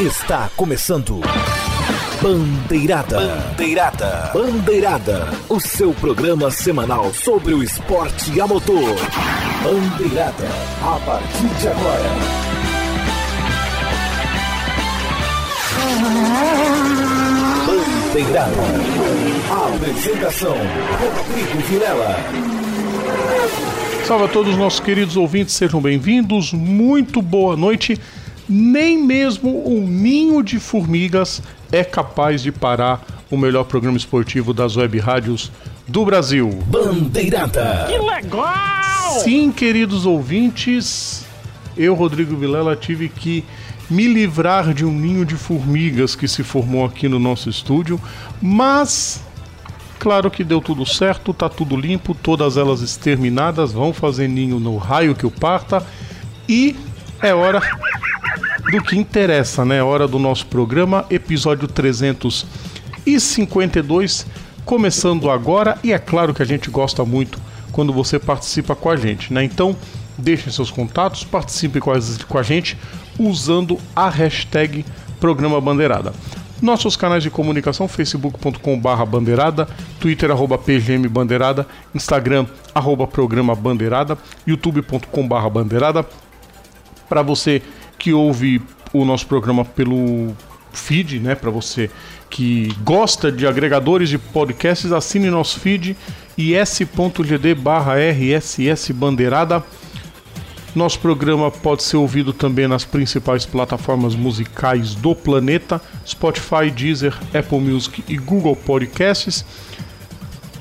Está começando. Bandeirada. Bandeirada. Bandeirada. O seu programa semanal sobre o esporte a motor. Bandeirada. A partir de agora. Bandeirada. Apresentação: Rodrigo Vilela. Salve a todos os nossos queridos ouvintes, sejam bem-vindos. Muito boa noite. Nem mesmo um ninho de formigas é capaz de parar o melhor programa esportivo das web rádios do Brasil. Bandeirada. Que legal! Sim, queridos ouvintes, eu, Rodrigo Vilela, tive que me livrar de um ninho de formigas que se formou aqui no nosso estúdio, mas claro que deu tudo certo, tá tudo limpo, todas elas exterminadas, vão fazer ninho no raio que o parta e é hora do que interessa, né? Hora do nosso programa, episódio 352, começando agora e é claro que a gente gosta muito quando você participa com a gente, né? Então, deixem seus contatos, participe com a, com a gente usando a hashtag Programa Bandeirada. Nossos canais de comunicação, facebook.com.br bandeirada, twitter arroba pgm bandeirada, instagram arroba programa bandeirada, youtube.com.br bandeirada. Para você que ouve o nosso programa pelo feed, né? Para você que gosta de agregadores de podcasts, assine nosso feed is.gd barra rss bandeirada. Nosso programa pode ser ouvido também nas principais plataformas musicais do planeta: Spotify, Deezer, Apple Music e Google Podcasts.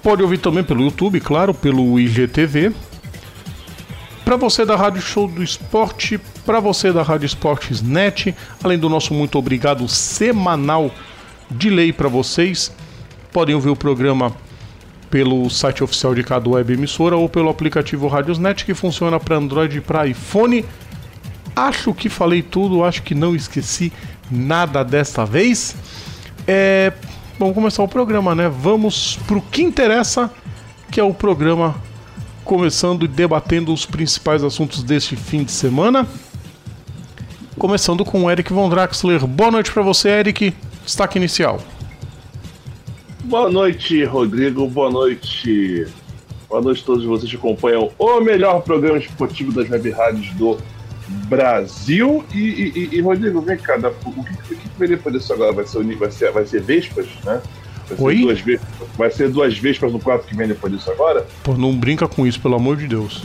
Pode ouvir também pelo YouTube, claro, pelo IGTV. Para você da Rádio Show do Esporte, para você da Rádio Esportes Net, além do nosso muito obrigado semanal de lei para vocês, podem ouvir o programa pelo site oficial de cada web emissora ou pelo aplicativo Radiosnet que funciona para Android e para iPhone. Acho que falei tudo, acho que não esqueci nada desta vez. É, vamos começar o programa, né? Vamos pro que interessa, que é o programa começando e debatendo os principais assuntos deste fim de semana. Começando com o Eric Von Draxler. Boa noite para você, Eric. Destaque inicial. Boa noite, Rodrigo. Boa noite. Boa noite a todos vocês que acompanham o melhor programa esportivo das web rádios do Brasil. E, e, e Rodrigo, vem cá, o que, o que vem depois disso agora? Vai ser, vai ser, vai ser Vespas, né? Vai ser, Oi? duas, vai ser duas Vespas no quarto que vem depois disso agora? Pô, não brinca com isso, pelo amor de Deus.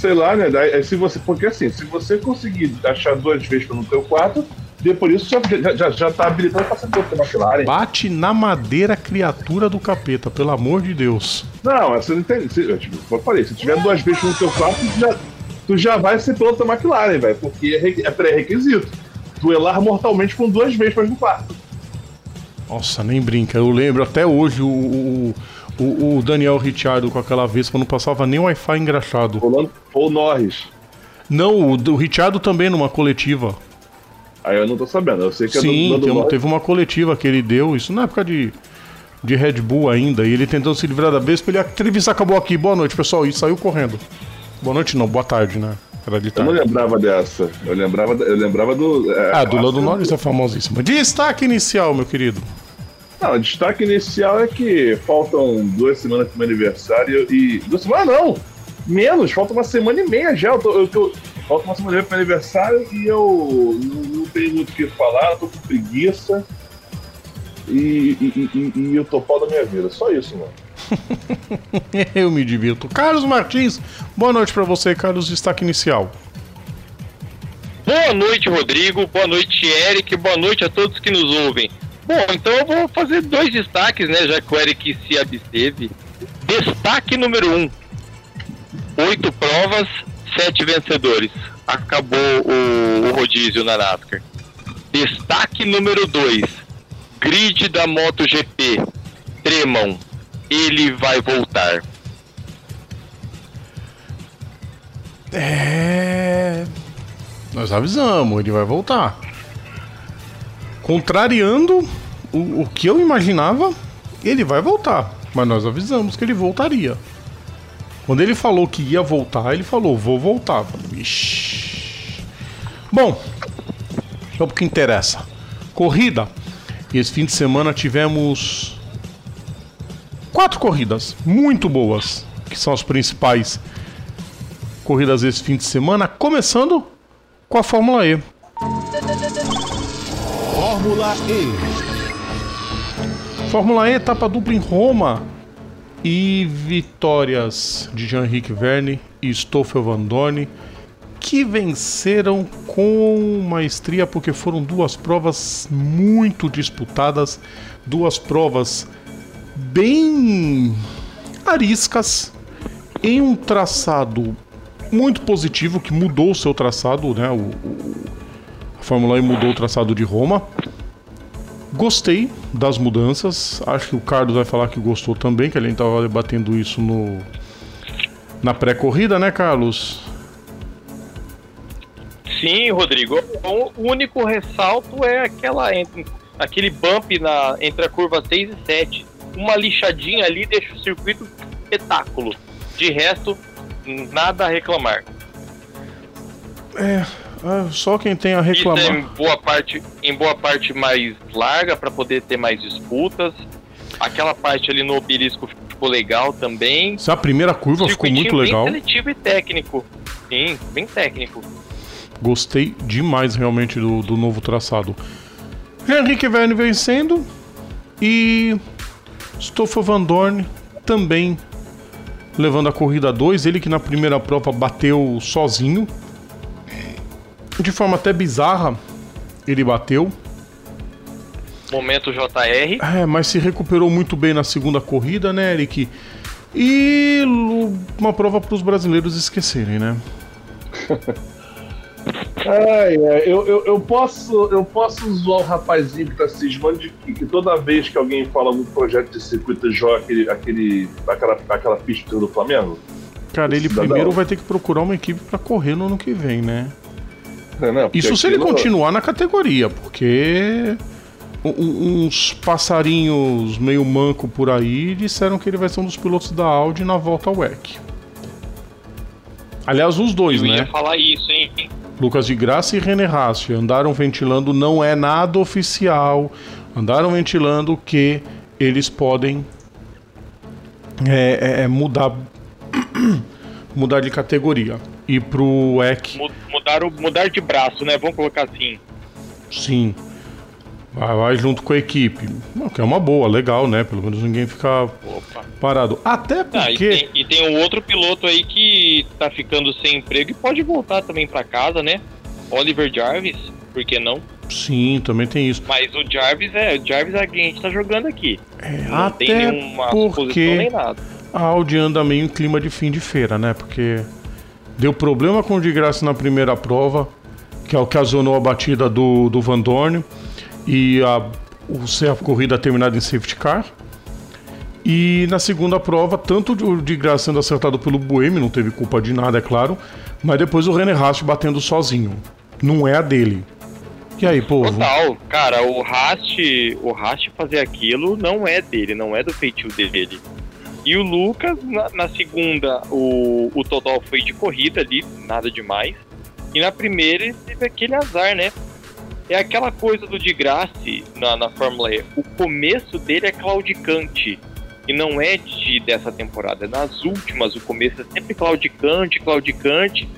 Sei lá, né? Daí, se você, porque assim, se você conseguir achar duas Vespas no teu quarto, depois disso já, já, já, tá habilitado pra ser piloto da McLaren. Bate na madeira, criatura do capeta, pelo amor de Deus. Não, você não entende. Se, tipo, eu falei, se tiver duas vezes no teu quarto, tu já, tu já vai ser piloto da McLaren, velho, porque é, é pré-requisito. Duelar mortalmente com duas vezes no quarto. Nossa, nem brinca. Eu lembro até hoje o, o, o, o Daniel Ricciardo com aquela vez quando não passava nem Wi-Fi engraxado. Ou Norris. Não, o, o Ricciardo também numa coletiva. Aí eu não tô sabendo. Eu sei que é Sim, do, do tem Norris. teve uma coletiva que ele deu, isso na época de, de Red Bull ainda, e ele tentando se livrar da Vespa, ele a entrevista acabou aqui, boa noite pessoal, e saiu correndo. Boa noite não, boa tarde, né? Eu não lembrava dessa. Eu lembrava, eu lembrava do. é, Ah, do Lando Norris é famosíssima. Destaque inicial, meu querido. Não, o destaque inicial é que faltam duas semanas pro meu aniversário e. Duas semanas não! Menos, falta uma semana e meia já. Eu tô, eu tô- falta uma semana e meia pro meu aniversário e eu não, não tenho muito o que falar, tô com preguiça. E, e, e, e eu tô pau da minha vida. Só isso, mano. Eu me divirto. Carlos Martins, boa noite pra você, Carlos. Destaque inicial. Boa noite, Rodrigo. Boa noite, Eric. Boa noite a todos que nos ouvem. Bom, então eu vou fazer dois destaques, né? Já que o Eric se absteve. Destaque número um: oito provas, sete vencedores. Acabou o, o rodízio na NASCAR. Destaque número dois: grid da MotoGP. Tremam. Ele vai voltar. É. Nós avisamos, ele vai voltar. Contrariando o, o que eu imaginava, ele vai voltar. Mas nós avisamos que ele voltaria. Quando ele falou que ia voltar, ele falou, vou voltar. Ixi. Bom, vamos pro que interessa. corrida. Esse fim de semana tivemos quatro corridas muito boas, que são as principais corridas esse fim de semana, começando com a Fórmula E. Fórmula E. Fórmula E, etapa dupla em Roma. E vitórias de Jean-Henrique Verne e Stoffel Van Dorn, que venceram com maestria, porque foram duas provas muito disputadas, duas provas bem ariscas, em um traçado muito positivo, que mudou o seu traçado, né? O, o, a Fórmula E mudou o traçado de Roma. Gostei das mudanças. Acho que o Carlos vai falar que gostou também, que a gente estava debatendo isso no na pré-corrida, né, Carlos? Sim, Rodrigo. O único ressalto é aquela aquele bump na, entre a curva 6 e 7. Uma lixadinha ali deixa o circuito espetáculo. De resto, nada a reclamar. É, é, só quem tem a reclamar. Isso é em boa parte, em boa parte mais larga para poder ter mais disputas. Aquela parte ali no obelisco ficou legal também. Essa primeira curva ficou muito legal. Bem seletivo e técnico. Sim, bem técnico. Gostei demais realmente do, do novo traçado. Henrique Verne vencendo e Stoffel Van Dorn também levando a corrida 2. Ele que na primeira prova bateu sozinho de forma até bizarra, ele bateu. Momento JR. É, mas se recuperou muito bem na segunda corrida, né, Eric? E uma prova para os brasileiros esquecerem, né? Ai, é, eu, eu, eu, posso, eu posso zoar o rapazinho que tá cismando de que, que, toda vez que alguém fala algum projeto de circuito joga aquele, aquele, aquela, aquela pista do Flamengo? Cara, ele primeiro vai ter que procurar uma equipe para correr no ano que vem, né? Não, Isso se ele continuar na categoria, porque uns passarinhos meio manco por aí disseram que ele vai ser um dos pilotos da Audi na volta ao WEC. Aliás, os dois, Eu né? Eu ia falar isso, hein? Lucas de Graça e René Rassi andaram ventilando, não é nada oficial, andaram ventilando que eles podem é, é, é mudar mudar de categoria e pro WEC. Mudar, mudar de braço, né? Vamos colocar assim. Sim. Vai, vai junto com a equipe. Que é uma boa, legal, né? Pelo menos ninguém ficar Opa. parado. Até porque. Ah, e, tem, e, tem, um outro piloto aí que tá ficando sem emprego e pode voltar também para casa, né? Oliver Jarvis, por que não? Sim, também tem isso. Mas o Jarvis é, o Jarvis é quem a gente tá jogando aqui. É, não até tem nenhuma porque nem nada. A Audi anda meio em clima de fim de feira, né? Porque deu problema com o de graça na primeira prova, que ocasionou a batida do, do Van Dorn e a, a corrida terminada em safety car. E na segunda prova, tanto o de graça sendo acertado pelo Buemi, não teve culpa de nada, é claro, mas depois o René Rast batendo sozinho. Não é a dele. E aí, povo? Total, cara, o Rast, o Rast fazer aquilo não é dele, não é do feitio dele. E o Lucas, na, na segunda, o, o total foi de corrida ali, nada demais. E na primeira ele teve aquele azar, né? É aquela coisa do de graça na, na Fórmula E. O começo dele é claudicante. E não é de dessa temporada. Nas últimas, o começo é sempre claudicante, claudicante.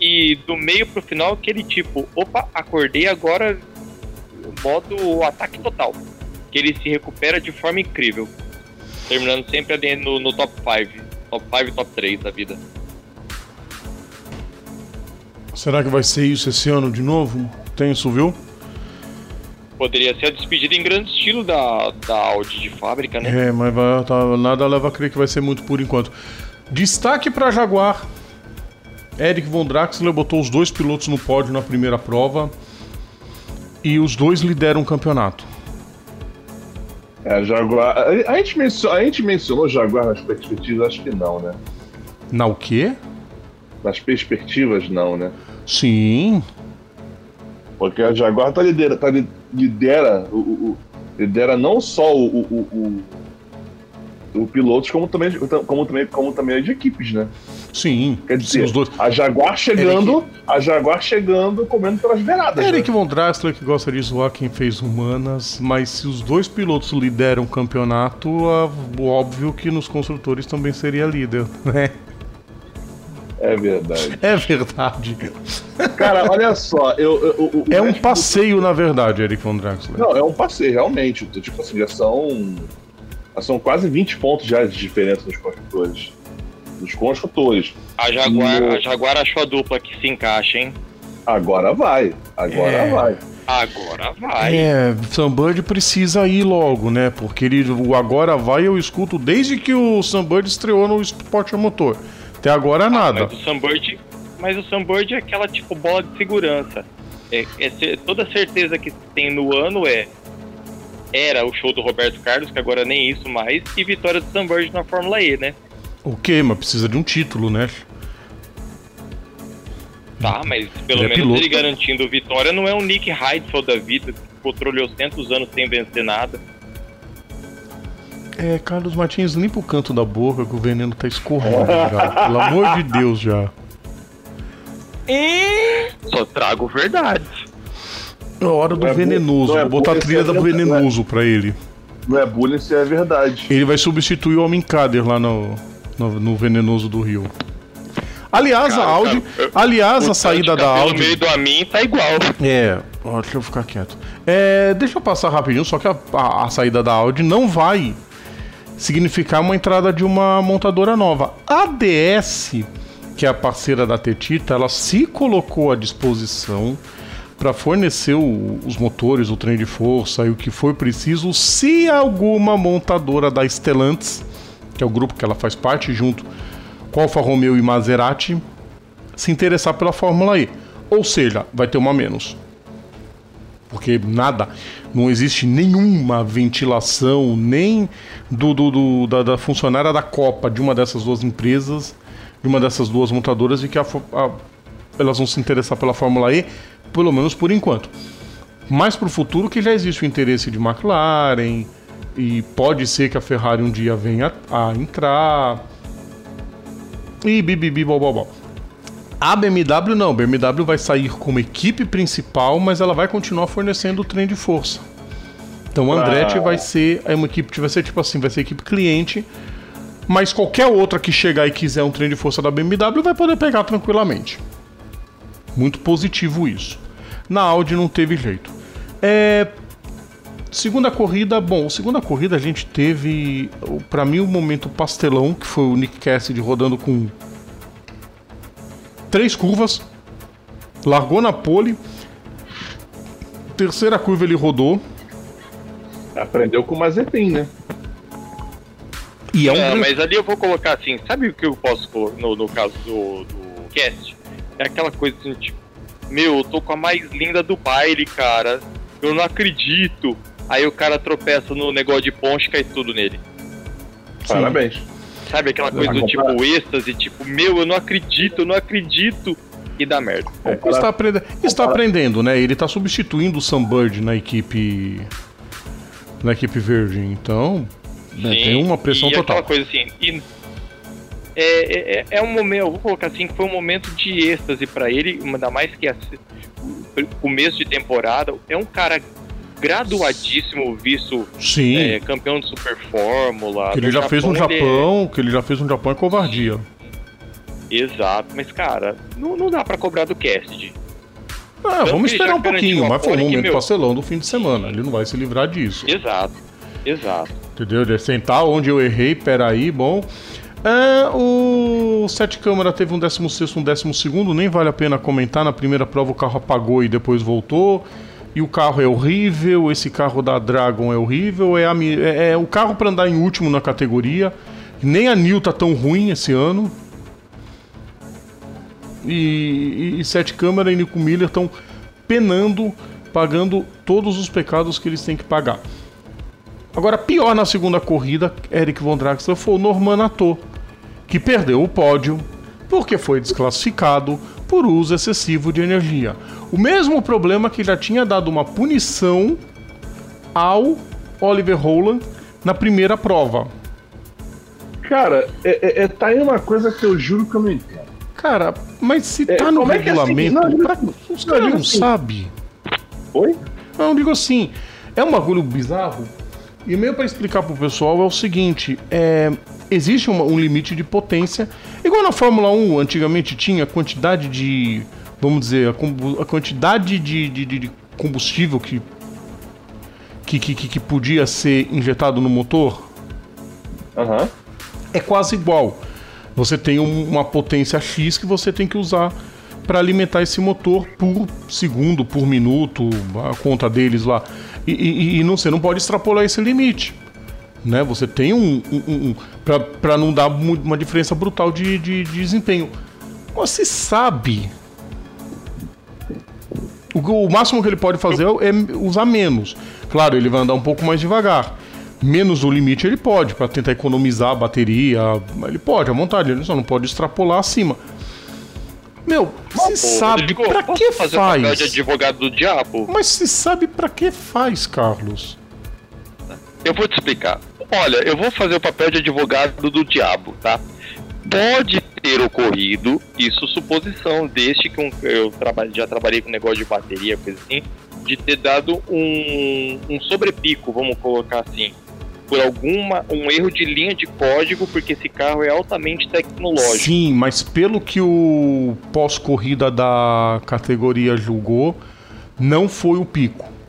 E do meio pro final, aquele tipo, opa, acordei agora, modo ataque total. Que ele se recupera de forma incrível. Terminando sempre ali no, no top 5. Top 5 top 3 da vida. Será que vai ser isso esse ano de novo? tenso, viu? Poderia ser a despedida em grande estilo da, da Audi de fábrica, né? É, mas vai, tá, nada leva a crer que vai ser muito por enquanto. Destaque para Jaguar. Eric Von Draxler botou os dois pilotos no pódio na primeira prova e os dois lideram o campeonato. É, Jaguar. A, a, gente mencionou, a gente mencionou Jaguar nas perspectivas, acho que não, né? Na o quê? Nas perspectivas, não, né? Sim. Porque a Jaguar tá lidera, tá lidera, o, o, lidera não só o, o, o, o pilotos, como também, como, também, como também de equipes, né? Sim, Quer dizer, os dois. a Jaguar chegando, a Jaguar chegando comendo pelas beiradas. Eric né? Von Draxler que gosta de zoar quem fez humanas, mas se os dois pilotos lideram o campeonato, óbvio que nos construtores também seria líder, né? É verdade. É verdade. Cara, olha só, eu, eu- o É um passeio, na verdade, Eric Von Draxler. Não, é um passeio, realmente. Tipo assim, já são. já são quase 20 pontos já de diferença nos construtores. Nos construtores. A Jaguar, No- a Jaguar achou a dupla que se encaixa, hein? Agora vai. Agora É. vai. Agora vai. É, Sunbird precisa ir logo, né? Porque ele, o agora vai eu escuto desde que o Sunbird estreou no Sport a Motor. Até agora nada. Mas o Sunbird, mas o Sunbird é aquela tipo bola de segurança. É, é toda certeza que tem no ano é era o show do Roberto Carlos, que agora nem isso mais, e vitória do Sunbird na Fórmula E, né? Ok, mas precisa de um título, né? Tá, mas pelo Ele é menos piloto. ele garantindo vitória não é um Nick Heidfeld da vida, que ficou trolhocentos anos sem vencer nada. É, Carlos Martins, limpa o canto da boca que o veneno tá escorrendo já. Pelo amor de Deus, já. Só trago verdade. É hora do Não é venenoso. não é Vou botar a trilha do é- venenoso pra ele. Não é bullying se é verdade. Ele vai substituir o Homem Cader lá no, no, no Venenoso do Rio. Aliás, a Cara, Audi. cara, aliás, a saída da Audi. No meio do Amin tá igual. É, ó, deixa eu ficar quieto. É, deixa eu passar rapidinho, só que a, a- a saída da Audi não vai significar uma entrada de uma montadora nova. A DS, que é a parceira da Tetita, ela se colocou à disposição para fornecer o- os motores, o trem de força e o que for preciso, se alguma montadora da Stellantis, que é o grupo que ela faz parte, junto com Alfa Romeo e Maserati, se interessar pela Fórmula E. Ou seja, vai ter uma menos. Porque nada, não existe nenhuma ventilação, nem do, do- do- da, da funcionária da Copa de uma dessas duas empresas, de uma dessas duas montadoras, e que a a- elas vão se interessar pela Fórmula E, pelo menos por enquanto. Mais para o futuro, que já existe o interesse de McLaren, e pode ser que a Ferrari um dia venha a entrar. E bibibi, bobobó. A BMW não, a BMW vai sair como equipe principal, mas ela vai continuar fornecendo o trem de força. Então o Andretti Ah. vai ser é uma equipe que vai ser tipo assim, vai ser equipe cliente, mas qualquer outra que chegar e quiser um trem de força da BMW vai poder pegar tranquilamente. Muito positivo isso. Na Audi não teve jeito. É, segunda corrida, bom, segunda corrida a gente teve, pra mim, o momento pastelão, que foi o Nick Cassidy rodando com três curvas, largou na pole, terceira curva ele rodou, Aprendeu com o Mazepin, né? e é um É, grande- mas ali eu vou colocar assim, sabe o que eu posso colocar no, no caso do, do cast? É aquela coisa assim, tipo, meu, eu tô com a mais linda do baile, cara. Eu não acredito. Aí o cara tropeça no negócio de ponte e cai tudo nele. Sim. Parabéns. Sabe aquela coisa do tipo êxtase, tipo, meu, eu não acredito, eu não acredito. E dá merda. É, está, aprendendo, está aprendendo, né? Ele está substituindo o Sunbird na equipe na equipe verde, então né, tem uma pressão e total. aquela coisa assim. e é, é, é um momento, eu vou colocar assim, que foi um momento de êxtase pra ele, ainda mais que o começo de temporada. É um cara graduadíssimo, visto Sim, é, campeão de Super Fórmula. que ele já fez no ele é- Japão, que ele já fez no Japão é covardia. Exato, mas cara, não, não dá pra cobrar do Cassidy. Ah, Tanto vamos esperar um pouquinho, mas foi um momento meu- pastelão do fim de semana. Ele não vai se livrar disso. Exato, exato. Entendeu? De sentar onde eu errei, peraí, bom. É, o Sete Câmara teve um 16 um 12 nem vale a pena comentar. Na primeira prova o carro apagou e depois voltou. E o carro é horrível, esse carro da Dragon é horrível. É, a é- é o carro para andar em último na categoria. Nem a Nil tá tão ruim esse ano. E, e, e Sete Câmara e Nico Miller estão penando, pagando todos os pecados que eles têm que pagar. Agora, pior na segunda corrida, Eric Von Draxler foi o Norman Nato, que perdeu o pódio porque foi desclassificado por uso excessivo de energia. O mesmo problema que já tinha dado uma punição ao Oliver Rowland na primeira prova. Cara, é, é, é, tá aí uma coisa que eu juro que eu não entendo. Cara, mas se é, tá no regulamento, é assim? não, pra, os caras não assim. sabem. Oi? Não, digo assim, é um bagulho bizarro. E meio para explicar pro pessoal é o seguinte: é, existe uma, um limite de potência. Igual na Fórmula 1, antigamente tinha a quantidade de. Vamos dizer, a, a quantidade de, de, de, combustível que, que, que, que podia ser injetado no motor. Uhum. É quase igual. Você tem uma potência X que você tem que usar para alimentar esse motor por segundo, por minuto, a conta deles lá. E, e, e não, você não pode extrapolar esse limite. Né? Você tem um. um, um para não dar uma diferença brutal de, de, de desempenho. Você sabe. O, o máximo que ele pode fazer é usar menos. Claro, ele vai andar um pouco mais devagar menos do limite ele pode, para tentar economizar a bateria. Ele pode, à vontade, ele só não pode extrapolar acima. Meu, você sabe Rodrigo, pra que fazer faz? Papel de advogado do diabo? Mas você sabe pra que faz, Carlos? Eu vou te explicar. Olha, eu vou fazer o papel de advogado do diabo, tá? Pode ter ocorrido, isso suposição, desde que um, eu já trabalhei com negócio de bateria, coisa assim, de ter dado um, um sobrepico, vamos colocar assim, por alguma um erro de linha de código, porque esse carro é altamente tecnológico. Sim, mas pelo que o pós-corrida da categoria julgou, não foi o pico.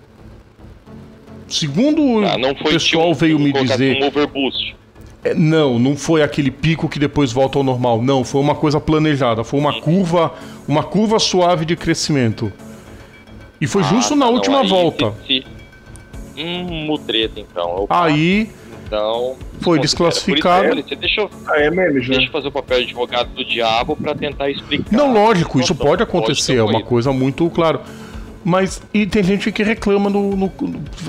Segundo ah, o pessoal um, veio me dizer. Um overboost. É, não, não foi aquele pico que depois volta ao normal. Não, foi uma coisa planejada. Foi uma curva, uma curva suave de crescimento. E foi ah, justo na tá, última volta. Se, se, Hum, mutreta, então. Opa. Aí. Então. Foi desclassificado. Isso, deixa eu, ah, é mesmo, né? deixa eu fazer o papel de advogado do diabo para tentar explicar. Não, lógico, isso pode acontecer, é uma coisa muito claro. Mas e tem gente que reclama no, no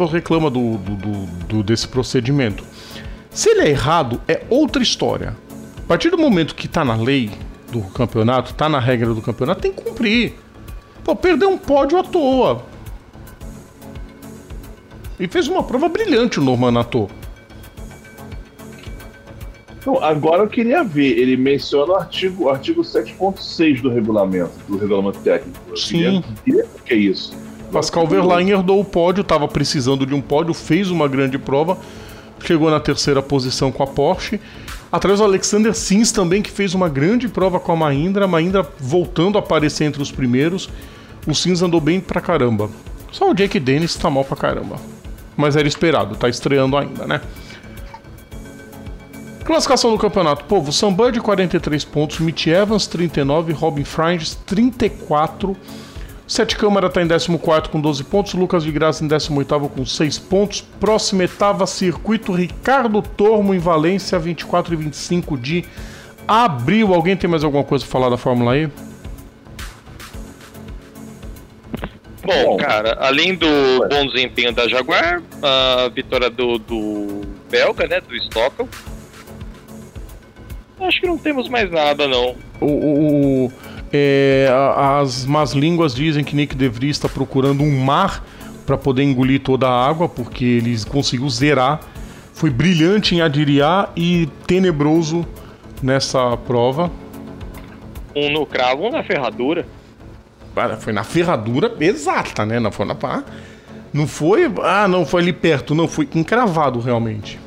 reclama do, do, do, desse procedimento. Se ele é errado, é outra história. A partir do momento que está na lei do campeonato, está na regra do campeonato, tem que cumprir. Pô, perder um pódio à toa. E fez uma prova brilhante o Norman Nato. Então, agora eu queria ver, ele menciona o artigo, o artigo 7.6 do regulamento, do regulamento técnico. Eu Sim. Queria, o que é isso? Pascal Verlaine herdou o pódio, estava precisando de um pódio, fez uma grande prova, chegou na terceira posição com a Porsche. Atrás o Alexander Sims também, que fez uma grande prova com a Mahindra, a Mahindra voltando a aparecer entre os primeiros. O Sims andou bem pra caramba. Só o Jake Dennis tá mal pra caramba mas era esperado, tá estreando ainda, né? Classificação do campeonato: Povo, Samband 43 pontos, Mitch Evans 39, Robin Franges 34. Sete Câmara está em 14 com 12 pontos, Lucas de Graça em 18 com 6 pontos. Próxima etapa, circuito Ricardo Tormo em Valência, 24 e 25 de abril. Alguém tem mais alguma coisa para falar da Fórmula E? Bom, cara, além do bom desempenho da Jaguar, a vitória do, do belga, né, do Stockel. Acho que não temos mais nada, não. O, o, o é, as más línguas dizem que Nick DeVries está procurando um mar para poder engolir toda a água, porque ele conseguiu zerar. Foi brilhante em adiriar e tenebroso nessa prova. Um no cravo, um na ferradura. Foi na ferradura exata, né? Não foi na pá. Não foi. Ah, não, foi ali perto. Não, foi encravado realmente.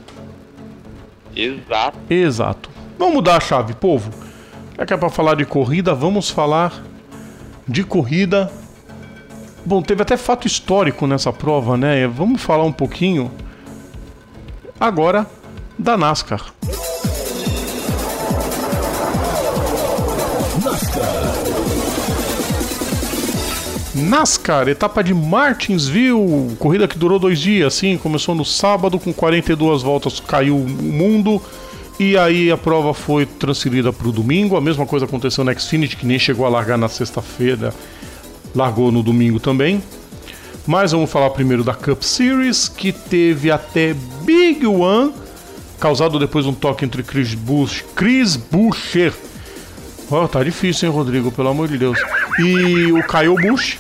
Exato. Exato. Vamos mudar a chave, povo. Já que é pra falar de corrida, vamos falar de corrida. Bom, teve até fato histórico nessa prova, né? Vamos falar um pouquinho agora da NASCAR. NASCAR, etapa de Martinsville, corrida que durou dois dias, sim, começou no sábado com 42 voltas, caiu o mundo e aí a prova foi transferida para o domingo. A mesma coisa aconteceu na Xfinity, que nem chegou a largar na sexta-feira, largou no domingo também. Mas vamos falar primeiro da Cup Series, que teve até Big One, causado depois um toque entre Chris, Bush, Chris Buescher. Oh, tá difícil, hein, Rodrigo? Pelo amor de Deus. E o Kyle Busch,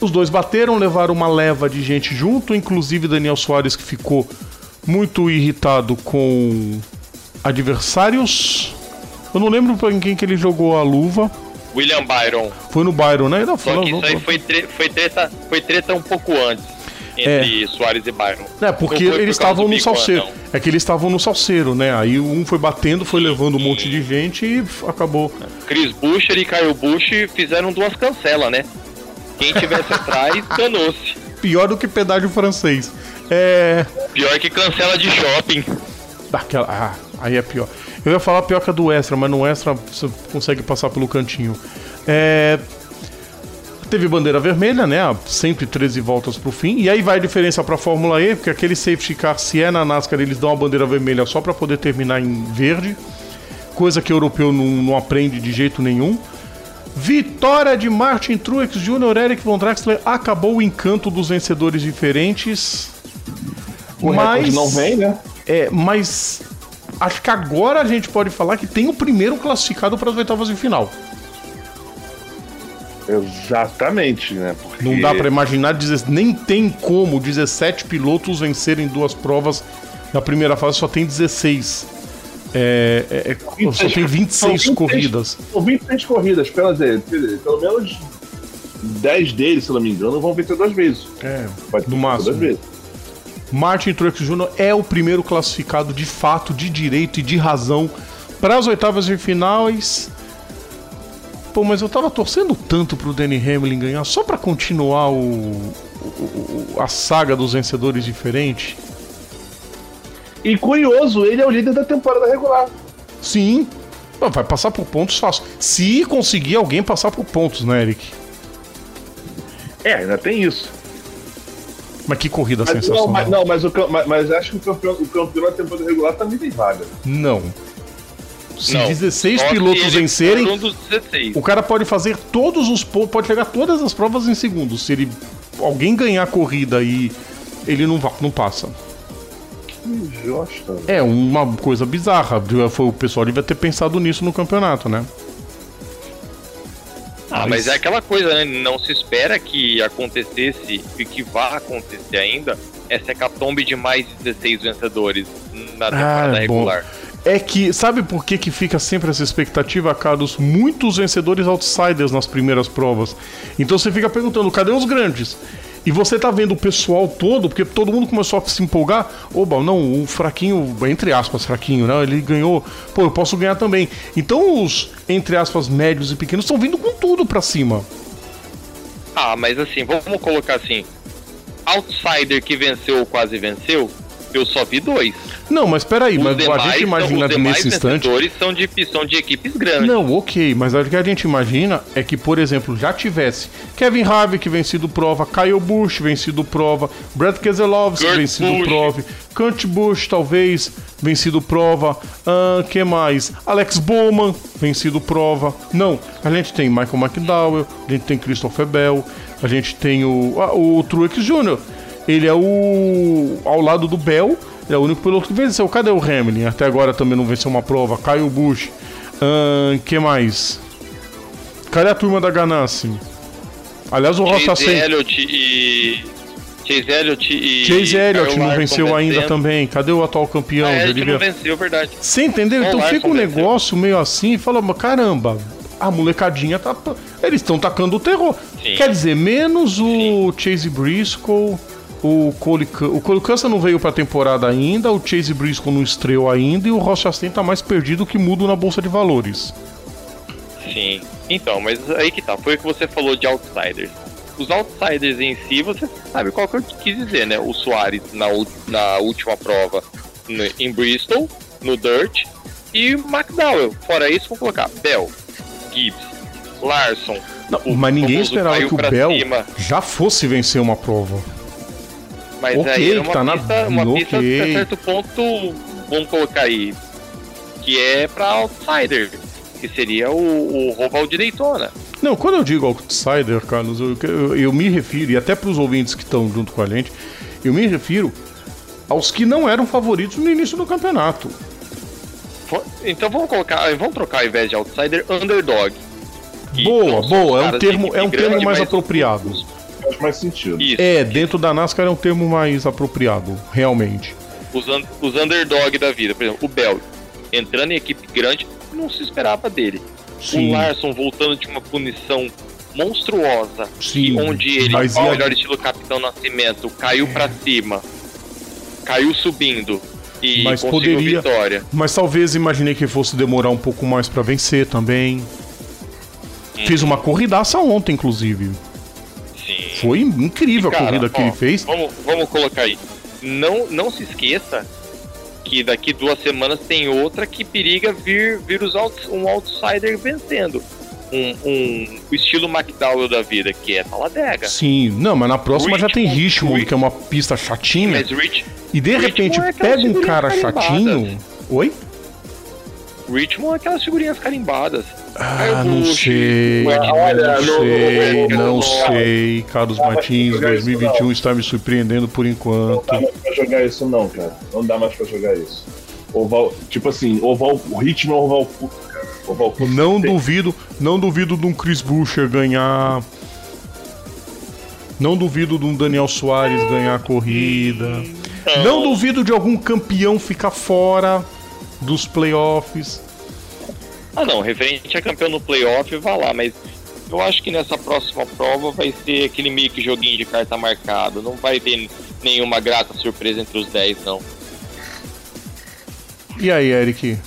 os dois bateram, levaram uma leva de gente junto, inclusive Daniel Soares que ficou muito irritado com adversários. Eu não lembro pra quem que ele jogou a luva. William Byron. Foi no Byron, né? Não, Só que isso aí foi, tre foi, treta, foi treta um pouco antes. Entre é. Soares e Byron. É, porque eles estavam no salseiro. É que eles estavam no salseiro, né? Aí um foi batendo, foi levando um monte de gente e acabou. Chris Buescher e Caio Bush fizeram duas cancelas, né? Quem tivesse atrás, danou-se. Pior do que pedágio francês. É. Pior que cancela de shopping. Daquela... Ah, aí é pior. Eu ia falar pior que a do extra, mas no extra você consegue passar pelo cantinho. É. Teve bandeira vermelha, né? 113 voltas pro fim. E aí vai a diferença pra Fórmula E, porque aquele safety car, se é na NASCAR, eles dão uma bandeira vermelha só para poder terminar em verde. Coisa que o europeu não, não aprende de jeito nenhum. Vitória de Martin Truex Jr. Eric Von Draxler acabou o encanto dos vencedores diferentes. O mas não vem, né? É, mas acho que agora a gente pode falar que tem o primeiro classificado para as oitavas de final. Exatamente, né? Porque... Não dá para imaginar, nem tem como 17 pilotos vencerem duas provas. Na primeira fase só tem 16. É, é, é só tem 26 26, corridas. São 26 corridas, pelo menos 10 deles, se não me engano, vão vencer duas vezes. É, Pode no máximo. Duas vezes. Martin Truex Jr. é o primeiro classificado de fato, de direito e de razão para as oitavas de finais. Pô, mas eu tava torcendo tanto pro Danny Hamlin ganhar só para continuar o, o, a saga dos vencedores diferentes. E curioso, ele é o líder da temporada regular. Sim. Vai passar por pontos fácil. Se conseguir alguém passar por pontos, né, Eric? É, ainda tem isso. Mas que corrida mas, sensacional. Não, mas, não, mas, o, mas, mas acho que o campeão, o campeão da temporada regular também tem vaga. Não. Se não, 16 pilotos vencerem, um o cara pode fazer todos os pontos, pode pegar todas as provas em segundos. Se ele alguém ganhar a corrida e ele não, não passa. Injusta. É uma coisa bizarra. O pessoal devia ter pensado nisso no campeonato, né? Ah, mas é aquela coisa, né? Não se espera que acontecesse e que vá acontecer ainda essa hecatombe de mais 16 vencedores na temporada ah, regular. Bom. É que, sabe por que, que fica sempre essa expectativa, Carlos? Muitos vencedores outsiders nas primeiras provas. Então você fica perguntando, cadê os grandes? E você tá vendo o pessoal todo, porque todo mundo começou a se empolgar. Oba, não, o fraquinho, entre aspas, fraquinho, né? Ele ganhou. Pô, eu posso ganhar também. Então os, entre aspas, médios e pequenos estão vindo com tudo pra cima. Ah, mas assim, vamos colocar assim. Outsider que venceu ou quase venceu, eu só vi dois. Não, mas peraí, mas a gente imagina são, nesse instante. Os são de, são de equipes grandes. Não, ok, mas o que a gente imagina é que, por exemplo, já tivesse Kevin Harvick vencido prova, Kyle Busch vencido prova, Brad Keselowski Kurt vencido Busch. prova, Kurt Busch talvez vencido prova, uh, que mais? Alex Bowman vencido prova. Não, a gente tem Michael McDowell, a gente tem Christopher Bell, a gente tem o, ah, o Truex Jr., ele é o. ao lado do Bell, é o único piloto que venceu. Cadê o Hamilton? Até agora também não venceu uma prova. Caio Bush. Ahn, que mais? Cadê a turma da Ganassi? Aliás, o Rocha Chase Elliott e. Chase Elliott e. Chase Elliott não venceu ainda também. Cadê o atual campeão? Ah, ele não venceu, verdade. Você entendeu? então fica um negócio meio assim e fala, caramba, a molecadinha tá. Eles estão tacando o terror. Sim. Quer dizer, menos o Sim. Chase Briscoe o Cole, o Cole Custer não veio pra temporada ainda, o Chase Briscoe não estreou ainda e o Ross Chastain tá mais perdido que mudo na bolsa de valores. Sim, então, mas aí que tá, foi o que você falou de outsiders. Os outsiders em si, você sabe qual que eu quis dizer, né? O Soares na, na última prova no, em Bristol, no Dirt, e McDowell. Fora isso, vou colocar Bell, Gibbs, Larson. Não, o, mas ninguém esperava que o Bell cima. já fosse vencer uma prova. Mas okay, aí é uma tá pista, na... uma okay. pista até certo ponto, vamos colocar aí, que é pra outsider, que seria o, o Roval de Daytona. Não, quando eu digo outsider, Carlos, eu, eu, eu me refiro, e até para os ouvintes que estão junto com a gente, eu me refiro aos que não eram favoritos no início do campeonato. Então vamos colocar, vamos trocar ao invés de outsider, underdog. Boa, boa, é um termo, é um termo mais apropriado faz mais sentido. Isso. É, dentro da NASCAR é um termo mais apropriado, realmente. Os, un os underdog da vida, por exemplo, o Bell. entrando em equipe grande, não se esperava dele. Sim. O Larson voltando de uma punição monstruosa, Sim, onde ele, mas ao ia- melhor estilo Capitão Nascimento, caiu pra cima, caiu subindo e Mas conseguiu poderia- vitória. Mas talvez imaginei que fosse demorar um pouco mais pra vencer também. Fez uma corridaça ontem, inclusive. Foi incrível a Cara, corrida que ó, ele fez. Vamos, vamos colocar aí. Não, não se esqueça que daqui duas semanas tem outra que periga vir, vir os outs- um outsider vencendo. Um, um o estilo McDowell da vida, que é Taladega. Sim, não, mas na próxima já tem Richmond, Richmond. que é uma pista chatinha. Mas Rich, E de Richmond repente é pega um cara carimbadas. chatinho. Oi? Richmond é aquelas figurinhas carimbadas. Ah, não sei. Martin olha, Não sei, não no- sei. Carlos Não Martins, pra jogar isso, 2021 está me surpreendendo por Não enquanto. dá mais pra jogar isso, não, cara. Não dá mais pra jogar isso. Oval, tipo assim, oval, o ritmo é oval curto, cara. Oval curto. Não tem- duvido, não duvido de um Chris Buescher ganhar. Não duvido de um Daniel Soares ganhar a corrida. Não duvido de algum campeão ficar fora dos playoffs. Ah não, referente a campeão no playoff, vá lá, mas eu acho que nessa próxima prova vai ser aquele meio que joguinho de carta marcado. Não vai ter nenhuma grata surpresa entre os 10, não. E aí, Eric?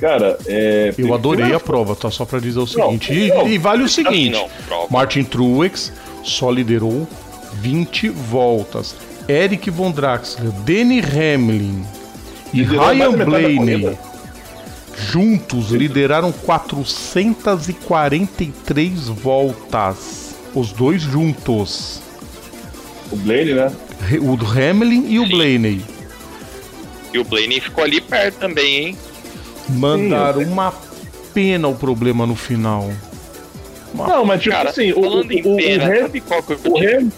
Cara, é. Eu adorei a prova, tá? Só pra dizer o seguinte. E, não. e vale o seguinte: Não. Martin Truex só liderou 20 voltas. Eric Von Draxler, Danny Hamlin e Ryan Blaney juntos lideraram 443 voltas. Os dois juntos. O Blaine, né? O Hamlin e o Sim. Blaney E o Blaney ficou ali perto também, hein? mandaram uma pena o problema no final. Não, mas tipo Cara, assim, o, o, o, pena, o, Ham- o, Ham-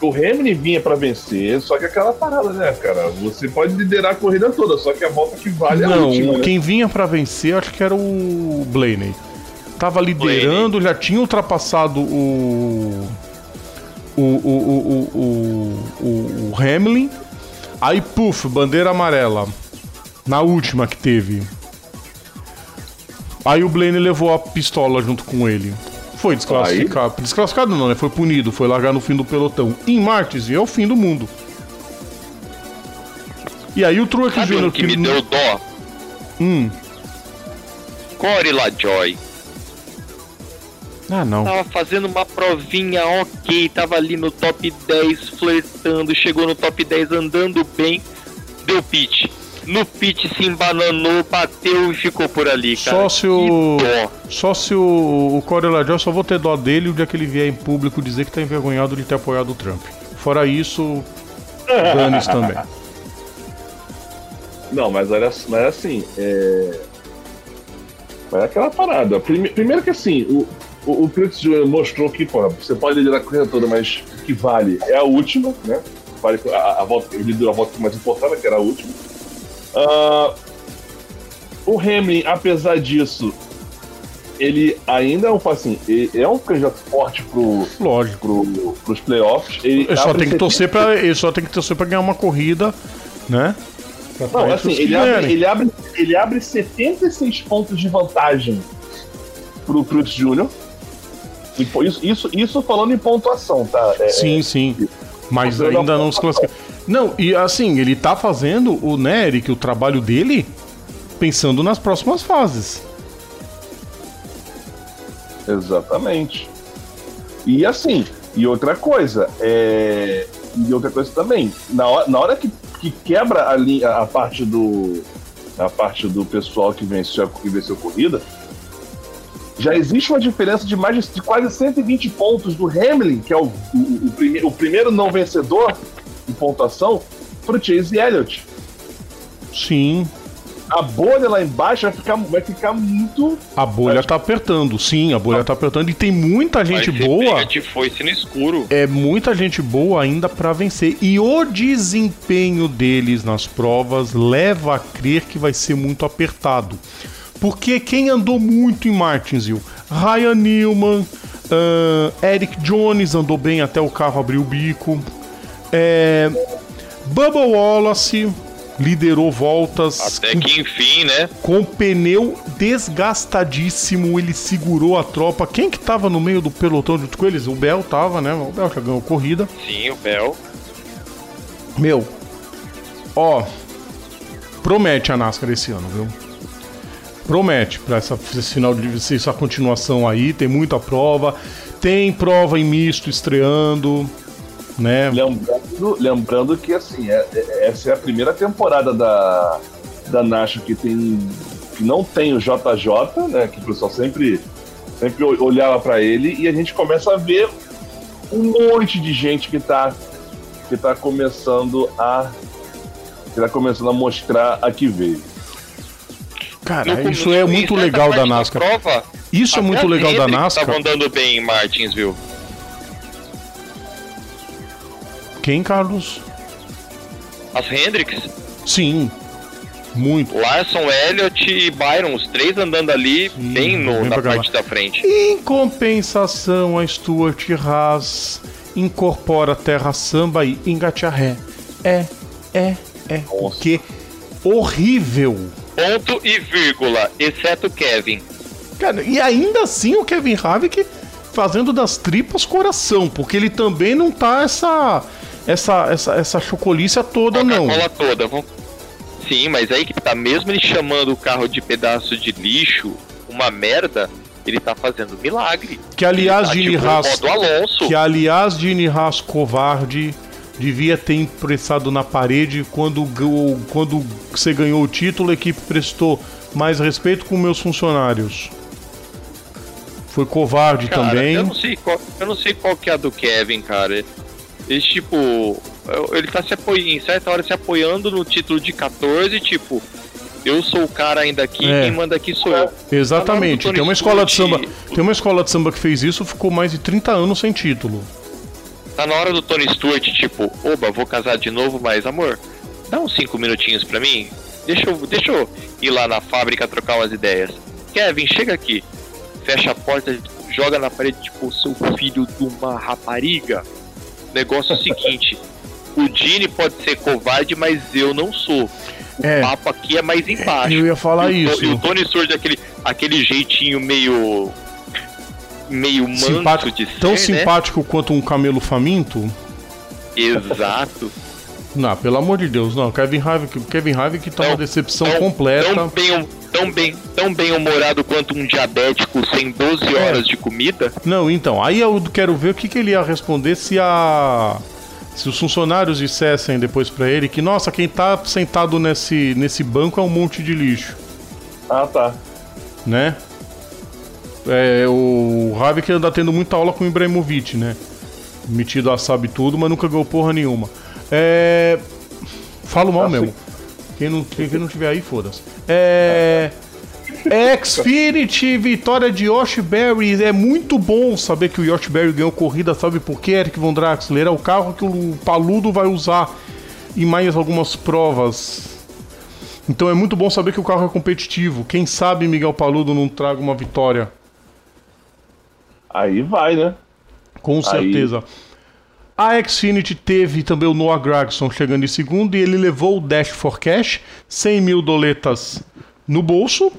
o Hamilton vinha pra vencer, só que aquela parada, né, cara? Você pode liderar a corrida toda, só que a volta que vale é a Não, última, né? quem vinha pra vencer acho que era o Blaney. Tava liderando, já tinha ultrapassado o. O, o, o, o, o, o Hamlin. Aí, puf, bandeira amarela. Na última que teve. Aí o Blaney levou a pistola junto com ele. Foi desclassificado. Desclassificado não, né? Foi punido, foi largar no fim do pelotão. Em Martins, e é o fim do mundo. E aí o Truex Jr. um que me deu dó? Hum. Corey LaJoy. Ah, não. Tava fazendo uma provinha ok, tava ali no top 10, flertando, chegou no top 10 andando bem, deu pitch. No pitch se embananou, bateu e ficou por ali, cara. Só se o. Só se o, o Corey LaJoy só vou ter dó dele o dia que ele vier em público dizer que tá envergonhado de ter apoiado o Trump. Fora isso, dane-se também. Não, mas olha, mas assim, é. Mas é aquela parada. Prime- Primeiro que assim, o, o, o Jr. mostrou que, pô, você pode liderar a corrida toda, mas o que vale é a última, né? Vale a, a volta, ele liderou a volta mais importante, que era a última. Ah, o Hamlin, apesar disso, ele ainda é um, assim, é um candidato forte pro, Lógico. pro, pros playoffs. Ele Ele só tem que 70 torcer para ele só tem que torcer para ganhar uma corrida, né? Não, assim, ele abre, ele, abre, ele abre 76 pontos de vantagem pro Cruz Júnior. Isso, isso, isso falando em pontuação, tá? É, Sim, sim. Mas Você ainda não- não se classifica. Não, e assim, ele tá fazendo o né, Eric, o trabalho dele pensando nas próximas fases. Exatamente. E assim, e outra coisa, é, e outra coisa também, na hora, na hora que, que quebra a, linha, a parte do a parte do pessoal que venceu, que venceu a corrida, já existe uma diferença de mais de, quase 120 pontos do Hamlin, que é o, o, o, prime, o primeiro não vencedor em pontuação, pro Chase Elliott. Sim, A bolha lá embaixo vai ficar, vai ficar muito. a bolha tá apertando. Sim, a bolha tá apertando e tem muita gente boa. de foice no escuro. é muita gente boa ainda pra vencer. E o desempenho deles nas provas leva a crer que vai ser muito apertado. Porque quem andou muito em Martinsville? Ryan Newman, ahn, Eric Jones andou bem até o carro abrir o bico. É, Bubba Wallace, liderou voltas. Até que enfim, né? Com pneu desgastadíssimo, ele segurou a tropa. Quem que tava no meio do pelotão junto com eles? O Bel tava, né? O Bel já ganhou corrida. Sim, o Bel. Meu, ó, promete a NASCAR esse ano, viu? Promete para essa esse final de essa continuação aí, tem muita prova, tem prova em misto estreando, né? Lembrando, lembrando que assim, é, é, essa é a primeira temporada da, da Nacho que tem que não tem o JJ, né? Que o pessoal sempre, sempre olhava para ele e a gente começa a ver um monte de gente que tá, que tá começando a que tá começando a mostrar a que veio. Cara, isso é muito legal da NASCAR. Prova, isso é muito legal da NASCAR. Estavam andando bem em Martinsville. Quem, Carlos? As Hendrix? Sim. Muito. Larson, Elliott e Byron, os três andando ali Sim, bem no, na parte da frente. Em compensação, a Stuart Haas incorpora Terra Samba e engate a ré. É, é, é. Nossa. Que horrível. Ponto e vírgula, exceto Kevin. Cara, e ainda assim o Kevin Havik fazendo das tripas coração, porque ele também não tá essa essa, essa, essa chocolícia toda, não. Coca-Cola toda. Sim, mas aí que tá, mesmo ele chamando o carro de pedaço de lixo, uma merda, ele tá fazendo milagre. Que aliás, tá, Gini tipo, Haas. Que aliás, Gini Haas covarde devia ter impressado na parede quando, quando você ganhou o título, a equipe prestou mais respeito com meus funcionários. Foi covarde cara, também. Eu não, sei qual, eu não sei qual que é a do Kevin, cara. Ele, tipo, ele tá se apoiando, em certa hora se apoiando no título de 14, tipo, eu sou o cara ainda aqui, é. quem manda aqui sou eu. Exatamente. Tá tem uma escola de samba, tem uma escola de samba que fez isso, ficou mais de 30 anos sem título. Tá na hora do Tony Stewart, tipo, oba, vou casar de novo, mas amor, dá uns 5 minutinhos pra mim. Deixa eu, deixa eu ir lá na fábrica trocar umas ideias. Kevin, chega aqui. Fecha a porta, joga na parede, tipo, seu filho de uma rapariga negócio é o seguinte: o Dini pode ser covarde, mas eu não sou. O é, papo aqui é mais embaixo. Eu ia falar e isso. E o Tony surge aquele, aquele jeitinho meio. meio manso simpático, de ser. Tão né? simpático quanto um camelo faminto? Exato. Não, pelo amor de Deus, não. Kevin Harvick, Kevin Harvick tá uma decepção tão, completa. Tão bem, tão bem, tão bem humorado quanto um diabético sem 12 é. horas de comida? Não, então, aí eu quero ver o que, que ele ia responder se a se os funcionários dissessem depois para ele que, nossa, quem tá sentado nesse, nesse banco é um monte de lixo. Ah, tá. Né? É, o Havik anda tendo muita aula com o Ibrahimovic, né? Metido a sabe tudo, mas nunca ganhou porra nenhuma. É. Falo mal mesmo. Quem não, quem não tiver aí, foda-se. É. Xfinity, vitória de Yoshi Berry. É muito bom saber que o Yoshi Berry ganhou corrida, sabe por quê, Eric Von Draxler? É o carro que o Paludo vai usar em mais algumas provas. Então é muito bom saber que o carro é competitivo. Quem sabe Miguel Paludo não traga uma vitória. Aí vai, né? Com certeza. Aí... A Xfinity teve também o Noah Gragson chegando em segundo e ele levou o Dash for Cash, 100 mil doletas no bolso.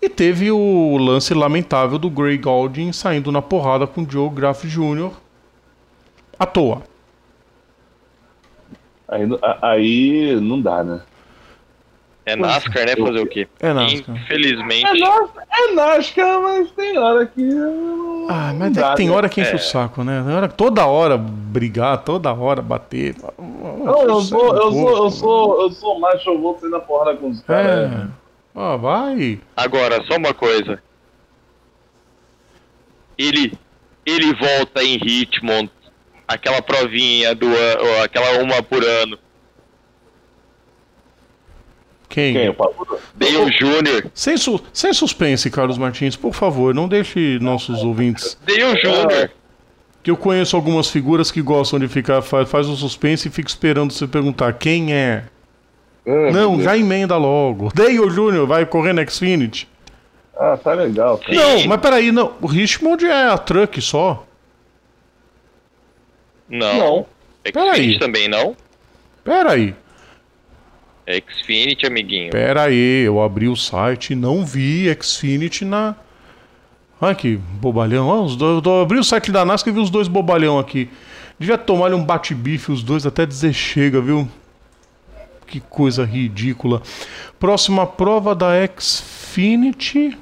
E teve o lance lamentável do Gray Galding saindo na porrada com o Joe Graff Jr. à toa. Aí, aí não dá, né? É NASCAR, né? Fazer o quê? É NASCAR. Infelizmente. É, NASCAR, é NASCAR mas tem hora que. Ah, mas é que tem hora que enche é. o saco, né? Tem hora, toda hora brigar, toda hora bater. Não, eu sou, eu sou, eu sou, eu sou macho, eu vou sair na porrada com os caras. É. Ah, vai. Agora, só uma coisa. Ele, ele volta em Richmond, aquela provinha do aquela uma por ano quem? Quem? O Dale Júnior. Sem, su sem suspense, Carlos Martins, por favor, não deixe nossos ouvintes. Dale Júnior. Que eu conheço algumas figuras que gostam de ficar, faz, faz um suspense e fica esperando você perguntar quem é. é não, já emenda logo. Dale Júnior vai correr na Xfinity. Ah, tá legal. Cara. Não, mas peraí, não. O Richmond é a truck só. Não. Não. Xfinity também não. Peraí. Xfinity, amiguinho. Pera aí, eu abri o site e não vi Xfinity na. Olha que bobalhão. Olha, os dois, eu abri o site da NASCAR e vi os dois bobalhão aqui. Devia tomar um bate-bife os dois até dizer chega, viu? Que coisa ridícula. Próxima prova da Xfinity.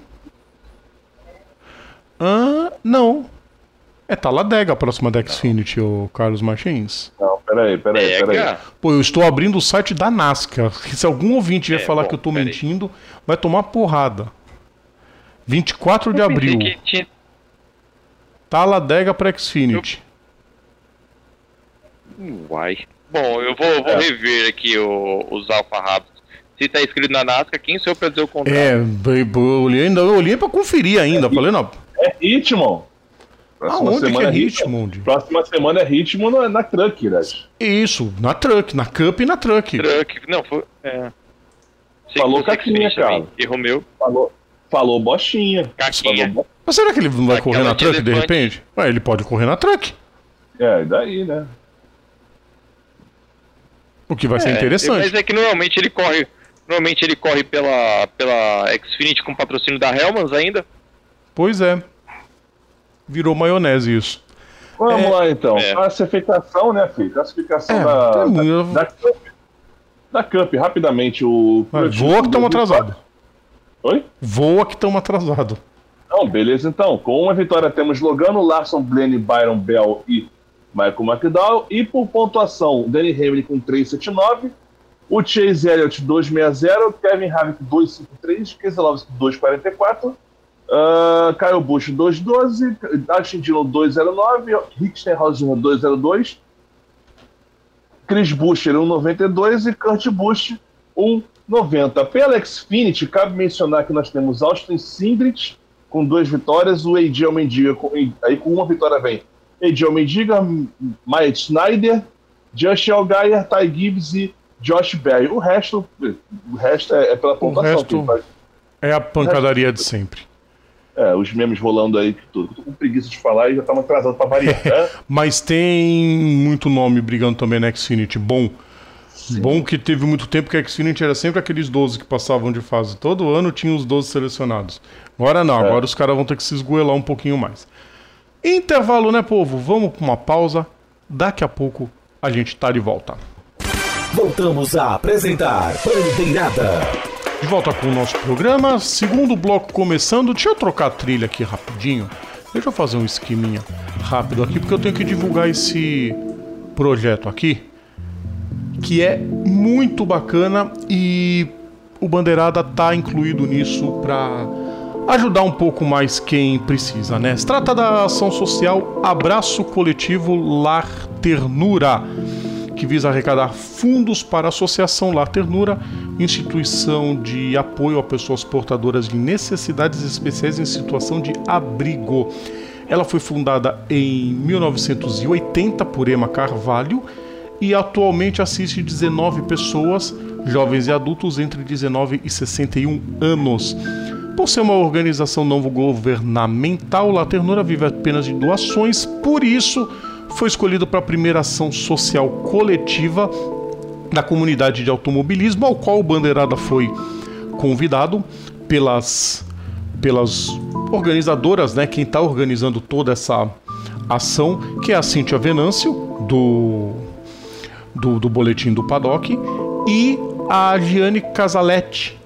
Ah, não. É Taladega a próxima da Xfinity, o Carlos Martins. Não, peraí, peraí, peraí. Pega. Pô, eu estou abrindo o site da NASCAR. Se algum ouvinte vier É, falar bom, que eu tô peraí. mentindo, vai tomar porrada. 24 de Eu pensei abril. tinha- Taladega para Xfinity. Uai. Bom, eu vou, vou É. rever aqui o- os Alfa Rápidos. Se tá escrito na NASCAR, quem sou eu pra dizer o contrário? É, bem, eu olhei, ainda, eu olhei pra conferir ainda. Falei, não. É Hitmon. Próxima Aonde que semana é Hitmon. Richmond? Próxima semana é ritmo na, na Truck, né? Isso, na truck, na Cup e na truck. Truck. Não, foi. É. Sei que Falou Caquinha, cara. Erro meu. Falou, falou bostinha. Caquinha. Falou bo- Mas será que ele não vai Aquela correr na de truck de elefante. repente? Ué, ele pode correr na truck. É, daí, né? O que vai ser É, interessante. Mas é que normalmente ele corre. Normalmente ele corre pela, pela Xfinity com patrocínio da Helmans ainda. Pois é. Virou maionese isso. Vamos É, lá então. é. Classificação, né, filho? Classificação É, da, é da, da Cup. Da Cup, rapidamente. O voa que estamos atrasados. Oi? Voa que estamos atrasados. Não, beleza então. Com uma vitória temos Logano, Larson, Glenn, Byron, Bell e Michael McDowell. E por pontuação, Danny Hamlin com 379. O Chase Elliott 260, Kevin Harvick 253, Keselowski 244, uh, Kyle Busch 212, Dustin Dillon 209, Rick Stenhouse 202, Chris Buescher 192 e Kurt Busch 190. Pela Xfinity, cabe mencionar que nós temos Austin Sindrich com duas vitórias, o AJ Almendiga com, aí com uma vitória vem AJ Almendiga, Myatt Snyder, Josh Allgaier, Ty Gibbs e Josh Berry. O resto, o resto é, é pela pontuação. resto- que ele faz. É a pancadaria de sempre. É, os memes rolando aí, que tudo. Tô com preguiça de falar e já estamos atrasados para variar. né? Mas tem muito nome brigando também na Xfinity. Bom. Bom que teve muito tempo que a Xfinity era sempre aqueles 12 que passavam de fase. Todo ano tinha os 12 selecionados. Agora não, É. agora os caras vão ter que se esgoelar um pouquinho mais. Intervalo, né, povo? Vamos para uma pausa. Daqui a pouco a gente tá de volta. Voltamos a apresentar Bandeirada. De volta com o nosso programa, segundo bloco começando. Deixa eu trocar a trilha aqui rapidinho. Deixa eu fazer um esqueminha rápido aqui, porque eu tenho que divulgar esse projeto aqui, que é muito bacana e o Bandeirada tá incluído nisso para ajudar um pouco mais quem precisa, né? Se trata da ação social Abraço Coletivo Lar Ternura que visa arrecadar fundos para a Associação Lar Ternura, instituição de apoio a pessoas portadoras de necessidades especiais em situação de abrigo. Ela foi fundada em 1980 por Emma Carvalho e atualmente assiste 19 pessoas, jovens e adultos entre 19 e 61 anos. Por ser uma organização não governamental, La Ternura vive apenas de doações, por isso foi escolhido para a primeira ação social coletiva da comunidade de automobilismo, ao qual o Bandeirada foi convidado pelas, pelas organizadoras, né, quem está organizando toda essa ação, que é a Cíntia Venâncio, do, do, do Boletim do Paddock, e a Giane Casaletti,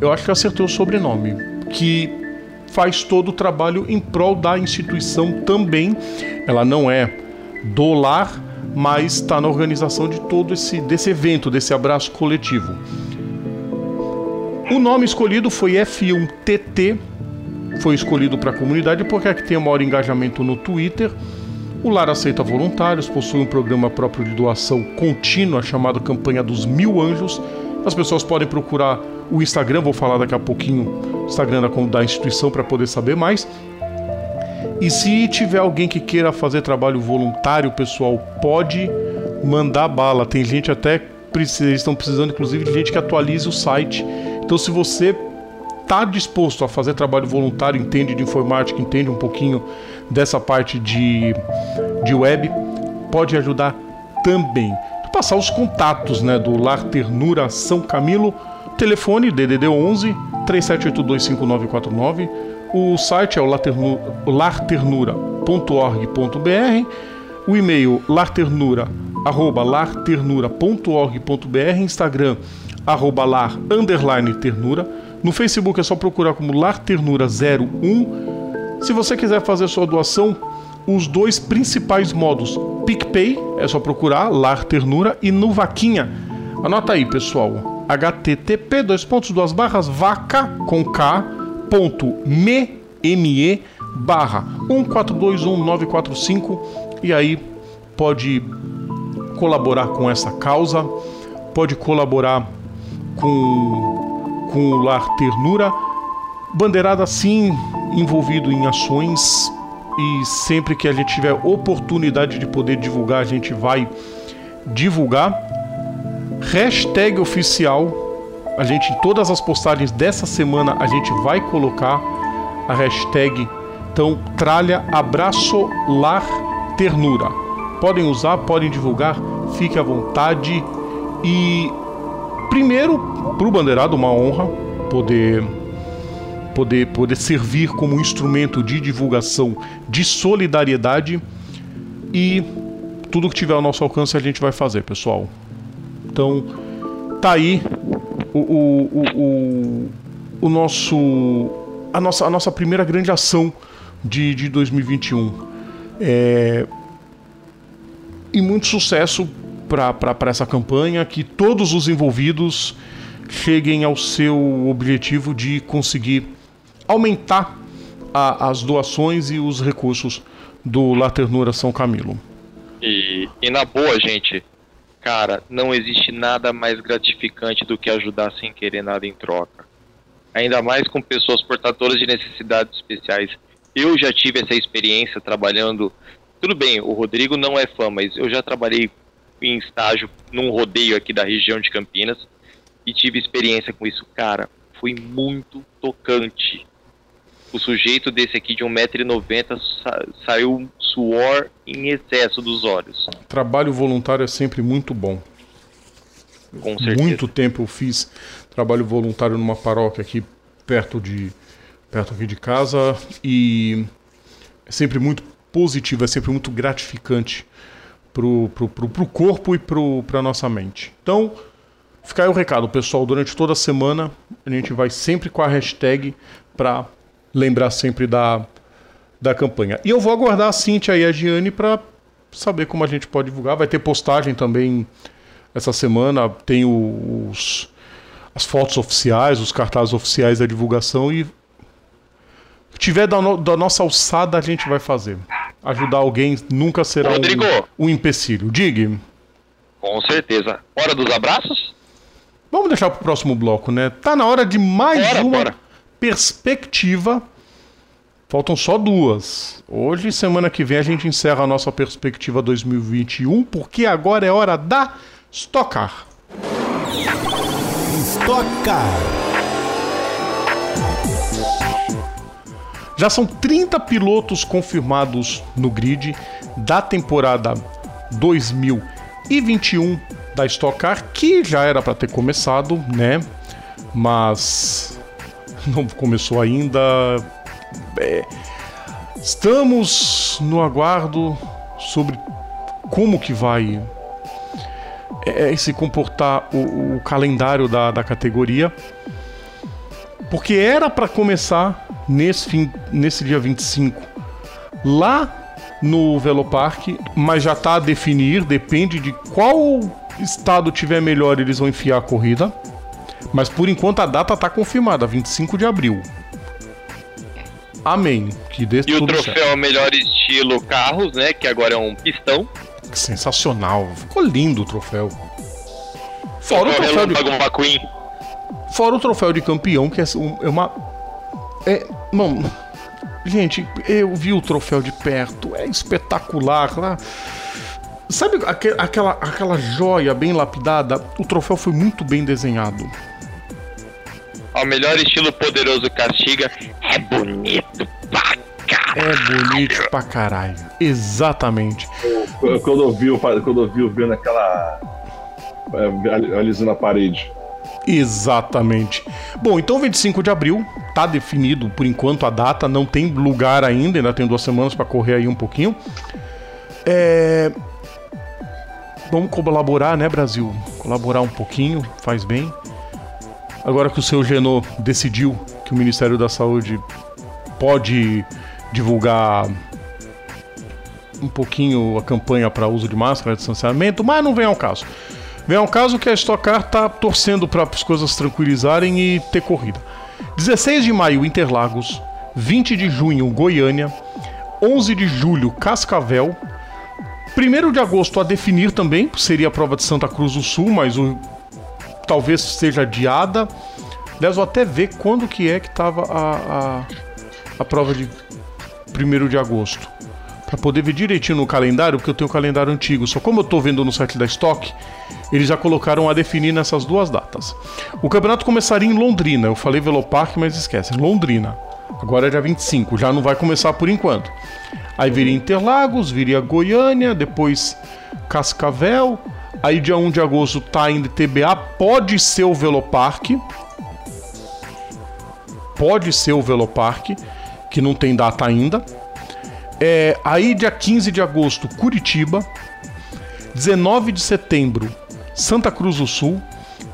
eu acho que acertei o sobrenome, que faz todo o trabalho em prol da instituição também. Ela não é do lar, mas está na organização de todo esse desse evento, desse abraço coletivo. O nome escolhido foi F1TT, foi escolhido para a comunidade porque é que tem o maior engajamento no Twitter. O lar aceita voluntários, possui um programa próprio de doação contínua chamado Campanha dos Mil Anjos. As pessoas podem procurar o Instagram, vou falar daqui a pouquinho o Instagram da instituição para poder saber mais. E se tiver alguém que queira fazer trabalho voluntário, pessoal, pode mandar bala. Tem gente até eles estão precisando, inclusive, de gente que atualize o site. Então, se você está disposto a fazer trabalho voluntário, entende de informática, entende um pouquinho dessa parte de, de web, pode ajudar também. passar os contatos, né, do Lar Ternura São Camilo, telefone DDD 11 37825949. O site é o larternura.org.br, o e-mail larternura@larternura.org.br, Instagram arroba lar underline ternura. No Facebook é só procurar como Lar Ternura 01. Se você quiser fazer sua doação, os dois principais modos. PicPay, é só procurar Lar Ternura e no Vaquinha. Anota aí, pessoal. http dois pontos duas barras vaca com k ponto me, me barra 1421945 e aí pode colaborar com essa causa, pode colaborar com, com o Lar Ternura. Bandeirada sim envolvido em ações e sempre que a gente tiver oportunidade de poder divulgar, a gente vai divulgar. Hashtag oficial, a gente em todas as postagens dessa semana a gente vai colocar a hashtag então tralha abraço lar ternura. Podem usar, podem divulgar, fique à vontade e primeiro para o bandeirado uma honra poder poder, poder servir como instrumento de divulgação, de solidariedade e tudo que tiver ao nosso alcance a gente vai fazer, pessoal. Então, tá aí o, o, o, o, nosso a nossa, a nossa primeira grande ação de, de 2021. É, e muito sucesso para essa campanha, que todos os envolvidos cheguem ao seu objetivo de conseguir aumentar a, as doações e os recursos do La Ternura São Camilo. E, e na boa, gente, cara, não existe nada mais gratificante do que ajudar sem querer nada em troca. Ainda mais com pessoas portadoras de necessidades especiais. Eu já tive essa experiência trabalhando. Tudo bem, o Rodrigo não é fã, mas eu já trabalhei em estágio num rodeio aqui da região de Campinas e tive experiência com isso. Cara, foi muito tocante o sujeito desse aqui de 1,90m sa saiu suor em excesso dos olhos. Trabalho voluntário é sempre muito bom. Com certeza. Muito tempo eu fiz trabalho voluntário numa paróquia aqui perto de perto aqui de casa e é sempre muito positivo, é sempre muito gratificante pro, pro, pro, pro corpo e pro, pra nossa mente. Então, fica aí o recado, pessoal. Durante toda a semana a gente vai sempre com a hashtag para lembrar sempre da, da campanha. E eu vou aguardar a Cintia e a Giane para saber como a gente pode divulgar. Vai ter postagem também essa semana, tem os, as fotos oficiais, os cartazes oficiais da divulgação e tiver da, no, da nossa alçada a gente vai fazer. Ajudar alguém nunca será Rodrigo, um, um empecilho. Diga. Com certeza. Hora dos abraços? Vamos deixar pro próximo bloco, né? Tá na hora de mais Bora, uma bora. Perspectiva. Faltam só duas. Hoje, semana que vem, a gente encerra a nossa perspectiva 2021, porque agora é hora da Stocar. Estocar. Já são 30 pilotos confirmados no grid da temporada 2021 da Stock Car, que já era para ter começado, né? Mas não começou ainda. É, estamos no aguardo sobre como que vai é, se comportar o, o calendário da, da categoria. Porque era para começar nesse, fim, nesse dia 25 lá no Velopark, mas já está a definir, depende de qual estado tiver melhor, eles vão enfiar a corrida. Mas por enquanto a data está confirmada, 25 de abril. Amém. Que dê E o troféu certo. melhor estilo carros, né? Que agora é um pistão. Que sensacional. Ficou lindo o troféu. Fora o troféu Correndo de, Dragon McQueen. fora o troféu de campeão, que é é uma. É. Não. Gente, eu vi o troféu de perto. É espetacular. lá. Sabe aque- aquela, aquela joia bem lapidada? O troféu foi muito bem desenhado. Ao melhor estilo poderoso castiga. É bonito pra caralho. É bonito pra caralho. Exatamente. Quando eu vi, o- quando eu vi o vendo aquela é, alisando a parede. Exatamente. Bom, então 25 de abril tá definido por enquanto a data, não tem lugar ainda, ainda tem duas semanas para correr aí um pouquinho. É... Vamos colaborar, né, Brasil? Colaborar um pouquinho, faz bem. Agora que o seu Genô decidiu que o Ministério da Saúde pode divulgar um pouquinho a campanha para uso de máscara, de distanciamento, mas não vem ao caso. Vem ao caso que a Stock Car tá torcendo para as coisas tranquilizarem e ter corrida. 16 de maio, Interlagos. 20 de junho, Goiânia. 11 de julho, Cascavel. 1 de agosto a definir também, seria a prova de Santa Cruz do Sul, mas o, talvez seja adiada. Aliás, vou até ver quando que é que estava a, a, a prova de 1 de agosto. Para poder ver direitinho no calendário, porque eu tenho o calendário antigo. Só como eu estou vendo no site da Stock, eles já colocaram a definir nessas duas datas. O campeonato começaria em Londrina. Eu falei Velopark, mas esquece, Londrina. Agora é dia 25, já não vai começar por enquanto. Aí viria Interlagos, viria Goiânia, depois Cascavel. Aí dia 1 de agosto tá indo TBA, pode ser o Velopark. Pode ser o Velopark, que não tem data ainda. É, aí dia 15 de agosto, Curitiba. 19 de setembro, Santa Cruz do Sul,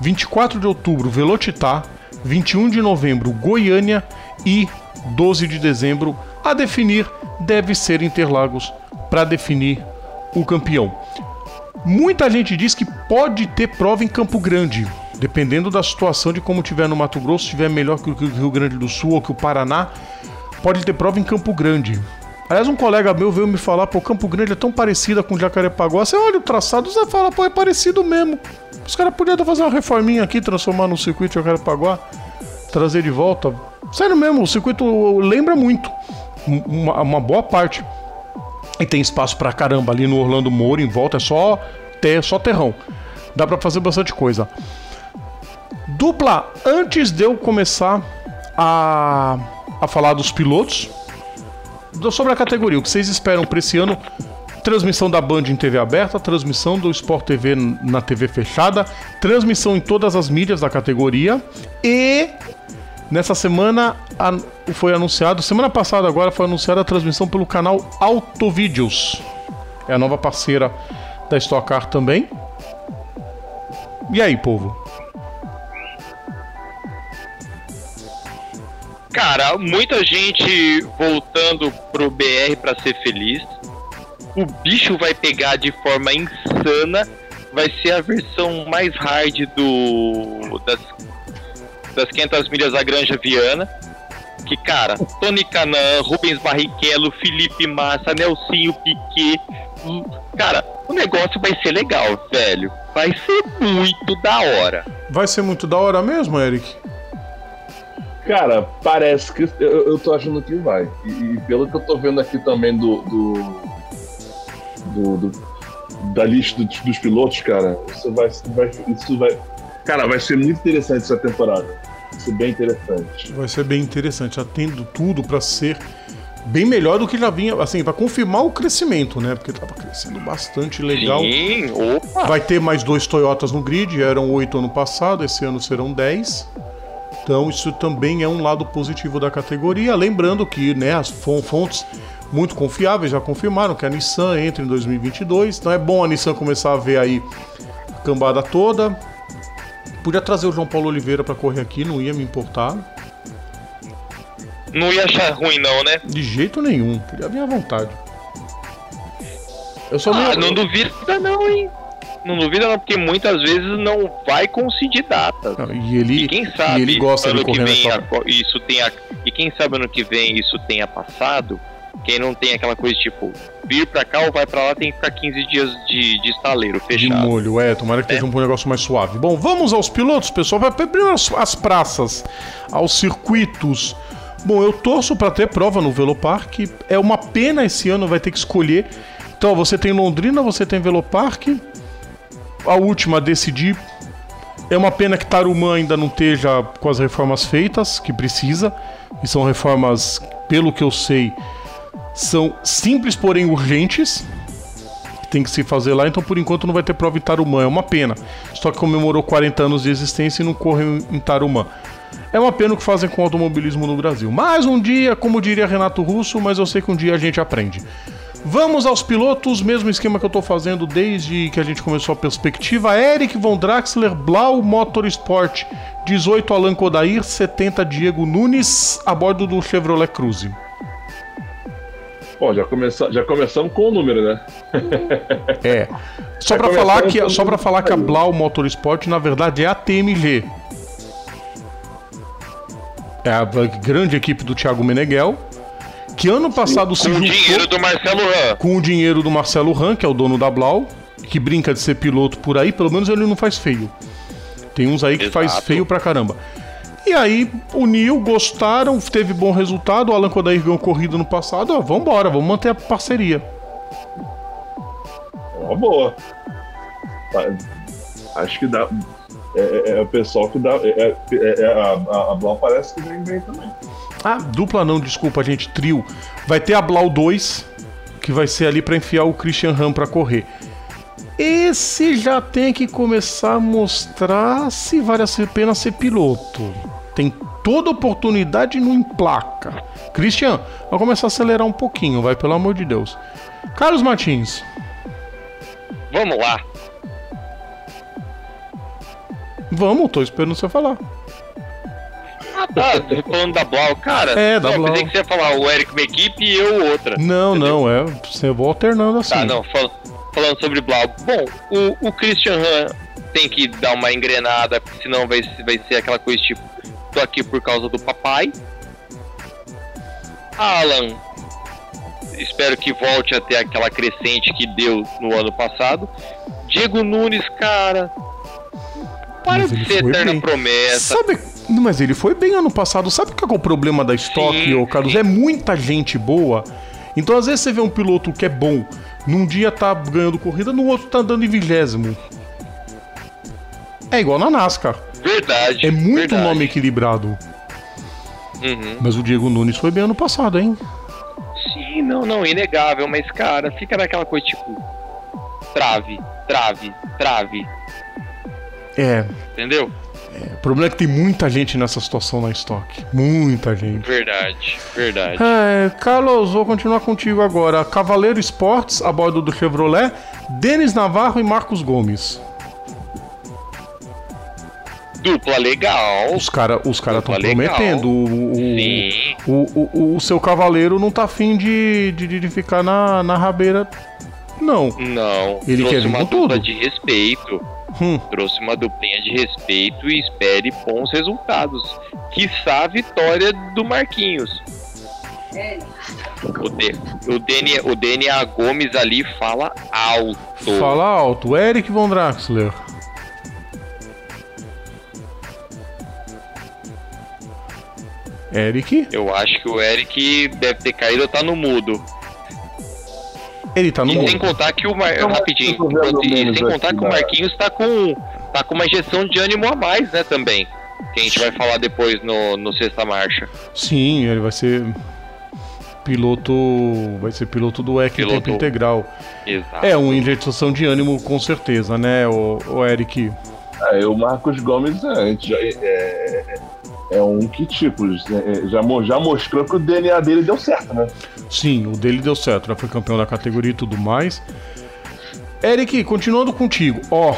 24 de outubro, Velotitá, 21 de novembro, Goiânia e 12 de dezembro, a definir, deve ser Interlagos para definir o campeão. Muita gente diz que pode ter prova em Campo Grande, dependendo da situação de como tiver no Mato Grosso, se tiver melhor que o Rio Grande do Sul ou que o Paraná, pode ter prova em Campo Grande. Aliás, um colega meu veio me falar, pô, Campo Grande é tão parecida com Jacarepaguá. Você olha o traçado, você fala, pô, é parecido mesmo. Os caras podiam fazer uma reforminha aqui, transformar no circuito Jacarepaguá, trazer de volta. Sério mesmo, o circuito lembra muito. Uma, uma boa parte. E tem espaço pra caramba ali no Orlando Moura, em volta, é só, ter, só terrão. Dá pra fazer bastante coisa. Dupla, antes de eu começar a, a falar dos pilotos, sobre a categoria, o que vocês esperam para esse ano? Transmissão da Band em TV aberta, transmissão do Sport TV na TV fechada, transmissão em todas as mídias da categoria e nessa semana foi anunciado, semana passada agora foi anunciada a transmissão pelo canal Autovídeos. É a nova parceira da Stock Car também. E aí, povo? Cara, muita gente voltando pro BR para ser feliz. O bicho vai pegar de forma insana. Vai ser a versão mais hard do das, das 500 milhas da Granja Viana. Que, cara, Tony Canan, Rubens Barrichello, Felipe Massa, Nelsinho Piquet. Cara, o negócio vai ser legal, velho. Vai ser muito da hora. Vai ser muito da hora mesmo, Eric? Cara, parece que eu, eu tô achando que vai. E, e, pelo que eu tô vendo aqui também do. do, do, do da lista dos, dos, pilotos, cara, isso vai, vai, isso vai. Cara, vai ser muito interessante essa temporada. Vai ser bem interessante. Vai ser bem interessante, já tendo tudo para ser bem melhor do que já vinha, assim, para confirmar o crescimento, né? Porque tava crescendo bastante legal. Sim, opa. Vai ter mais dois Toyotas no grid, eram oito ano passado, esse ano serão dez. Então isso também é um lado positivo da categoria. Lembrando que né, as fontes muito confiáveis já confirmaram que a Nissan entra em 2022. Então é bom a Nissan começar a ver aí a cambada toda. Podia trazer o João Paulo Oliveira para correr aqui, não ia me importar. Não ia achar ruim não, né? De jeito nenhum, podia vir à vontade. Eu só ah, não, não duvida não, hein? não duvida não, porque muitas vezes não vai coincidir data. E ele, e quem sabe e ele gosta ano de que vem isso tenha e quem sabe ano que vem isso tenha passado. Quem não tem aquela coisa tipo vir pra cá ou vai pra lá tem que ficar 15 dias de, de estaleiro fechado. De molho, é, tomara que é. esteja um negócio mais suave. Bom, vamos aos pilotos, pessoal. Vai primeiro as, praças, aos circuitos. Bom, eu torço para ter prova no Velopark. É uma pena esse ano vai ter que escolher. Então, você tem Londrina, você tem Velopark a última a decidir. É uma pena que Tarumã ainda não esteja com as reformas feitas, que precisa. E são reformas, pelo que eu sei, são simples, porém urgentes. tem que se fazer lá, então por enquanto não vai ter prova em Tarumã. É uma pena. Só que comemorou 40 anos de existência e não corre em Tarumã. É uma pena o que fazem com o automobilismo no Brasil. Mais um dia, como diria Renato Russo, mas eu sei que um dia a gente aprende. Vamos aos pilotos, mesmo esquema que eu tô fazendo desde que a gente começou a perspectiva. Eric Von Draxler, Blau Motorsport, 18 Alan Kodair, 70 Diego Nunes, a bordo do Chevrolet Cruze. Pô, já, começa, já começamos com o número, né? é. Só para falar que só para falar que a Blau Motorsport na verdade é a TMG. É a grande equipe do Thiago Meneghel, que ano passado se juntou... Com o dinheiro do Marcelo Ran. Com o dinheiro do Marcelo Ran, que é o dono da Blau, que brinca de ser piloto por aí, pelo menos ele não faz feio. Tem uns aí que Exato. faz feio pra caramba. E aí, uniu, gostaram, teve bom resultado. O Alan Kodair ganhou corrida no passado. Ó, vambora, vamos manter a parceria. Uma boa. Acho que dá. É, é, é o pessoal que dá. É, é, é a, a, a Blau parece que vem bem também. Ah, dupla não, desculpa, gente, trio. Vai ter a Blau 2, que vai ser ali para enfiar o Christian Ram para correr. Esse já tem que começar a mostrar se vale a pena ser piloto. Tem toda oportunidade não emplaca. Christian, vai começar a acelerar um pouquinho, vai, pelo amor de Deus. Carlos Martins. Vamos lá. Vamos, tô esperando você falar. Ah, tá. falando da Blau, cara. É, da Blau. Eu pensei que você ia falar o Eric uma equipe e eu outra. Não, entendeu? não, é. Você vai alternando assim. Tá, não, fal falando sobre Blau. Bom, o, o Christian Han tem que dar uma engrenada, senão vai, vai ser aquela coisa tipo, tô aqui por causa do papai. Alan, espero que volte a ter aquela crescente que deu no ano passado. Diego Nunes, cara, para de ser eterna bem. promessa. Sabe, mas ele foi bem ano passado. Sabe qual é o problema da estoque, ô Carlos? É muita gente boa. Então, às vezes, você vê um piloto que é bom, num dia tá ganhando corrida, no outro tá andando em vigésimo. É igual na NASCAR. Verdade. É muito verdade. nome equilibrado. Uhum. Mas o Diego Nunes foi bem ano passado, hein? Sim, não, não, inegável. Mas, cara, fica naquela coisa tipo. Trave, trave, trave. É. Entendeu? É, o problema é que tem muita gente nessa situação na estoque. Muita gente. Verdade, verdade. É, Carlos, vou continuar contigo agora. Cavaleiro Esportes, a bordo do Chevrolet, Denis Navarro e Marcos Gomes. Dupla legal. Os caras os cara estão prometendo. O, o, Sim. O, o, o, seu cavaleiro não tá afim de, de, de ficar na, na rabeira. Não. Não. Ele quer vir com tudo. de respeito. Hum. Trouxe uma duplinha de respeito e espere bons resultados. Quiçá a vitória do Marquinhos. O, D, o, DNA, o DNA Gomes ali fala alto. Fala alto. Eric Von Draxler. Eric? Eu acho que o Eric deve ter caído ou tá no mudo. Ele tá no e sem contar que o Mar... rapidinho, e sem contar que o Marquinhos tá com tá com uma injeção de ânimo a mais, né, também. Que a gente vai falar depois no, no sexta marcha. Sim, ele vai ser piloto, vai ser piloto do EC piloto... tempo integral. Exato. É uma injeção de ânimo com certeza, né, o, o Eric. É, o Marcos Gomes é, é, é um que, tipo, é, já, já mostrou que o DNA dele deu certo, né? Sim, o dele deu certo, já foi campeão da categoria e tudo mais. Eric, continuando contigo, ó.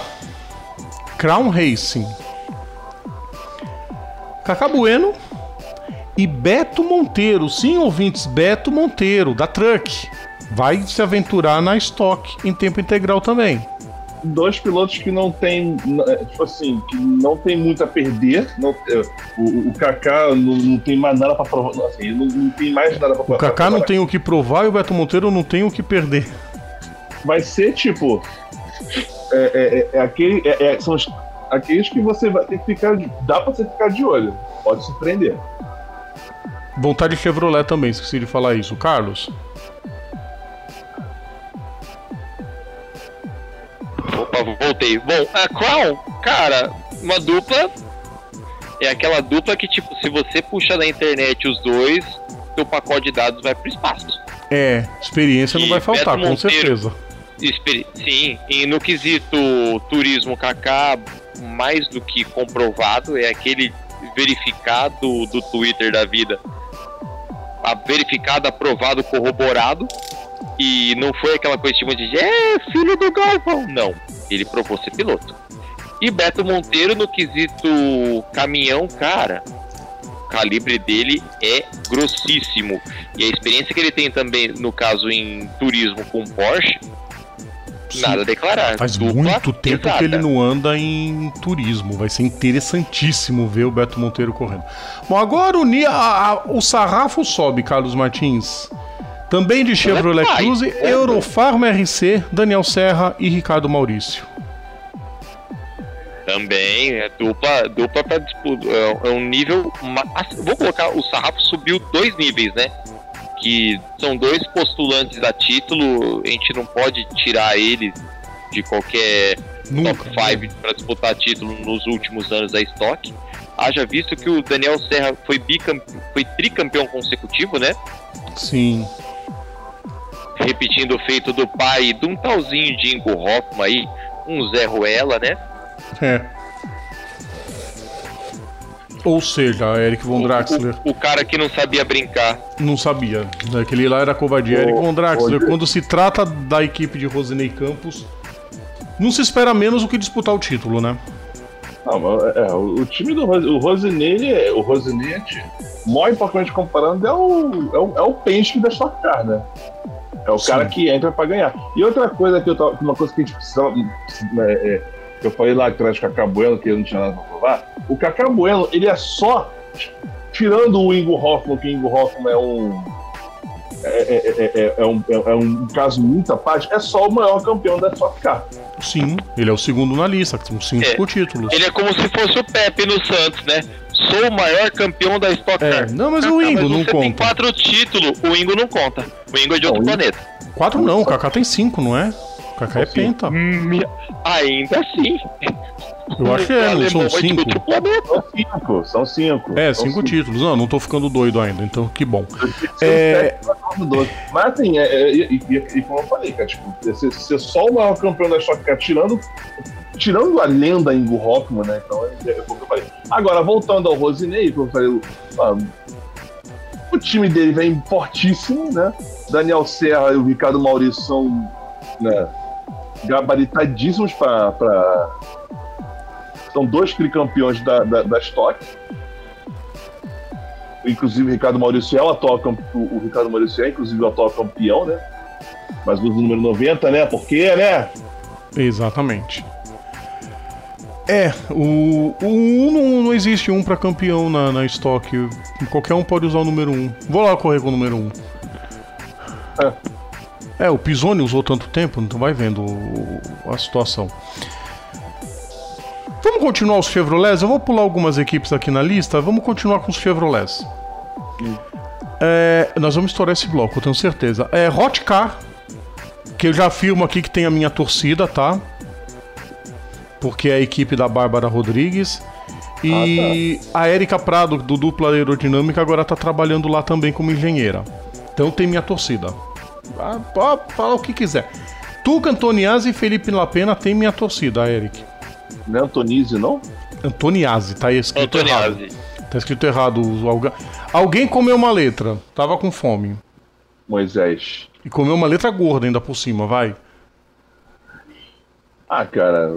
Crown Racing. Cacá Bueno e Beto Monteiro. Sim, ouvintes, Beto Monteiro, da Truck. Vai se aventurar na Stock em tempo integral também dois pilotos que não tem, é, tipo assim, que não tem muito a perder. Não, é, o, o Kaká não, não, tem mais nada para provar. Assim, não, não, tem mais nada para provar. O Kaká não tem o que provar e o Beto Monteiro não tem o que perder. Vai ser tipo. É, é, é aquele, é, são os, aqueles que você vai ter que ficar. Dá para você ficar de olho. Pode surpreender. Vontade Chevrolet também, esqueci de falar isso. Carlos? Opa, voltei. Bom, a Crown, cara, uma dupla. É aquela dupla que, tipo, se você puxa na internet os dois, seu pacote de dados vai pro espaço. É, experiência e não vai faltar, com certeza. Sim, e no quesito turismo Kaká, mais do que comprovado, é aquele verificado do Twitter da vida. A verificado, aprovado, corroborado. E não foi aquela coisa tipo de é filho do Galvão. Não, ele provou ser piloto. E Beto Monteiro no quesito caminhão, cara, o calibre dele é grossíssimo. E a experiência que ele tem também, no caso em turismo com Porsche, Sim. nada a declarar. Faz Dupla muito tempo pesada. que ele não anda em turismo. Vai ser interessantíssimo ver o Beto Monteiro correndo. Bom, agora o, a, a, o sarrafo sobe, Carlos Martins. Também de Chevrolet Cruze, Eurofarma RC, Daniel Serra e Ricardo Maurício. Também, é dupla, dupla para disputa. É, é um nível. Vou colocar, o sarrafo subiu dois níveis, né? Que são dois postulantes a título, a gente não pode tirar eles de qualquer Nunca, top 5 para disputar título nos últimos anos da Stock. Haja visto que o Daniel Serra foi, bicampeão, foi tricampeão consecutivo, né? Sim. Repetindo o feito do pai de um talzinho de Ingo Hoffman aí, um Zé Ruela, né? É. Ou seja, Eric Von Draxler. O, o, o, cara que não sabia brincar. Não sabia. Aquele lá era covardia. Eric Von Draxler, quando se trata da equipe de Rosinei Campos, não se espera menos do que disputar o título, né? Não, é, o, o time do o Rosinei, é, o Rosinei, o maior importante comparando é o, é o, é o Penske da Stock Car, né? É o Sim. cara que entra para ganhar. E outra coisa que eu tava, uma coisa que a gente precisa é, é, eu falei lá atrás do Cacá Bueno, que ele não tinha nada pra provar. O Cacá Bueno, ele é só. Tirando o Ingo Hoffman, que o Ingo Hoffman é um. É, é, é, é um, é, um caso muito à parte, é só o maior campeão da Stock Car. Sim, ele é o segundo na lista, com cinco títulos. Ele é como se fosse o Pepe no Santos, né? Sou o maior campeão da Stock Car. não, mas o Ingo não conta. Tem quatro títulos, o Ingo não conta. O Ingo é de outro não, planeta. Quatro não, o Kaká tem cinco, não é? Kaká é penta. Hum, ainda assim. Eu acho que é, não são cinco. São cinco, são cinco. É, cinco, cinco, títulos. Não, não tô ficando doido ainda, então que bom. É... Mas assim, é, é, e, e, e, como eu falei, cara, tipo, ser, ser só o maior campeão da Stock Car, tirando, tirando a lenda Ingo Rockman, né? Então é, é como eu falei. Agora, voltando ao Rosinei, como eu falei, o time dele vem fortíssimo, né? Daniel Serra e o Ricardo Maurício são né, gabaritadíssimos para. São dois tricampeões da, da, da Stock. Inclusive o Ricardo Maurício é o atual o Ricardo Maurício é, inclusive, o atual campeão, né? Mas no número 90, né? Porque, né? Exatamente. É, o, o 1 não, não existe um para campeão na, na estoque. Qualquer um pode usar o número 1. Vou lá correr com o número 1. É. É, o Pisoni usou tanto tempo, então vai vendo a situação. Vamos continuar os Chevrolets? Eu vou pular algumas equipes aqui na lista. Vamos continuar com os Chevrolets. É, nós vamos estourar esse bloco, eu tenho certeza. É Hot Car, que eu já afirmo aqui que tem a minha torcida, tá? Porque é a equipe da Bárbara Rodrigues. E ah, tá. a Érica Prado, do Dupla Aerodinâmica, agora tá trabalhando lá também como engenheira. Então tem minha torcida. Ah, pode falar o que quiser. Tuca Antoniazzi e Felipe Lapena tem minha torcida, Eric. Não é Antonizzi, não? Antoniazzi, tá escrito Antoniazzi. errado. Tá escrito errado. Alguém, alguém comeu uma letra, tava com fome. Moisés. E comeu uma letra gorda ainda por cima, vai. Ah, cara.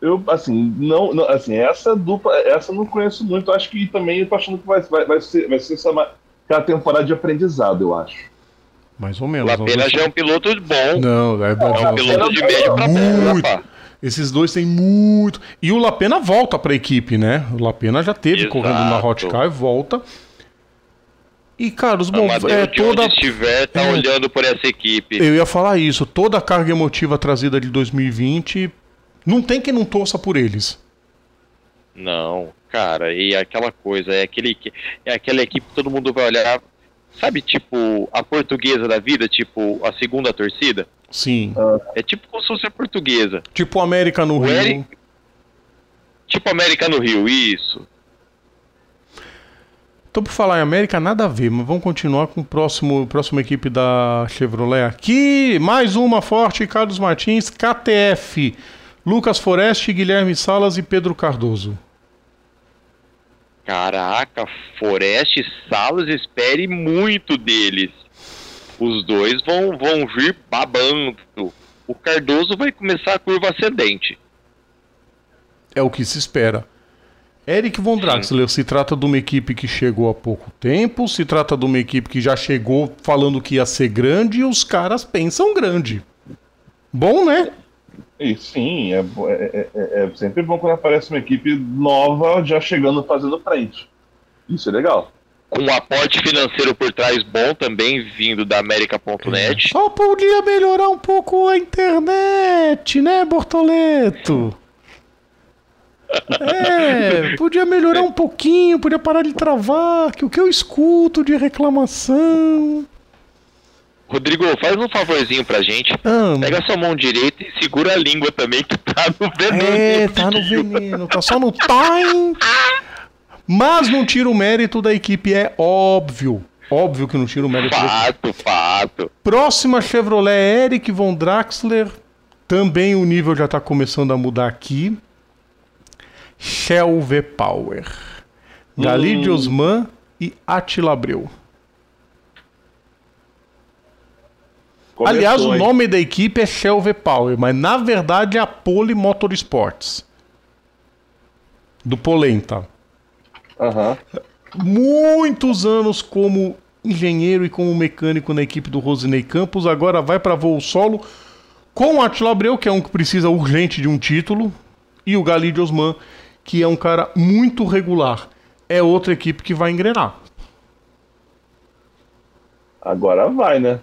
Eu, assim, não, não assim, essa dupla, essa eu não conheço muito. Acho que também eu tô achando que vai, vai, vai ser, vai ser essa, aquela temporada de aprendizado, eu acho. Mais ou menos. Lapena já é um piloto bom. Não, é, é um piloto de médio pra muito. Bom, Esses dois têm muito. E o Lapena volta pra equipe, né? O Lapena já teve Exato. correndo na Hot Car e volta. E, Carlos, bom, é toda. Onde estiver, tá é... olhando por essa equipe. Eu ia falar isso. Toda a carga emotiva trazida de 2020. Não tem quem não torça por eles. Não, cara, e aquela coisa, é aquele é aquela equipe que todo mundo vai olhar Sabe, tipo, a portuguesa da vida, tipo, a segunda torcida? Sim. É tipo como se fosse a portuguesa. Tipo América no o Rio. Eric... Tipo América no Rio, isso. Então, por falar em América, nada a ver, mas vamos continuar com o próximo, próxima equipe da Chevrolet aqui. Mais uma forte, Carlos Martins, KTF. Lucas Foreste, Guilherme Salas e Pedro Cardoso. Caraca, Foreste e Salas, espere muito deles. Os dois vão, vão vir babando. O Cardoso vai começar a curva ascendente. É o que se espera. Eric Von Draxler se trata de uma equipe que chegou há pouco tempo, se trata de uma equipe que já chegou falando que ia ser grande e os caras pensam grande. Bom, né? E sim, é, é, é, é, sempre bom quando aparece uma equipe nova já chegando fazendo frente. Isso é legal. Com um aporte financeiro por trás bom também, vindo da América.net. Só podia melhorar um pouco a internet, né, Bortoleto? É, podia melhorar um pouquinho, podia parar de travar, que o que eu escuto de reclamação. Rodrigo, faz um favorzinho pra gente. Ah, Pega sua mão direita e segura a língua também, que tá no veneno. é, tá no veneno, tá só no time. Mas não tira o mérito da equipe, é óbvio. Óbvio que não tira o mérito da equipe. Fato, fato. Próxima Chevrolet Eric Von Draxler. Também o nível já tá começando a mudar aqui. Shell V-Power. Galide Osman e Attila Abreu. Começou, Aliás, o hein? nome da equipe é Shell V-Power, mas na verdade é a Pole Motorsports. Do Polenta. Aham. Muitos anos como engenheiro e como mecânico na equipe do Rosinei Campos, agora vai para voo solo com o Attila Abreu, que é um que precisa urgente de um título, e o Galide Osman, que é um cara muito regular. É outra equipe que vai engrenar. Agora vai, né?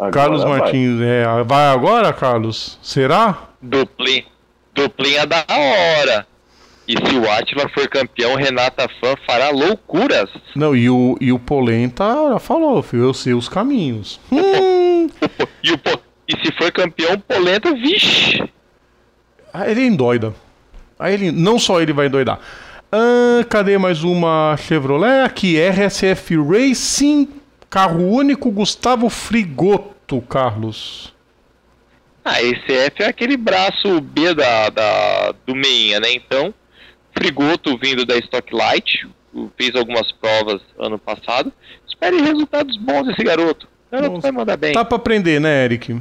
Agora Carlos vai. Martins, é, vai agora, Carlos? Será? Duplinha, duplinha da hora. E se o Atila for campeão, Renata Fã fará loucuras. Não, e o, e o Polenta já falou, filho, eu sei os caminhos. Hum, E, o, e se for campeão, Polenta, vixe. aí ele endoida. Aí ele, não só ele vai endoidar. Ah, cadê mais uma Chevrolet? Aqui, RSF Racing, carro único, Gustavo Frigoto, Carlos. Ah, esse F é aquele braço B da, da, do Meinha, né? Então, Frigoto vindo da Stock Light, fez algumas provas ano passado. Espere resultados bons desse garoto. O garoto Nossa. vai mandar bem. Tá pra aprender, né, Eric?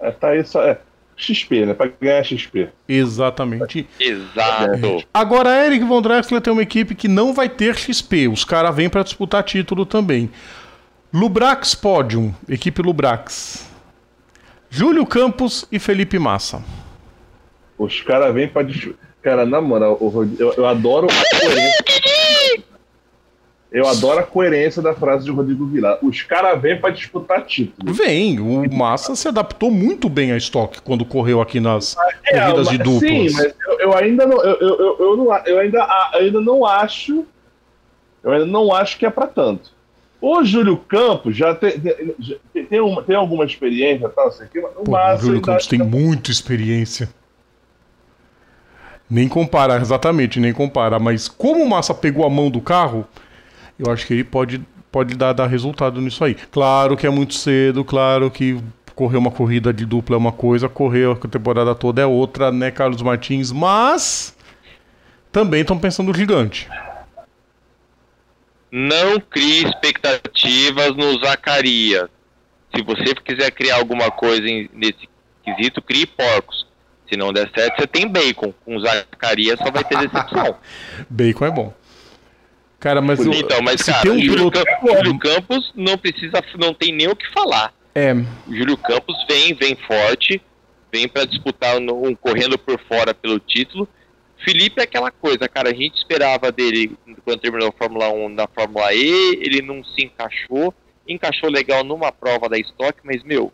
É, tá aí só. É, XP, né? Pra ganhar XP. Exatamente. Exato. Agora, Eric Von Drexler tem uma equipe que não vai ter XP. Os caras vêm pra disputar título também. Lubrax Podium, equipe Lubrax. Júlio Campos e Felipe Massa. Os caras vêm pra. Cara, na moral, eu, eu adoro a coerência. Eu adoro a coerência da frase de Rodrigo Vilar. Os caras vêm pra disputar título. Vem, o Massa se adaptou muito bem a estoque quando correu aqui nas corridas de duplas. Sim, mas eu, eu ainda não. Eu, eu, eu, não, eu ainda, eu ainda não acho. Eu ainda não acho que é pra tanto. O Júlio Campos já tem, tem, uma- tem alguma experiência, tal, sei o Pô, Júlio Campos tem muita experiência. Nem compara, exatamente, nem compara. Mas como o Massa pegou a mão do carro, eu acho que ele pode, pode dar, dar resultado nisso aí. Claro que é muito cedo, claro que correr uma corrida de dupla é uma coisa, correr a temporada toda é outra, né, Carlos Martins? Mas também estão pensando gigante. Não crie expectativas no Zacarias. Se você quiser criar alguma coisa nesse quesito, crie porcos. Se não der certo, você tem bacon. Com o Zacarias só vai ter decepção. Bacon é bom. Cara, mas eu, então, mas cara, tem um o Júlio, piloto... Campos, Júlio Campos não precisa, não tem nem o que falar. É, O Júlio Campos vem, vem forte, vem para disputar um correndo por fora pelo título. Felipe é aquela coisa, cara, a gente esperava dele quando terminou a Fórmula 1 na Fórmula E, ele não se encaixou, encaixou legal numa prova da Stock, mas meu,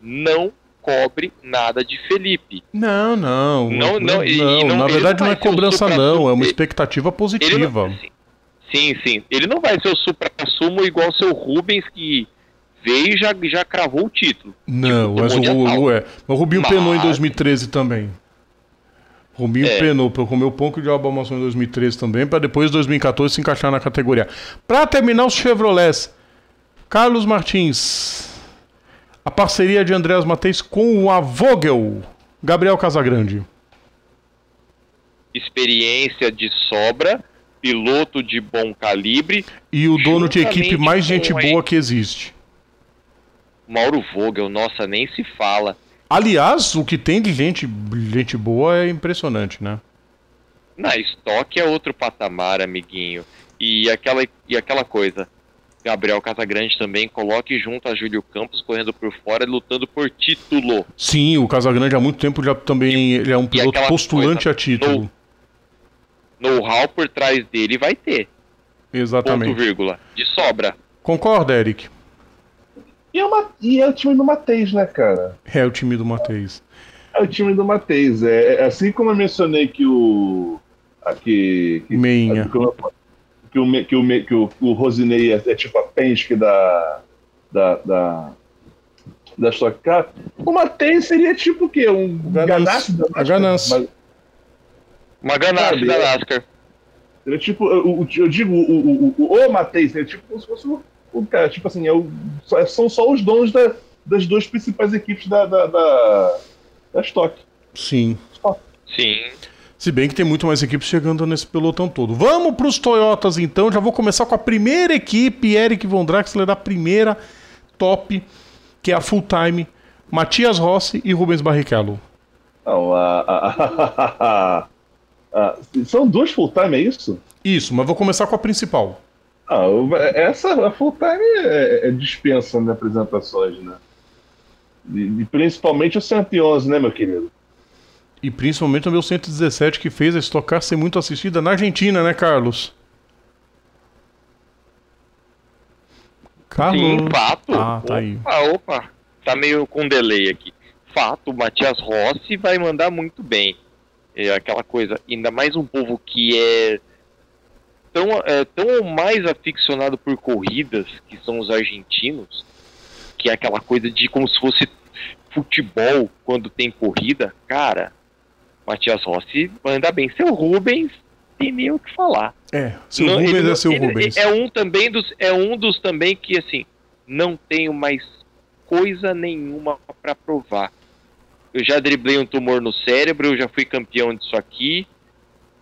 não cobre nada de Felipe. Não, não. Não, não, e- não, e não- na verdade não não é cobrança, não. É uma expectativa positiva. não, sim, sim, ele não vai ser o supra-sumo igual o seu Rubens que veio e já, já cravou o título. Não, Tipo, mas o, o, é, o Rubinho Mas- penou em 2013 também. Rominho É. penou pra comer o pão que o diabo amassou em 2013 também, pra depois, em 2014, se encaixar na categoria. Pra terminar os Chevrolets, Carlos Martins, a parceria de Andreas Mateis com a Vogel, Gabriel Casagrande. Experiência de sobra, piloto de bom calibre, E o dono de equipe mais gente boa que existe. Mauro Vogel, nossa, nem se fala. Aliás, o que tem de gente, gente boa é impressionante, né? Na estoque é outro patamar, amiguinho. E aquela, e aquela coisa. Gabriel Casagrande também coloque junto a Júlio Campos correndo por fora, lutando por título. Sim, o Casagrande há muito tempo já também ele é um piloto postulante coisa, a título. Know-how por trás dele vai ter. Ponto, Exatamente. vírgula. De sobra. Concorda, Eric? E é, uma, e é o time do Matheus, né, cara? É o time do Matheus. É o time do Matheus. É, é assim como eu mencionei que o. Aqui. Que, Meinha. que, o- que, o, que, o, que o, Rosinei é, é tipo a Penske da. Da. Da, da Stock Car. O Matheus seria tipo o quê? Um da A Ganassi. Mas Uma ganância da é- NASCAR. Seria tipo, o, o- eu digo, o, o, o, o Matheus seria tipo como se fosse o, o cara, tipo assim, é o, só- são só os donos da- das duas principais equipes da, da, da, da Stock. Sim. Sim. Se bem que tem muito mais equipes chegando nesse pelotão todo. Vamos para os Toyotas então. Já vou começar com a primeira equipe, Eric Von Draxler, da primeira top, que é a full time, Matias Rossi e Rubens Barrichello. Não, a, são duas full-time, é isso? Isso, mas vou começar com a principal. Ah, o- essa a full-time é, é dispensa de apresentações, né? E, e principalmente o 111, né, meu querido? E principalmente o meu 117, que fez a Stock Car ser muito assistida na Argentina, né, Carlos? Carlos. Sim, fato. Ah, tá aí. Opa, opa. Tá meio com delay aqui. Fato, o Matias Rossi vai mandar muito bem. É aquela coisa, ainda mais um povo que é tão, é, tão mais aficionado por corridas, que são os argentinos, que é aquela coisa de como se fosse futebol quando tem corrida. Cara, Matias Rossi manda bem. Seu Rubens tem nem o que falar. É, seu Não, Rubens ele é seu ele- Rubens. É um também dos, é um dos também que assim não tenho mais coisa nenhuma pra provar. Eu já driblei um tumor no cérebro, eu já fui campeão disso aqui.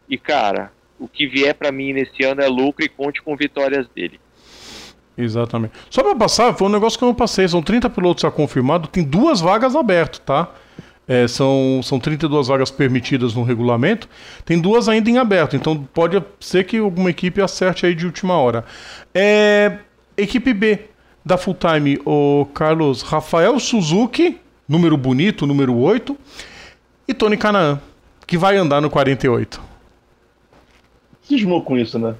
E cara, o que vier pra mim nesse ano é lucro e conte com vitórias dele. Exatamente. Só pra passar, foi um negócio que eu não passei. São 30 pilotos já confirmados, tem duas vagas abertas, tá? É, são, são 32 vagas permitidas no regulamento, tem duas ainda em aberto, então pode ser que alguma equipe acerte aí de última hora. É, equipe B da Full Time, o Carlos Rafael Suzuki, número bonito, número 8, e Tony Canaan, que vai andar no 48. Cismou com isso, né?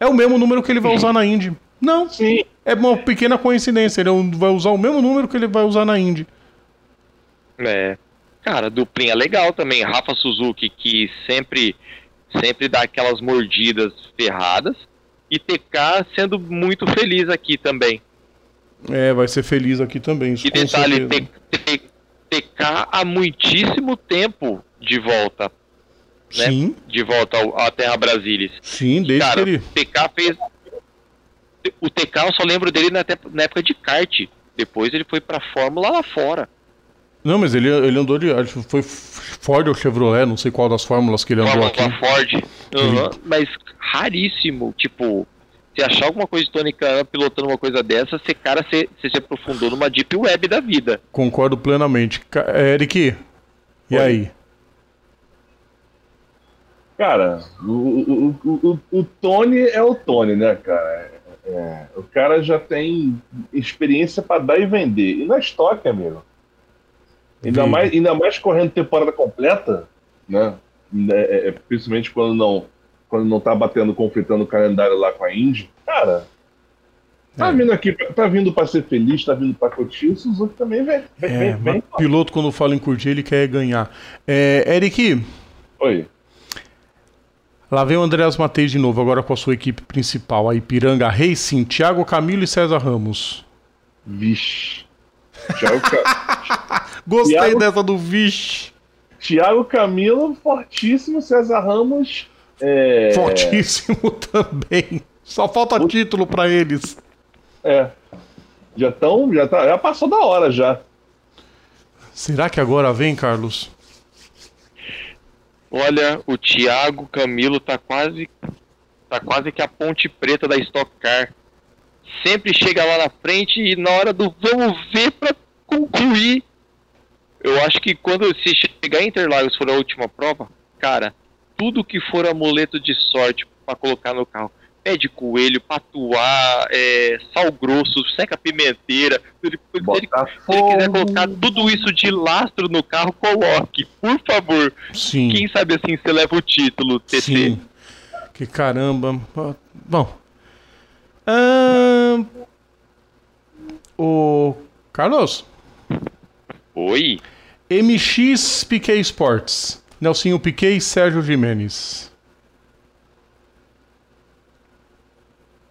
É o mesmo número que ele vai usar na Indy. Não, Sim. é uma pequena coincidência. Ele vai usar o mesmo número que ele vai usar na Indy. É. Cara, duplinha legal também. Rafa Suzuki, que sempre, sempre dá aquelas mordidas ferradas. E TK sendo muito feliz aqui também. É, vai ser feliz aqui também. Isso E detalhe, TK há muitíssimo tempo de volta, né? Sim, De volta ao- à Terra Brasilis. sim, desde Cara, que ele. TK fez. O TK eu só lembro dele na, te- na época de kart. Depois ele foi pra Fórmula lá fora. Não, mas ele, ele andou de. Foi Ford ou Chevrolet, não sei qual das fórmulas que ele andou Fórmula aqui. Ford. Uhum, Mas raríssimo. Tipo, se achar alguma coisa de Tony Khan pilotando uma coisa dessa, você, cara, você, você se aprofundou numa deep web da vida. Concordo plenamente. É, Eric, e Oi. aí? Cara, o, o, o, o, Tony é o Tony, né, cara? É, é, o cara já tem experiência para dar e vender. E na estoque, amigo. Ainda mais, ainda mais correndo temporada completa, né? É, é, principalmente quando não, quando não tá batendo, conflitando o calendário lá com a Indy. Cara, tá É. vindo aqui, tá vindo para ser feliz, tá vindo para curtir. O Suzuki também vem. vem, É, vem. piloto, quando fala em curtir, ele quer ganhar. É, Eric, Oi. Lá vem o Andreas Mateis de novo, agora com a sua equipe principal, a Ipiranga Racing, Thiago Camilo e César Ramos. Vixe. Thiago, Ca- Gostei Thiago- dessa do Vixe. Thiago Camilo, fortíssimo. César Ramos. É... Fortíssimo também. Só falta o... título para eles. É. Já estão. Já, tá, já passou da hora já. Será que agora vem, Carlos? Olha, o Thiago Camilo tá quase. Tá quase que a ponte preta da Stock Car. Sempre chega lá na frente e na hora do vamos ver para concluir. Eu acho que quando se chegar em Interlagos for a última prova, cara, tudo que for amuleto de sorte para colocar no carro, pé de coelho, patuá, é, sal grosso, seca pimenteira. Se ele, se, ele, se ele, quiser colocar tudo isso de lastro no carro, coloque, por favor. Sim. Quem sabe assim você leva o título, TT. Sim. Que caramba. Bom. Hum... O Carlos. Oi. MX Piquet Sports. Nelsinho Piquet e Sérgio Jimenez.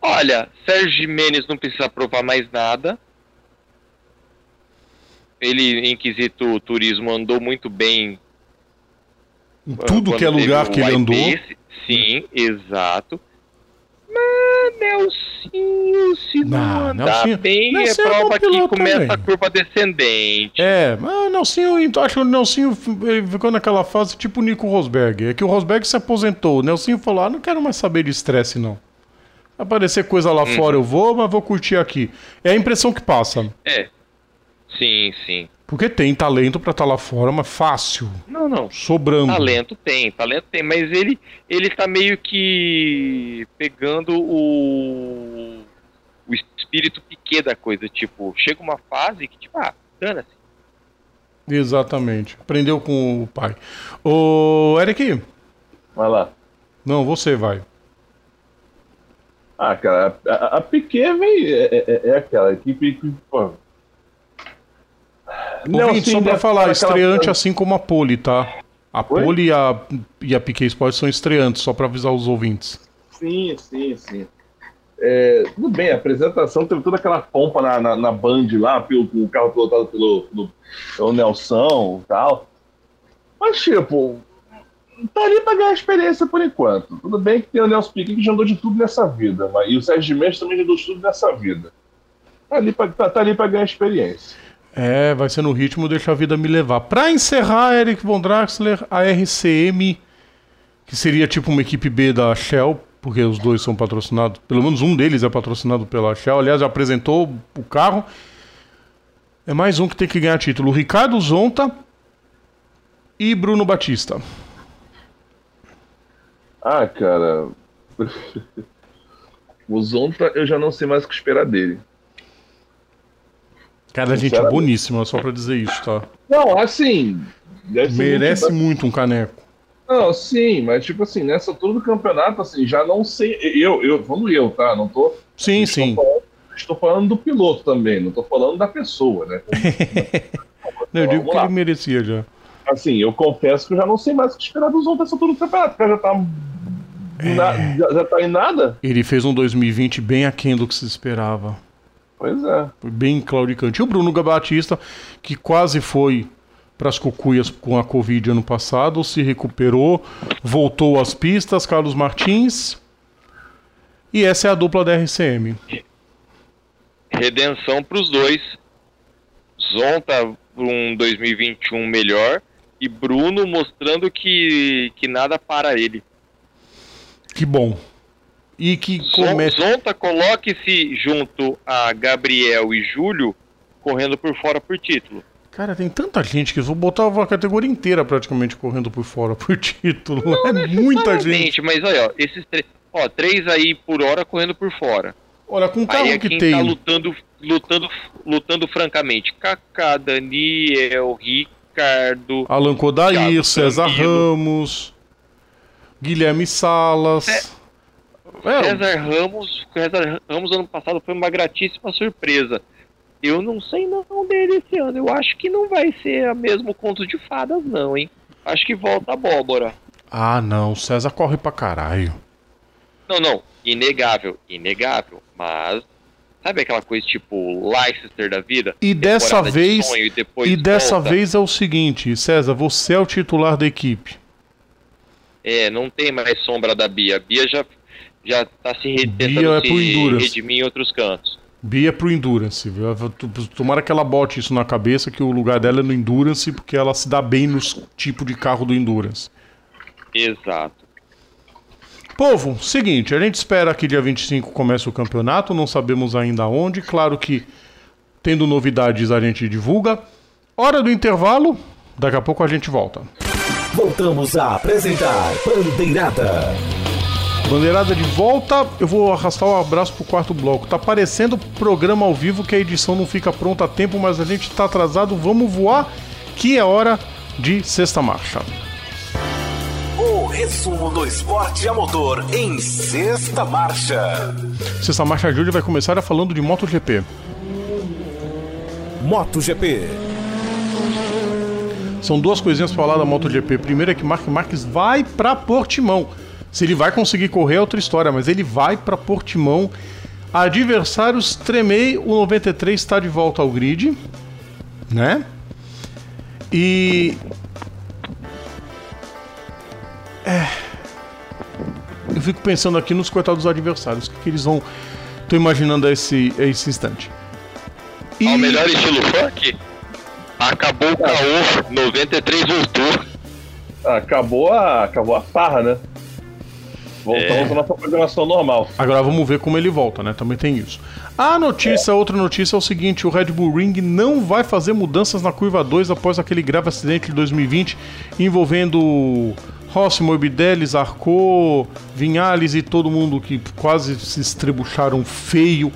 Olha, Sérgio Jimenez não precisa provar mais nada. Ele, em quesito turismo, andou muito bem. Em tudo que é lugar que ele andou. Sim, exato. Mas Nelsinho, se não, não andar Nelsinho, bem, é Nelsinho é prova é que começa também. a curva descendente. É, mas o Nelsinho, então, acho que o Nelsinho ficou naquela fase tipo o Nico Rosberg. É que o Rosberg se aposentou. O Nelsinho falou: ah, não quero mais saber de estresse, não. Aparecer coisa lá hum. fora eu vou, mas vou curtir aqui. É a impressão que passa. É. Sim, sim. Porque tem talento para estar tá lá fora, mas fácil. Não, não. Sobrando. Talento tem, talento tem, mas ele ele tá meio que pegando o o espírito piquet da coisa, tipo, chega uma fase que tipo, ah, dana-se. Exatamente. Aprendeu com o pai. Ô, Eric. Vai lá. Não, você vai. Ah, cara, a, a Piquet vem. É, é, é aquela equipe que, pô, não, Ouvinte, só pra falar, estreante assim como a Poli, tá? A Oi? Poli e a, e a Piquet Sports são estreantes, só pra avisar os ouvintes. Sim, sim, sim. É, tudo bem, a apresentação teve toda aquela pompa na, na, na Band lá, pelo, o carro pilotado pelo, pelo, pelo Nelson e tal. Mas, tipo, tá ali pra ganhar experiência por enquanto. Tudo bem que tem o Nelson Piquet que já andou de tudo nessa vida, mas, e o Sérgio Mendes também já andou de tudo nessa vida. Tá ali pra, tá, tá ali pra ganhar experiência. É, vai ser no ritmo Deixa a Vida Me Levar. Para encerrar, Eric Von Draxler, a RCM, que seria tipo uma equipe B da Shell, porque os dois são patrocinados, pelo menos um deles é patrocinado pela Shell. Aliás, já apresentou o carro. É mais um que tem que ganhar título. Ricardo Zonta e Bruno Batista. Ah, cara. o Zonta eu já não sei mais o que esperar dele. Cara, a gente é boníssima, só pra dizer isso, tá? Não, assim. Merece muito, muito um caneco. Não, sim, mas tipo assim, nessa altura do campeonato, assim, já não sei. Eu, eu, vamos eu, tá? Não tô. Sim, sim. Falando, estou falando do piloto também, não tô falando da pessoa, né? não, eu digo que ele merecia já. Assim, eu confesso que eu já não sei mais o que esperar dos outros nessa altura do campeonato, porque já tá. É... Na, já, já tá em nada. Ele fez um 2020 bem aquém do que se esperava. Pois é. Foi bem claudicante. E o Bruno Batista, que quase foi para as cucuias com a Covid ano passado, se recuperou, voltou às pistas, Carlos Martins. E essa é a dupla da RCM. Redenção para os dois. Zonta um 2021 melhor e Bruno mostrando que, que nada para ele. Que bom e que comece... Zonta coloque-se junto a Gabriel e Júlio correndo por fora por título. Cara, tem tanta gente que eu vou botar a categoria inteira praticamente correndo por fora por título. Não, é muita gente. Mas olha, ó, esses três, ó, três aí por hora correndo por fora. Olha, com o carro aí é que quem tem. Tá lutando, lutando, lutando francamente. Kaká, Daniel, Ricardo, Alan Kodair, César Ramos, Guilherme Salas. É é. César Ramos, César Ramos ano passado foi uma gratíssima surpresa. Eu não sei não dele esse ano. Eu acho que não vai ser o mesmo conto de fadas, não, hein? Acho que volta a abóbora. Ah, não. César corre pra caralho. Não, não. Inegável. Inegável. Mas Sabe aquela coisa tipo Leicester da vida? E dessa vez, de e, e dessa vez é o seguinte, César, você é o titular da equipe. É, não tem mais sombra da Bia. A Bia já já tá se Bia é pro Endurance. redimir em outros cantos. Bia é pro Endurance. Tomara que ela bote isso na cabeça, que o lugar dela é no Endurance, porque ela se dá bem no tipo de carro do Endurance. Exato. Povo, seguinte, a gente espera que dia 25 comece o campeonato, não sabemos ainda onde. Claro que, tendo novidades, a gente divulga. Hora do intervalo, daqui a pouco a gente volta. Voltamos a apresentar Bandeirada. Bandeirada de volta, eu vou arrastar o um abraço pro quarto bloco. Tá parecendo programa ao vivo que a edição não fica pronta a tempo, mas a gente tá atrasado, vamos voar, que é hora de sexta marcha. Resumo do esporte a motor em sexta marcha. Sexta marcha de hoje vai começar falando de MotoGP. MotoGP. São duas coisinhas para falar da MotoGP. Primeiro é que Mark Marques vai para Portimão. Se ele vai conseguir correr é outra história, mas ele vai para Portimão. Adversários tremei, o 93 está de volta ao grid, né? E é. Eu fico pensando aqui nos coitados adversários, o que, que eles vão. Tô imaginando a esse, a esse instante. E... Ao melhor estilo funk, acabou o caô, 93 voltou. Acabou a, acabou a farra, né? Voltamos é. à nossa programação normal. Agora vamos ver como ele volta, né? Também tem isso. A notícia, é. outra notícia é o seguinte: o Red Bull Ring não vai fazer mudanças na curva 2 após aquele grave acidente de 2020 envolvendo Rossi, Morbidelli, Zarco, Vinhales e todo mundo que quase se estrebucharam feio.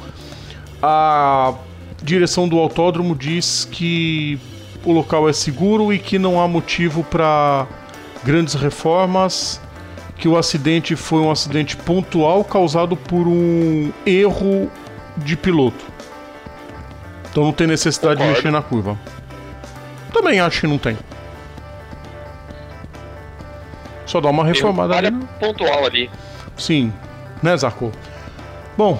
A direção do autódromo diz que o local é seguro e que não há motivo para grandes reformas que o acidente foi um acidente pontual causado por um erro de piloto. Então não tem necessidade Concordo. de mexer na curva. Também acho que não tem. Só dá uma reformada ali. Pontual ali. Sim, né, Zarco? Bom,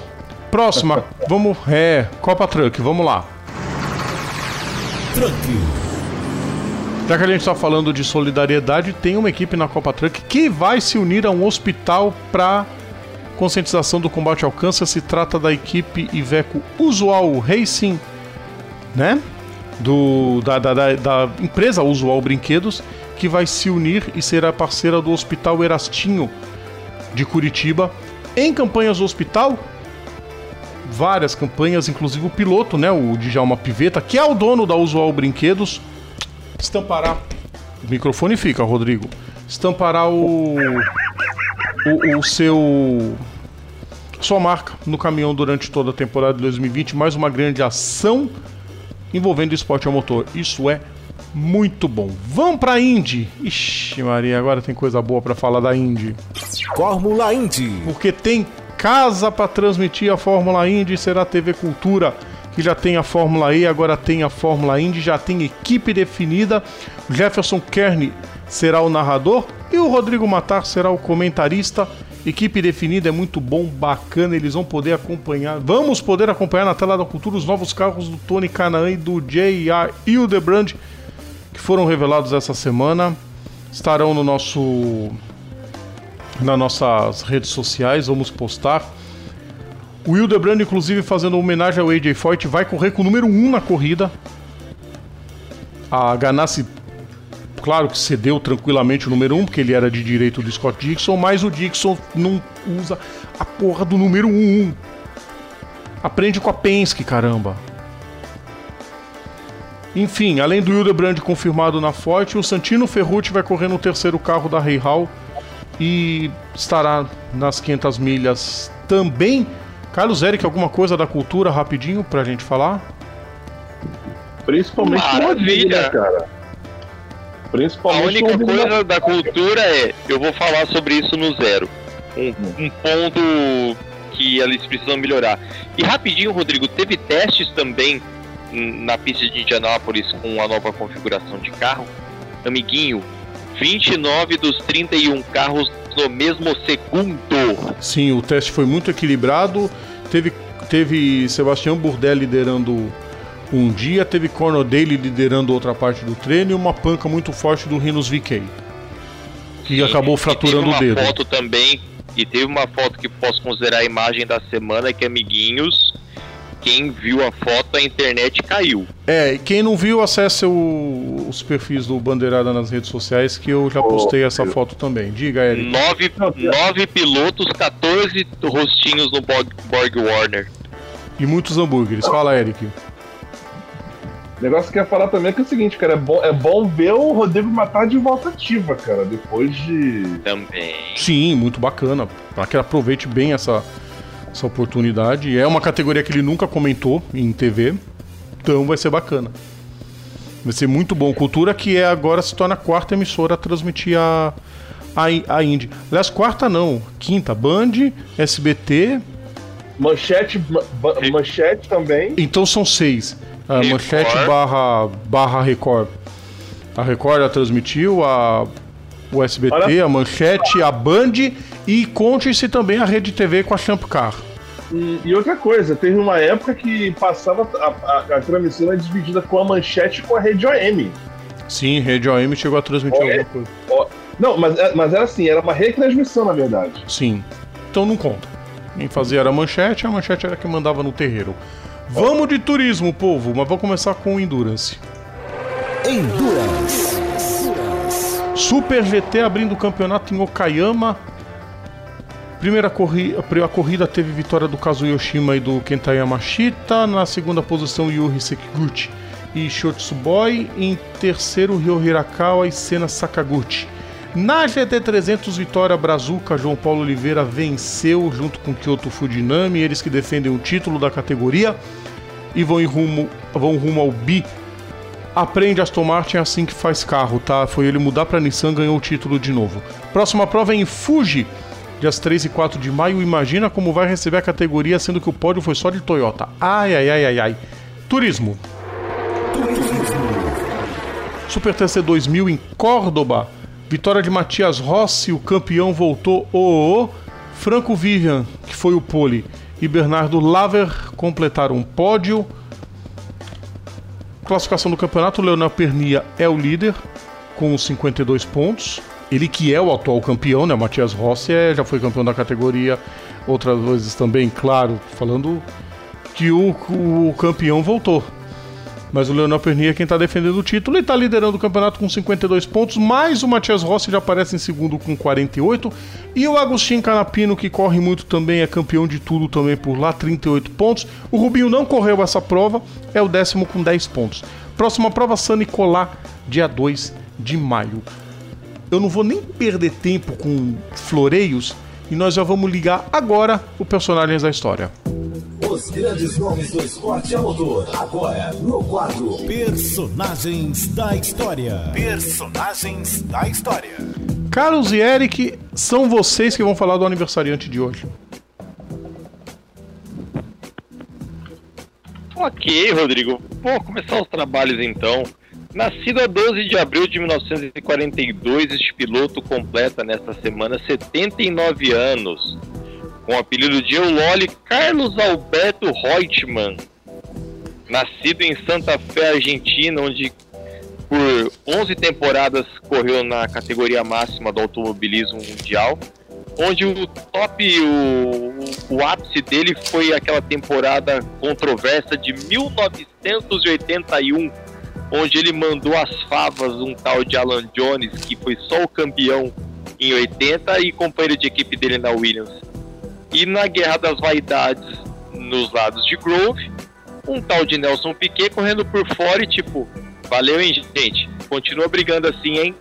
próxima, vamos. É, Copa Truck, vamos lá. Truck. Já que a gente está falando de solidariedade, tem uma equipe na Copa Truck que vai se unir a um hospital para conscientização do combate ao câncer. Se trata da equipe Iveco Usual Racing, né? Do, da, da, da, da empresa Usual Brinquedos, que vai se unir e será parceira do Hospital Erastinho de Curitiba. Em campanhas do hospital, várias campanhas, inclusive o piloto, né, o Djalma Piveta, que é o dono da Usual Brinquedos, estampará. O microfone fica, Rodrigo. Estampará o, o, o seu sua marca no caminhão durante toda a temporada de 2020. Mais uma grande ação envolvendo esporte a motor. Isso é muito bom. Vamos pra Indy. Ixi, Maria, agora tem coisa boa para falar da Indy. Fórmula Indy. Porque tem casa para transmitir a Fórmula Indy, será TV Cultura que já tem a Fórmula E, agora tem a Fórmula Indy, já tem equipe definida. Jefferson Kern será o narrador e o Rodrigo Matar será o comentarista. Equipe definida é muito bom, bacana, eles vão poder acompanhar. Vamos poder acompanhar na tela da cultura os novos carros do Tony Canaan e do J.R. Hildebrand que foram revelados essa semana. Estarão no nosso nas nossas redes sociais, vamos postar. O Hildebrand, inclusive, fazendo homenagem ao AJ Foyt, vai correr com o número 1 na corrida. A Ganassi, claro que cedeu tranquilamente o número 1, porque ele era de direito do Scott Dixon, mas o Dixon não usa a porra do número 1. Aprende com a Penske, caramba. Enfim, além do Hildebrand confirmado na Forte, o Santino Ferrucci vai correr no terceiro carro da Rei Hall e estará nas 500 milhas também. Carlos Eric, alguma coisa da cultura rapidinho pra gente falar? Principalmente Maravilha, né, cara. Principalmente a única coisa da cultura é, eu vou falar sobre isso no zero. Um, um ponto que eles precisam melhorar. E rapidinho, Rodrigo, teve testes também na pista de Indianápolis com a nova configuração de carro. Amiguinho, 29 dos 31 carros no mesmo segundo. Sim, o teste foi muito equilibrado. Teve teve Sebastião Bourdais liderando um dia, teve Conor Daly liderando outra parte do treino e uma panca muito forte do Rinos VK. Que Sim, acabou fraturando o dedo. uma foto também, e teve uma foto que posso considerar a imagem da semana, que amiguinhos, quem viu a foto, a internet caiu. É, e quem não viu, acesse o- os perfis do Bandeirada nas redes sociais que eu já postei essa eu- foto também. Diga, Eric. Nove, nove pilotos, 14 rostinhos no Borg, Borg Warner. E muitos hambúrgueres. Fala, Eric. O negócio que eu ia falar também é que é o seguinte, cara, é bom, é bom ver o Rodrigo matar de volta ativa, cara, depois de. Também. Sim, muito bacana. Para que ele aproveite bem essa, essa oportunidade. É uma categoria que ele nunca comentou em TV. Então vai ser bacana. Vai ser muito bom. Cultura que é agora se torna a quarta emissora a transmitir a, a, a Indy. Aliás, quarta não. Quinta. Band, SBT. Manchete, ma- ba- manchete também. Então são seis. A. Manchete barra, barra Record. A Record já transmitiu, a, o SBT, Olha- a Manchete, a Band e conte-se também a Rede TV com a Champ Car. E, e outra coisa, teve uma época que passava a, a, a transmissão era dividida com a manchete e com a rede OM. Sim, Rede OM chegou a transmitir Olha. alguma coisa. Ó, Não, mas, é- mas era assim, era uma retransmissão, na verdade. Sim. Então não conta. Quem fazia era a Manchete, a Manchete era quem mandava no terreiro. Vamos de turismo, povo, mas vamos começar com o Endurance. Endurance. Super GT abrindo o campeonato em Okayama. Primeira corrida, a corrida teve vitória do Kazuyoshima e do Kenta Yamashita. Na segunda posição, Yuri Sekiguchi e Shotsuboi. Em terceiro, Ryo Hirakawa e Sena Sakaguchi. Na GT300, vitória Brazuca, João Paulo Oliveira venceu junto com Kyoto Fujinami, eles que defendem o título da categoria e vão, rumo, vão rumo ao bi Aprende Aston Martin assim que faz carro, tá? Foi ele mudar pra Nissan, ganhou o título de novo. Próxima prova é em Fuji, dias 3 e 4 de maio. Imagina como vai receber a categoria, sendo que o pódio foi só de Toyota. Ai, ai, ai, ai, ai. Turismo. Super TC 2000 em Córdoba. Vitória de Matias Rossi, o campeão voltou. O, o, o. Franco Vivian, que foi o pole, e Bernardo Laver completaram o pódio. Classificação do campeonato, o Leonel Pernia é o líder com os 52 pontos. Ele que é o atual campeão, né? O Matias Rossi é, já foi campeão da categoria outras vezes também, claro, falando que o, o campeão voltou. Mas o Leonel Pernia é quem está defendendo o título e está liderando o campeonato com 52 pontos, mas o Matias Rossi já aparece em segundo com 48. E o Agostinho Canapino, que corre muito também, é campeão de tudo também por lá, 38 pontos. O Rubinho não correu essa prova, é o décimo com 10 pontos. Próxima prova, San Nicolás, dia 2 de maio. Eu não vou nem perder tempo com floreios e nós já vamos ligar agora o personagens da história. Os grandes nomes do esporte a motor. Agora, no quadro Personagens da História. Personagens da História. Carlos e Eric, são vocês que vão falar do aniversariante de hoje. Ok, Rodrigo. Vou começar os trabalhos então. Nascido a 12 de abril de 1942, este piloto completa nesta semana 79 anos. Com o apelido de Euloli, Carlos Alberto Reutemann. Nascido em Santa Fé, Argentina, onde por 11 temporadas correu na categoria máxima do automobilismo mundial, onde o top, o, o ápice dele foi aquela temporada controversa de 1981, onde ele mandou as favas um tal de Alan Jones, que foi só o campeão em 80 e companheiro de equipe dele na Williams. E na Guerra das Vaidades, nos lados de Grove, um tal de Nelson Piquet correndo por fora e tipo, valeu, hein, gente? Continua brigando assim, hein?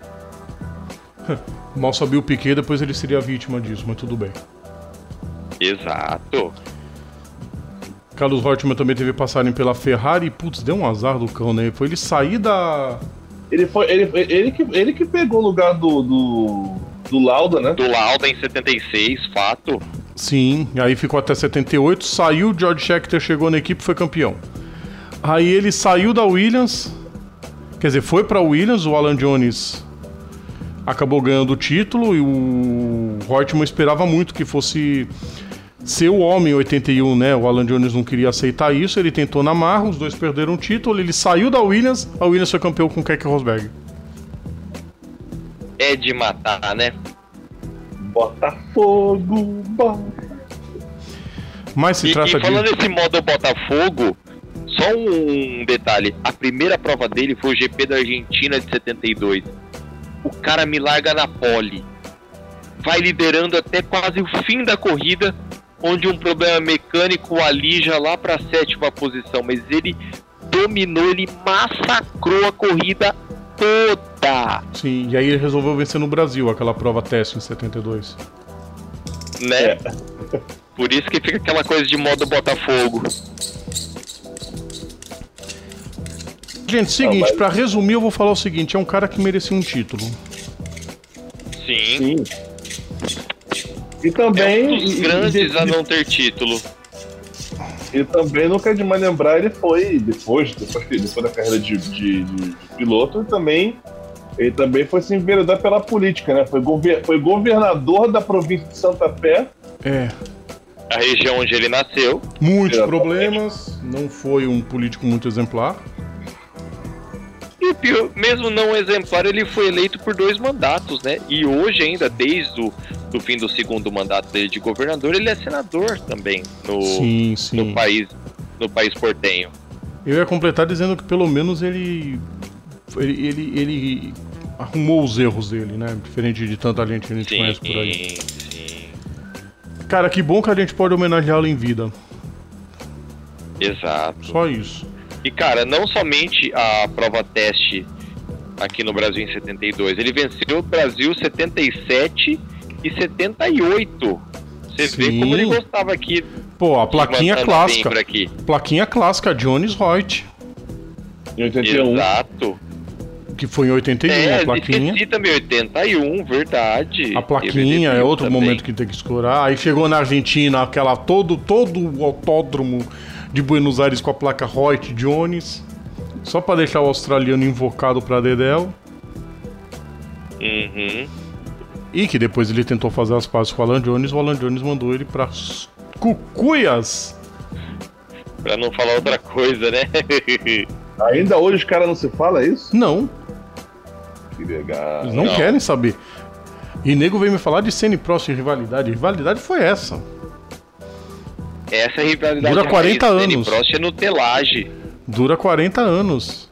Mal sabia o Piquet, depois ele seria vítima disso, mas tudo bem. Exato. Carlos Reutemann também teve passagem pela Ferrari e, putz, deu um azar do cão, né? Foi ele sair da. Ele foi. Ele, ele, que, ele que pegou o lugar do. do, do Lauda, né? Do Lauda em 76, fato. Sim, aí ficou até 78, saiu, George Scheckter chegou na equipe e foi campeão. Aí ele saiu da Williams, quer dizer, foi pra Williams, o Alan Jones acabou ganhando o título e o Reutemann esperava muito que fosse ser o homem em 81, né? O Alan Jones não queria aceitar isso, ele tentou na marra, os dois perderam o título, ele saiu da Williams, a Williams foi campeão com o Keck Rosberg. É de matar, né? Botafogo, bota. Mas se E, trata e falando de. nesse modo Botafogo, só um detalhe: a primeira prova dele foi o GP da Argentina de 72. O cara me larga na pole, vai liderando até quase o fim da corrida, onde um problema mecânico o alija lá para a sétima posição. Mas ele dominou, ele massacrou a corrida toda, Sim, e aí ele resolveu vencer no Brasil aquela prova teste em 72. né? Por isso que fica aquela coisa de modo Botafogo. Gente, seguinte, mas- pra resumir, eu vou falar o seguinte: é um cara que merecia um título. Sim. Sim. E É também. um dos grandes e- a não ter título. E também nunca é demais lembrar, ele foi, depois, depois, depois da carreira de, de- de- de piloto, ele também, ele também foi se enveredar pela política, né? Foi, gover- foi governador da província de Santa Fé. É, A região onde ele nasceu. muitos problemas, não foi um político muito exemplar. O pior, mesmo não exemplar, ele foi eleito por dois mandatos, né? E hoje ainda, desde o do fim do segundo mandato dele de governador, ele é senador também no, Sim, sim. no país no país portenho. Eu ia completar dizendo que pelo menos ele. Ele, ele, ele arrumou os erros dele, né? Diferente de tanta gente que a gente Sim, conhece por aí. sim, Cara, que bom que a gente pode homenageá-lo em vida. exato. Só isso. E cara, não somente a prova teste aqui no Brasil em 72, ele venceu o Brasil 77 e 78. Você vê Sim. como ele gostava aqui. Pô, a plaquinha clássica. aqui. Plaquinha clássica, Jones Reut, Em 81. Exato. que foi em 81, É, a plaquinha. esqueci também, 81, verdade. A plaquinha é outro também. momento que tem que explorar. Aí chegou na Argentina, aquela todo todo o autódromo de Buenos Aires com a placa Reut Jones, só pra deixar o australiano invocado pra Dedel. Uhum. E que depois ele tentou fazer as pazes com o Alan Jones, o Alan Jones mandou ele pra Cucuias. Pra não falar outra coisa, né? Ainda hoje os caras não se fala isso? Não, Que legal. eles não, Não. querem saber. E nego veio me falar de Senna e Prost e rivalidade. Rivalidade foi essa. Essa rivalidade Dura 40 raiz, Danny anos. Prost é nutelagem. Dura 40 anos.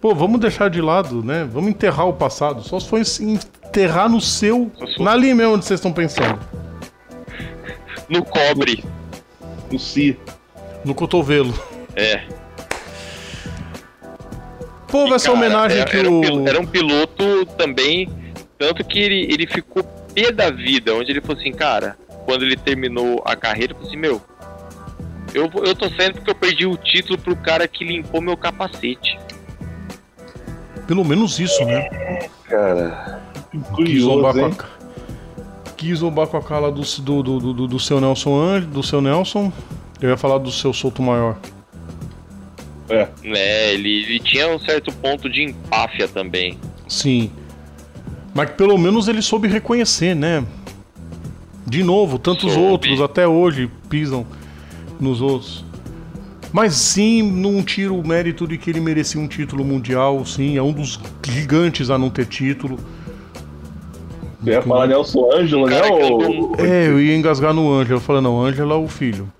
Pô, vamos deixar de lado, né? Vamos enterrar o passado. Só se for enterrar no seu. Na ali mesmo onde vocês estão pensando. No cobre. O Si. No cotovelo. É. Pô, vai ser Cara, homenagem era, que era um, o. pil- era um piloto também, tanto que ele, ele ficou pé da vida, onde ele falou assim, cara, quando ele terminou a carreira, ele falou assim, meu, eu, eu tô saindo porque eu perdi o título pro cara que limpou meu capacete. Pelo menos isso, né? Cara. Quis zombar com a. Quis zombar com a cara do, do, do, do, do seu Nelson Ange, do seu Nelson. Eu ia falar do seu Souto Maior. É. Né, ele, ele tinha um certo ponto de empáfia também. Sim. Mas que pelo menos ele soube reconhecer, né? De novo, tantos Soube. outros até hoje pisam nos outros. Mas sim, não tira o mérito de que ele merecia um título mundial, sim, é um dos gigantes a não ter título. Você ia falar Nelson Ângelo, né? Ou... É, eu ia engasgar no Ângelo, eu falei, não, Ângelo é o filho.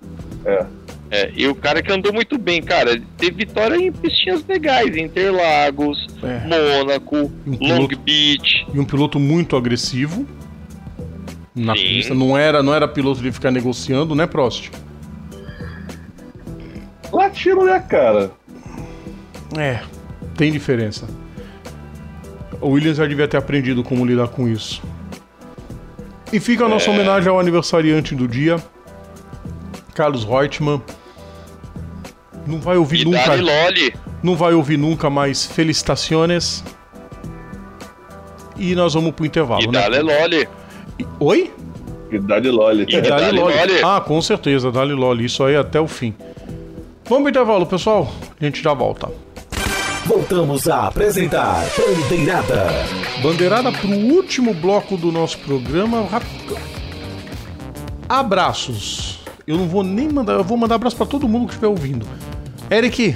É. É, e o cara que andou muito bem, cara, teve vitória em pistinhas legais, Interlagos, É. Mônaco, Um Long piloto- Beach. E um piloto muito agressivo na Sim. pista, não era, não era piloto de ficar negociando, né, Prost? Latino, né, cara? É, tem diferença. O Williams já devia ter aprendido como lidar com isso. E fica a nossa homenagem ao aniversariante do dia, Carlos Reutemann. Não vai ouvir E nunca, Loli. não vai ouvir nunca mais felicitações. E nós vamos pro intervalo, E né? Dali Loli. Oi? E Dali Loli. E Dali Dali Loli. Loli. Ah, com certeza, Dali Loli. Isso aí até o fim. Vamos pro intervalo, pessoal. A gente já volta. Voltamos a apresentar Bandeirada. Bandeirada pro último bloco do nosso programa. Abraços. Eu não vou nem mandar, eu vou mandar abraço para todo mundo que estiver ouvindo. Eric.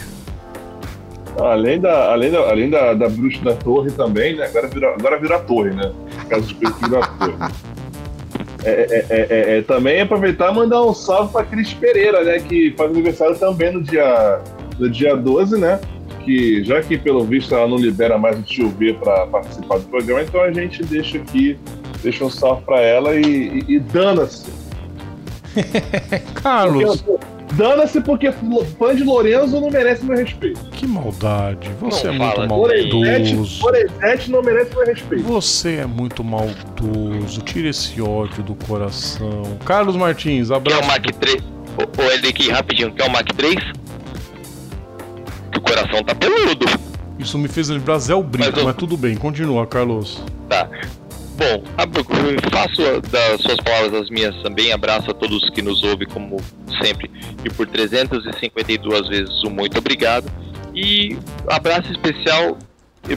Além da, além da, além da, da bruxa da torre também, né? Agora vira, agora vira a torre, né? Caso de a torre. É, é, é, é, também aproveitar e mandar um salve para Cris Pereira, né? Que faz aniversário também no dia, no dia 12, né? Que já que pelo visto ela não libera mais o tio V para participar do programa, então a gente deixa aqui, deixa um salve para ela e, e, e dana-se. Carlos. Dana-se porque fã de Lorenzo não merece meu respeito. Que maldade. Você não é muito maldoso. Lorenete não merece meu respeito. Você é muito maldoso. Tira esse ódio do coração. Carlos Martins, abraço. Quer o Mac 3? Ô, ô Elique, rapidinho. Quer o Mac 3? Que o coração tá peludo. Isso me fez lembrar Zé Brito, mas, mas tudo bem. Continua, Carlos. Tá. Bom, faço das suas palavras as minhas também. Abraço a todos que nos ouvem, como sempre. E por 352 vezes, um muito obrigado. E abraço especial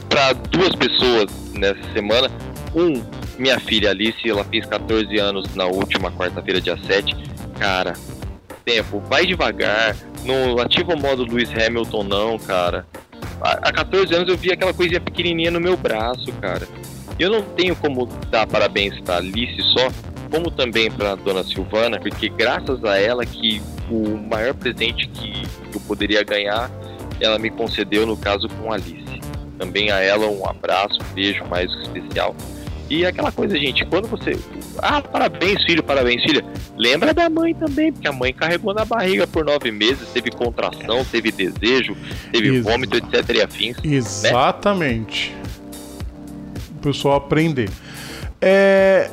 para duas pessoas nessa semana. Um, minha filha Alice, ela fez 14 anos na última quarta-feira, dia 7. Cara, tempo, vai devagar. Não ativa o modo Lewis Hamilton, não, cara. Há 14 anos eu vi aquela coisinha pequenininha no meu braço, cara. Eu não tenho como dar parabéns para Alice só, como também para Dona Silvana, porque graças a ela que o maior presente que eu poderia ganhar, ela me concedeu no caso com Alice. Também a ela um abraço, um beijo mais especial. E aquela coisa, gente, quando você. Ah, parabéns, filho, parabéns, filha. Lembra da mãe também, porque a mãe carregou na barriga por nove meses, teve contração, teve desejo, teve Ex vômito, etc. e afins. Né? Exatamente. Né? Pessoal aprender. É...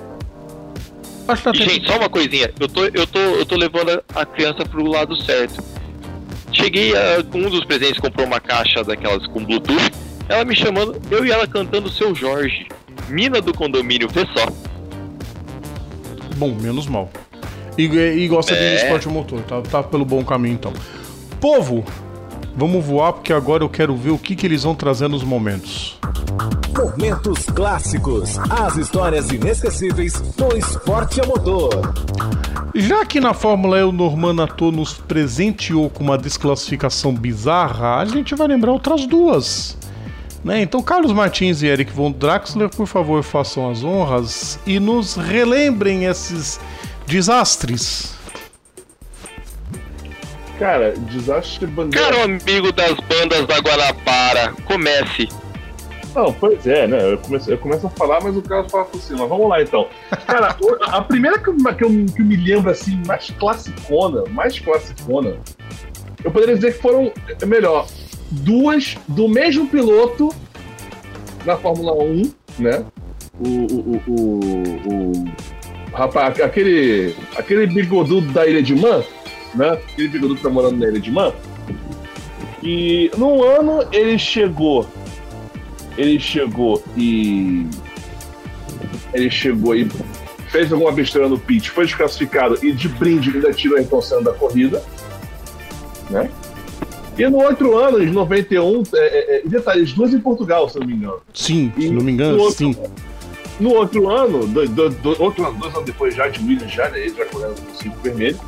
Acho que tá Gente, só uma coisinha. Eu tô, eu tô, eu tô levando a criança pro lado certo. Cheguei a. Um dos presentes comprou uma caixa daquelas com Bluetooth. Ela me chamando, eu e ela cantando seu Jorge. Mina do condomínio, vê só. Bom, menos mal. E, e gosta é. de esporte motor, tá, tá pelo bom caminho então. Povo, vamos voar porque agora eu quero ver o que, que eles vão trazer nos momentos. Momentos clássicos, as histórias inesquecíveis do esporte a motor. Já que na Fórmula E o Norman Nato nos presenteou com uma desclassificação bizarra, a gente vai lembrar outras duas. Né? Então, Carlos Martins e Eric von Draxler, por favor, façam as honras e nos relembrem esses desastres. Cara, desastre bandeira. Caro amigo das bandas da Guanabara, comece. Não, pois é, né? Eu começo, eu começo a falar, mas o Carlos fala por cima. Vamos lá então. Cara, a primeira que eu, que, eu, que eu me lembro assim, mais classicona, mais classicona, eu poderia dizer que foram, é melhor, duas do mesmo piloto na Fórmula 1, né? O, o, o, o, o rapaz, aquele, aquele bigodudo da Ilha de Man, né? Aquele bigodudo que tá morando na Ilha de Man. E num ano ele chegou ele chegou e. Ele chegou e fez alguma besteira no pitch, foi desclassificado e de brinde ainda tirou a Ayrton da corrida. Né? E no outro ano, em 91, é, é, é, detalhes, duas em Portugal, se não me engano. Sim, e se não me engano, outro, sim. No outro ano, do, do, do, outro ano, dois anos depois já de Williams, já, né, ele já correndo com o cinco vermelho,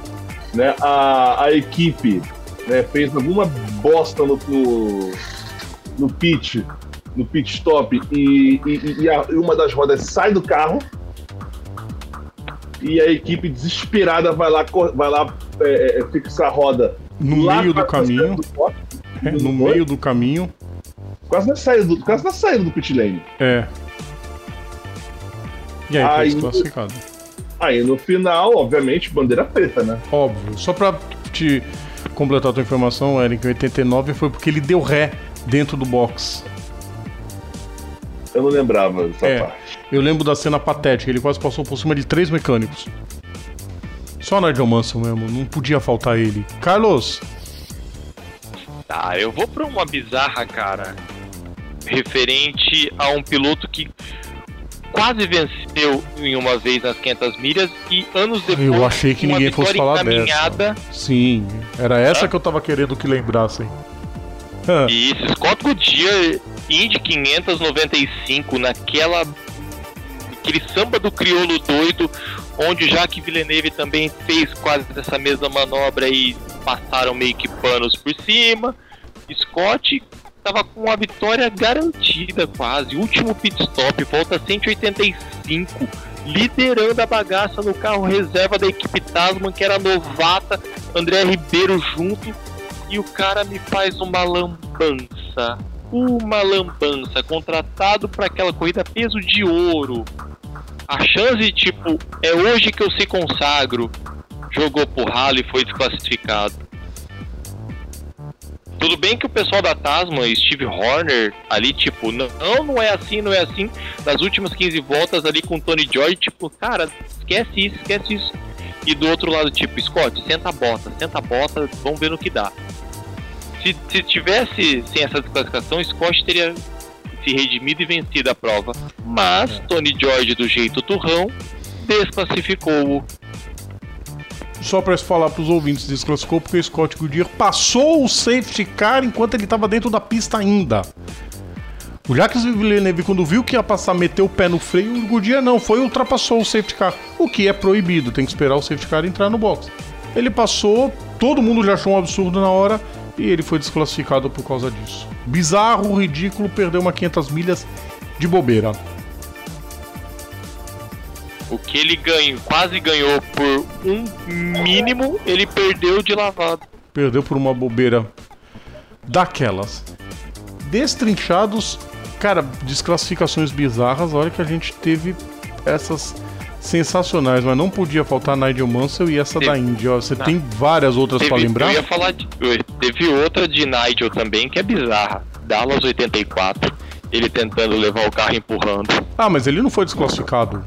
né, a, a equipe né, fez alguma bosta no, no, no pitch no pit stop e, e, e, a, uma das rodas sai do carro e a equipe desesperada vai lá, vai lá é, é, fixar a roda no meio do caminho. Do é, no meio do caminho. Quase na saída do, quase na saída do pit lane. É. E aí, aí desclassificado. Aí no final, obviamente, bandeira preta, né? Óbvio. Só pra te completar a tua informação, Eric, em 89 foi porque ele deu ré dentro do box. Eu não lembrava dessa é, parte. Eu lembro da cena patética, ele quase passou por cima de três mecânicos. Só Nigel Mansell mesmo, não podia faltar ele. Carlos! Tá, eu vou pra uma bizarra, cara. Referente a um piloto que quase venceu em uma vez nas 500 milhas e anos depois. Eu achei que ninguém fosse falar dessa. Sim, era essa que eu tava querendo que lembrassem. Isso, Scott Goodyear Indy 595, naquela aquele samba do crioulo doido, onde o Jacques Villeneuve também fez quase essa mesma manobra e passaram meio que panos por cima. Scott estava com uma vitória garantida quase, último pit stop, volta 185, liderando a bagaça no carro reserva da equipe Tasman, que era novata, André Ribeiro junto, e o cara me faz uma lambança. Uma lambança, contratado para aquela corrida peso de ouro. A chance, tipo, é hoje que eu se consagro. Jogou pro ralo e foi desclassificado. Tudo bem que o pessoal da Tasman, Steve Horner, ali, tipo, não, não é assim, não é assim. Nas últimas 15 voltas ali com o Tony Joy, tipo, cara, esquece isso, esquece isso. E do outro lado, tipo, Scott, senta a bota, senta a bota, vamos ver no que dá. Se, se tivesse sem essa desclassificação, Scott teria se redimido e vencido a prova. Mas Tony George, do jeito turrão, desclassificou-o. Só para falar para os ouvintes, desclassificou porque o Scott Goodyear passou o safety car enquanto ele estava dentro da pista ainda. O Jacques Villeneuve, quando viu que ia passar, meteu o pé no freio, o Goodyear não, foi ultrapassou o safety car, o que é proibido, tem que esperar o safety car entrar no box. Ele passou, todo mundo já achou um absurdo na hora e ele foi desclassificado por causa disso. Bizarro, ridículo, perdeu uma 500 milhas de bobeira. O que ele ganhou, quase ganhou por um mínimo, ele perdeu de lavado. Perdeu por uma bobeira daquelas. Destrinchados, cara, desclassificações bizarras. Olha que a gente teve essas sensacionais, mas não podia faltar Nigel Mansell e essa teve, da Indy. Você não. tem várias outras para lembrar? Eu ia falar de, teve outra de Nigel também que é bizarra. Dallas 84, ele tentando levar o carro empurrando. Ah, mas ele não foi desclassificado.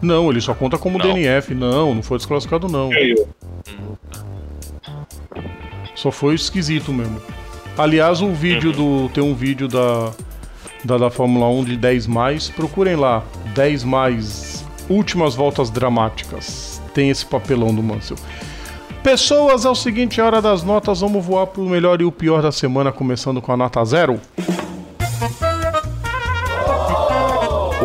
Não, ele só conta como não. DNF. Não, não foi desclassificado não. Só foi esquisito mesmo. Aliás, o vídeo uhum. do. Tem um vídeo da, da, da Fórmula 1 de 10 mais. Procurem lá. 10 mais últimas voltas dramáticas. Tem esse papelão do Mansell. Pessoas, é o seguinte, é hora das notas. Vamos voar pro melhor e o pior da semana, começando com a nota zero.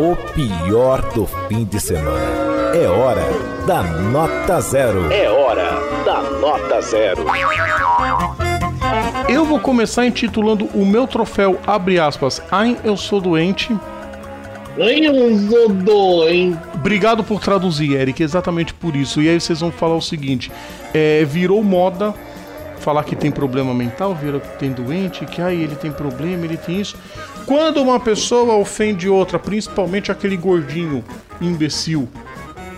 O pior do fim de semana. É hora da nota zero. É hora da nota zero. Eu vou começar intitulando o meu troféu, abre aspas, Ai, eu sou doente. Ai, eu sou doente. Obrigado por traduzir, Eric, exatamente por isso. E aí vocês vão falar o seguinte: é, virou moda falar que tem problema mental, vira que tem doente, que aí ele tem problema, ele tem isso. Quando uma pessoa ofende outra, principalmente aquele gordinho imbecil,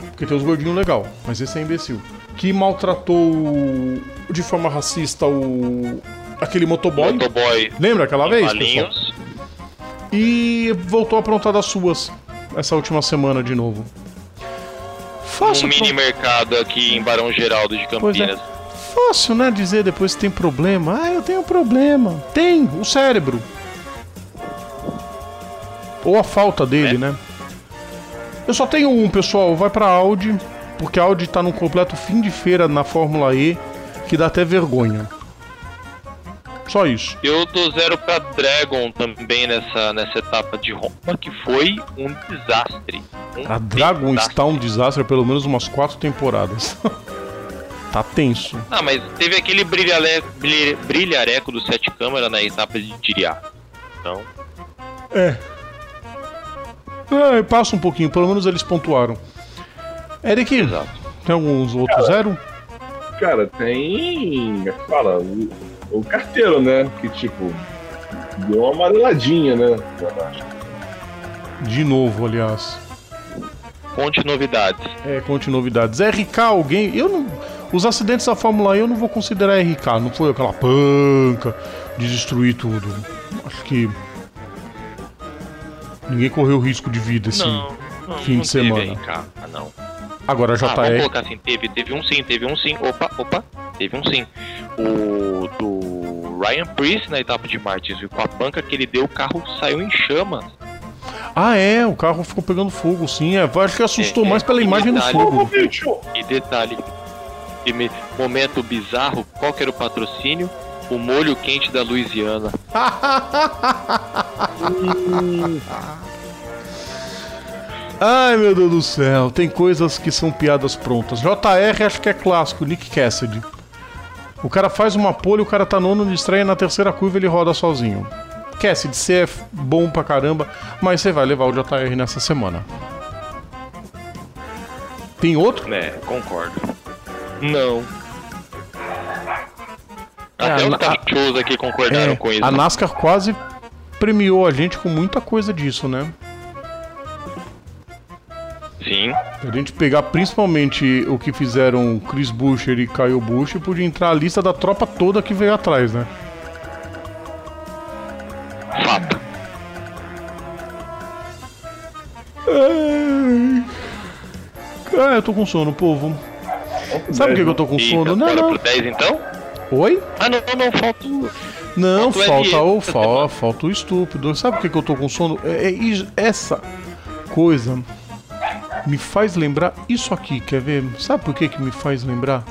porque tem os gordinhos legal, mas esse é imbecil, que maltratou de forma racista o aquele motoboy. Motoboy. Lembra aquela vez, pessoal? E voltou a aprontar das suas essa última semana de novo. Fácil um mini mercado aqui em Barão Geraldo de Campinas. Fácil, né? Dizer depois que tem problema. Ah, eu tenho problema. Tem, o cérebro. Ou a falta dele, é. né? Eu só tenho um, pessoal. Vai pra Audi, porque a Audi tá num completo fim de feira na Fórmula E, que dá até vergonha. Só isso. Eu dou zero pra Dragon também nessa, nessa etapa de Roma, que foi um desastre. Um a Dragon desastre. está um desastre há pelo menos umas quatro temporadas. tá tenso. Ah, mas teve aquele brilhareco, brilhareco do sete câmera na etapa de Tiriá. Então. É. é. Passa um pouquinho, pelo menos eles pontuaram. Eric, Exato. tem alguns outros cara, zero? Cara, tem. É fala, o, o carteiro, né? Que tipo. Deu uma amareladinha, né? De novo, aliás. Conte novidades. É, conte novidades. RK, alguém. Eu não. Os acidentes da Fórmula E eu não vou considerar RK, não foi aquela panca de destruir tudo. Acho que. Ninguém correu risco de vida esse não, não, fim não de semana. RK, ah, não. Agora já ah, tá Vamos colocar assim, teve, teve um sim, teve um sim. Opa, opa, teve um sim. O do Ryan Priest na etapa de Martins, viu? Com a panca que ele deu, o carro saiu em chamas. Ah, é, o carro ficou pegando fogo, sim. É, acho que assustou é, mais é, pela imagem detalhe, do fogo. E detalhe, momento bizarro, qual que era o patrocínio? O molho quente da Louisiana. Ai, meu Deus do céu, tem coisas que são piadas prontas. JR acho que é clássico, Nick Cassidy. O cara faz uma pole, o cara tá nono de estreia, na terceira curva ele roda sozinho. Cassidy, você é bom pra caramba, mas você vai levar o JR nessa semana. Tem outro? É, concordo. Não. É, Até os cachorros aqui concordaram É, com isso. a NASCAR quase premiou a gente com muita coisa disso, né? Sim. Se a gente pegar principalmente o que fizeram Chris Buescher e Kyle Busch, podia entrar a lista da tropa toda que veio atrás, né? Fato. Ah, eu tô com sono, povo. Sabe por que, que eu tô com Eita, sono? Não, não. pro 10 então? Oi? Ah, não, não, não, falta o... Não, Falta o o fa- falta o estúpido. Sabe por que, que eu tô com sono? É, é essa coisa me faz lembrar isso aqui, quer ver? Sabe por que, que me faz lembrar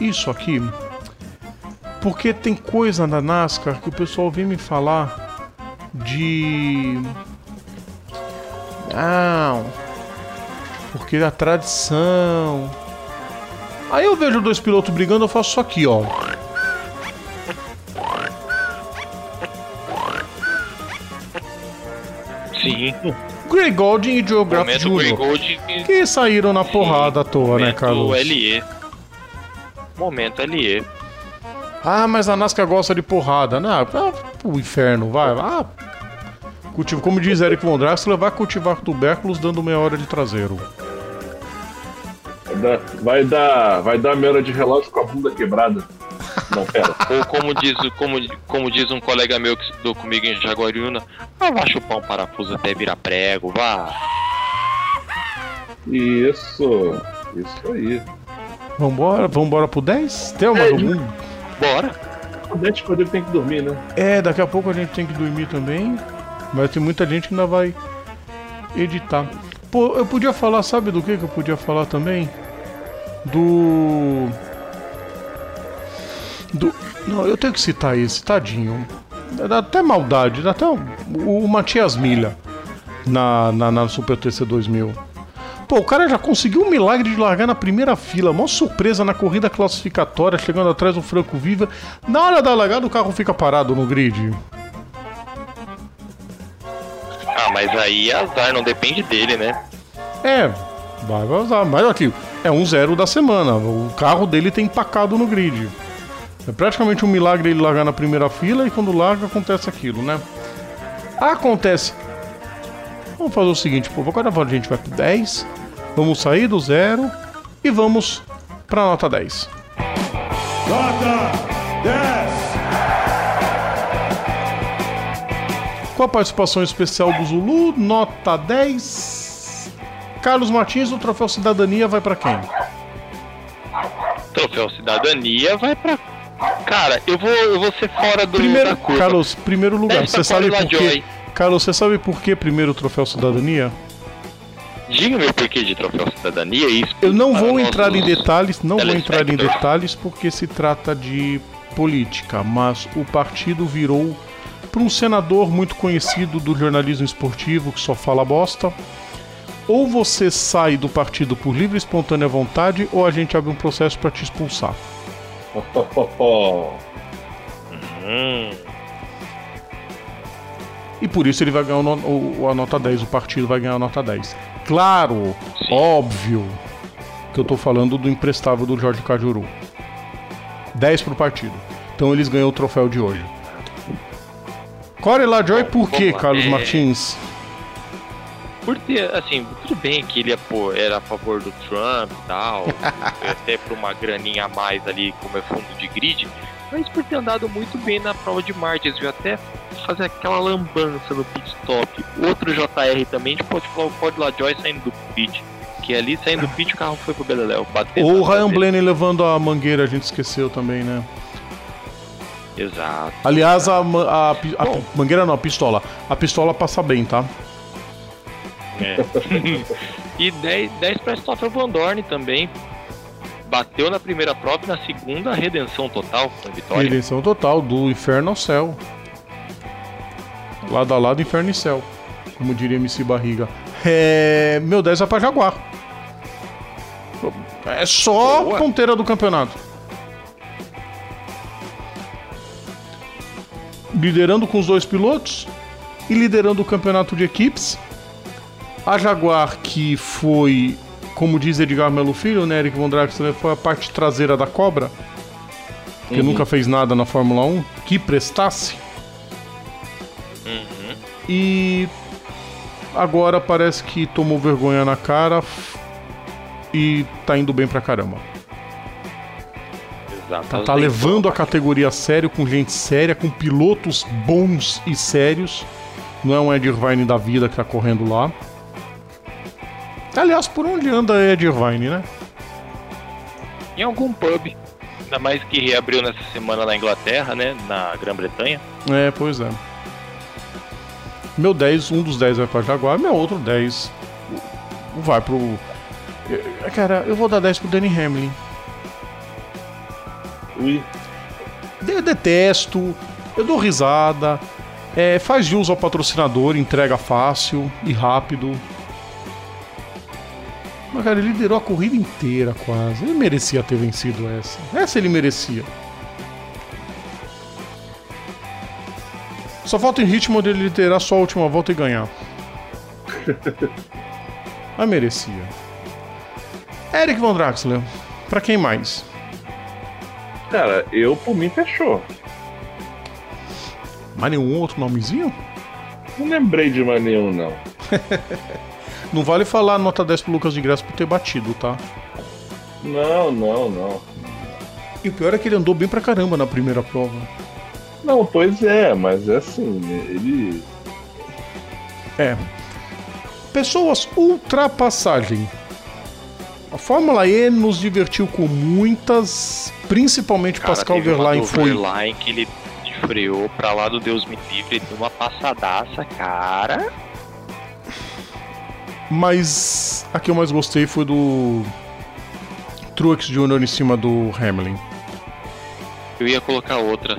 isso aqui? Porque tem coisa na NASCAR que o pessoal vem me falar de. Não. Porque a tradição. Aí eu vejo dois pilotos brigando, eu faço isso aqui, ó. Sim. Grey Golding e Joe Graff Jr. Que saíram na porrada à toa, né, momento Carlos? LE. Momento LE. Ah, mas a NASCAR gosta de porrada. Não, ah, o inferno, vai. Ah, cultivo, como diz Eric Von Draxler, vai cultivar tubérculos dando meia hora de traseiro. Vai dar, vai dar, vai dar meia hora de relógio com a bunda quebrada. Não, pera. Ou como diz, o- como, como diz um colega meu que estudou comigo em Jaguariúna, ah, vai chupar um parafuso até virar prego, vá. Isso. Isso aí. Vambora, vambora pro 10? Tem mais É, algum? Bora. O Dente poder tem que dormir, né? É, daqui a pouco a gente tem que dormir também. Mas tem muita gente que ainda vai editar. Pô, eu podia falar, sabe do que que eu podia falar também? Do. Do. Não, eu tenho que citar esse, tadinho. Dá até maldade, dá até o, o Matias Milha na, na, na Super TC 2000. Pô, o cara já conseguiu um milagre de largar na primeira fila. Mó surpresa na corrida classificatória, chegando atrás do Franco Viva. Na hora da largada, o carro fica parado no grid. Ah, mas aí azar, não depende dele, né? É, vai vazar. Mas aqui, é um zero da semana. O carro dele tem empacado no grid. É praticamente um milagre ele largar na primeira fila e quando larga acontece aquilo, né? Acontece. Vamos fazer o seguinte, povo. Agora a gente vai pro 10. Vamos sair do zero e vamos pra nota 10. Nota 10. Com a participação especial do Zulu, nota 10. Carlos Martins, o troféu Cidadania vai pra quem? Troféu Cidadania vai pra. Cara, eu vou, eu vou ser fora do Primeiro. Carlos, primeiro lugar, você sabe por quê? Carlos, você sabe por que primeiro troféu cidadania? Diga-me o porquê de Troféu Cidadania e Eu não para vou entrar em detalhes, não vou entrar em detalhes porque se trata de política, mas o partido virou para um senador muito conhecido do jornalismo esportivo que só fala bosta. Ou você sai do partido por livre e espontânea vontade, ou a gente abre um processo para te expulsar. Hum, E por isso ele vai ganhar o o- a nota 10, o partido vai ganhar a nota 10. Claro, óbvio, que eu tô falando do imprestável do Jorge Cajuru. 10 pro partido. Então eles ganham o troféu de hoje. Corey LaJoy por quê. Carlos É. Martins? Por ter, assim, tudo bem que ele pô, era a favor do Trump e tal, até por uma graninha a mais ali, como é fundo de grid, mas por ter andado muito bem na prova de Martins, viu? Até fazer aquela lambança no pit stop. Outro JR também, a gente pode falar o Cody LaJoy saindo do pit. Que ali saindo do pit o carro foi pro Beleléu. bateu Ou o Ryan. Blaney levando a mangueira, a gente esqueceu também, né? Exato. Aliás, a, a a Bom. mangueira não, a pistola. A pistola passa bem, tá? É. e 10, 10 para Stoffel Van Dorn também. Bateu na primeira prova e na segunda redenção total com vitória. Redenção total, do inferno ao céu. Lado a lado, inferno e céu. Como diria MC Barriga. É, meu 10 vai pra Jaguar. É só Boa. ponteira do campeonato. Liderando com os dois pilotos e liderando o campeonato de equipes. A Jaguar, que foi, como diz Edgar Melo Filho, né, Eric Von Draxler, foi a parte traseira da cobra, que nunca fez nada na Fórmula 1, que prestasse. E agora parece que tomou vergonha na cara e tá indo bem pra caramba. Tá, tá levando a categoria a sério, com gente séria, com pilotos bons e sérios. Não é um Ed Irvine da vida que tá correndo lá. Aliás, por onde anda Ed Irvine, né? Em algum pub. Ainda mais que reabriu nessa semana na Inglaterra, né? Na Grã-Bretanha. É, pois é. Meu 10, um dos 10 vai pra Jaguar, meu outro 10 vai pro. Eh, Cara, eu vou dar 10 pro Danny Hamlin. Ui. Eu detesto, eu dou risada, é, faz jus ao patrocinador, entrega fácil e rápido. Mas, cara, ele liderou a corrida inteira quase. Ele merecia ter vencido essa. Essa ele merecia. Só falta em ritmo dele liderar só a última volta e ganhar. Mas merecia. Eric Von Draxler, pra quem mais? Cara, eu por mim fechou. Mais nenhum outro nomezinho? Não lembrei de mais nenhum, não. Não vale falar nota 10 pro Lucas de Graça por ter batido, tá? Não, não, não. E o pior é que ele andou bem pra caramba na primeira prova. Não, pois é, mas é assim, ele. É. Pessoas, ultrapassagem. A Fórmula E nos divertiu com muitas, principalmente Cara, Pascal Verlaine foi. Verlaine que ele freou pra lá do Deus me livre de uma passadaça, cara. Mas a que eu mais gostei foi do Truex Jr. em cima do Hamlin. Eu ia colocar outra.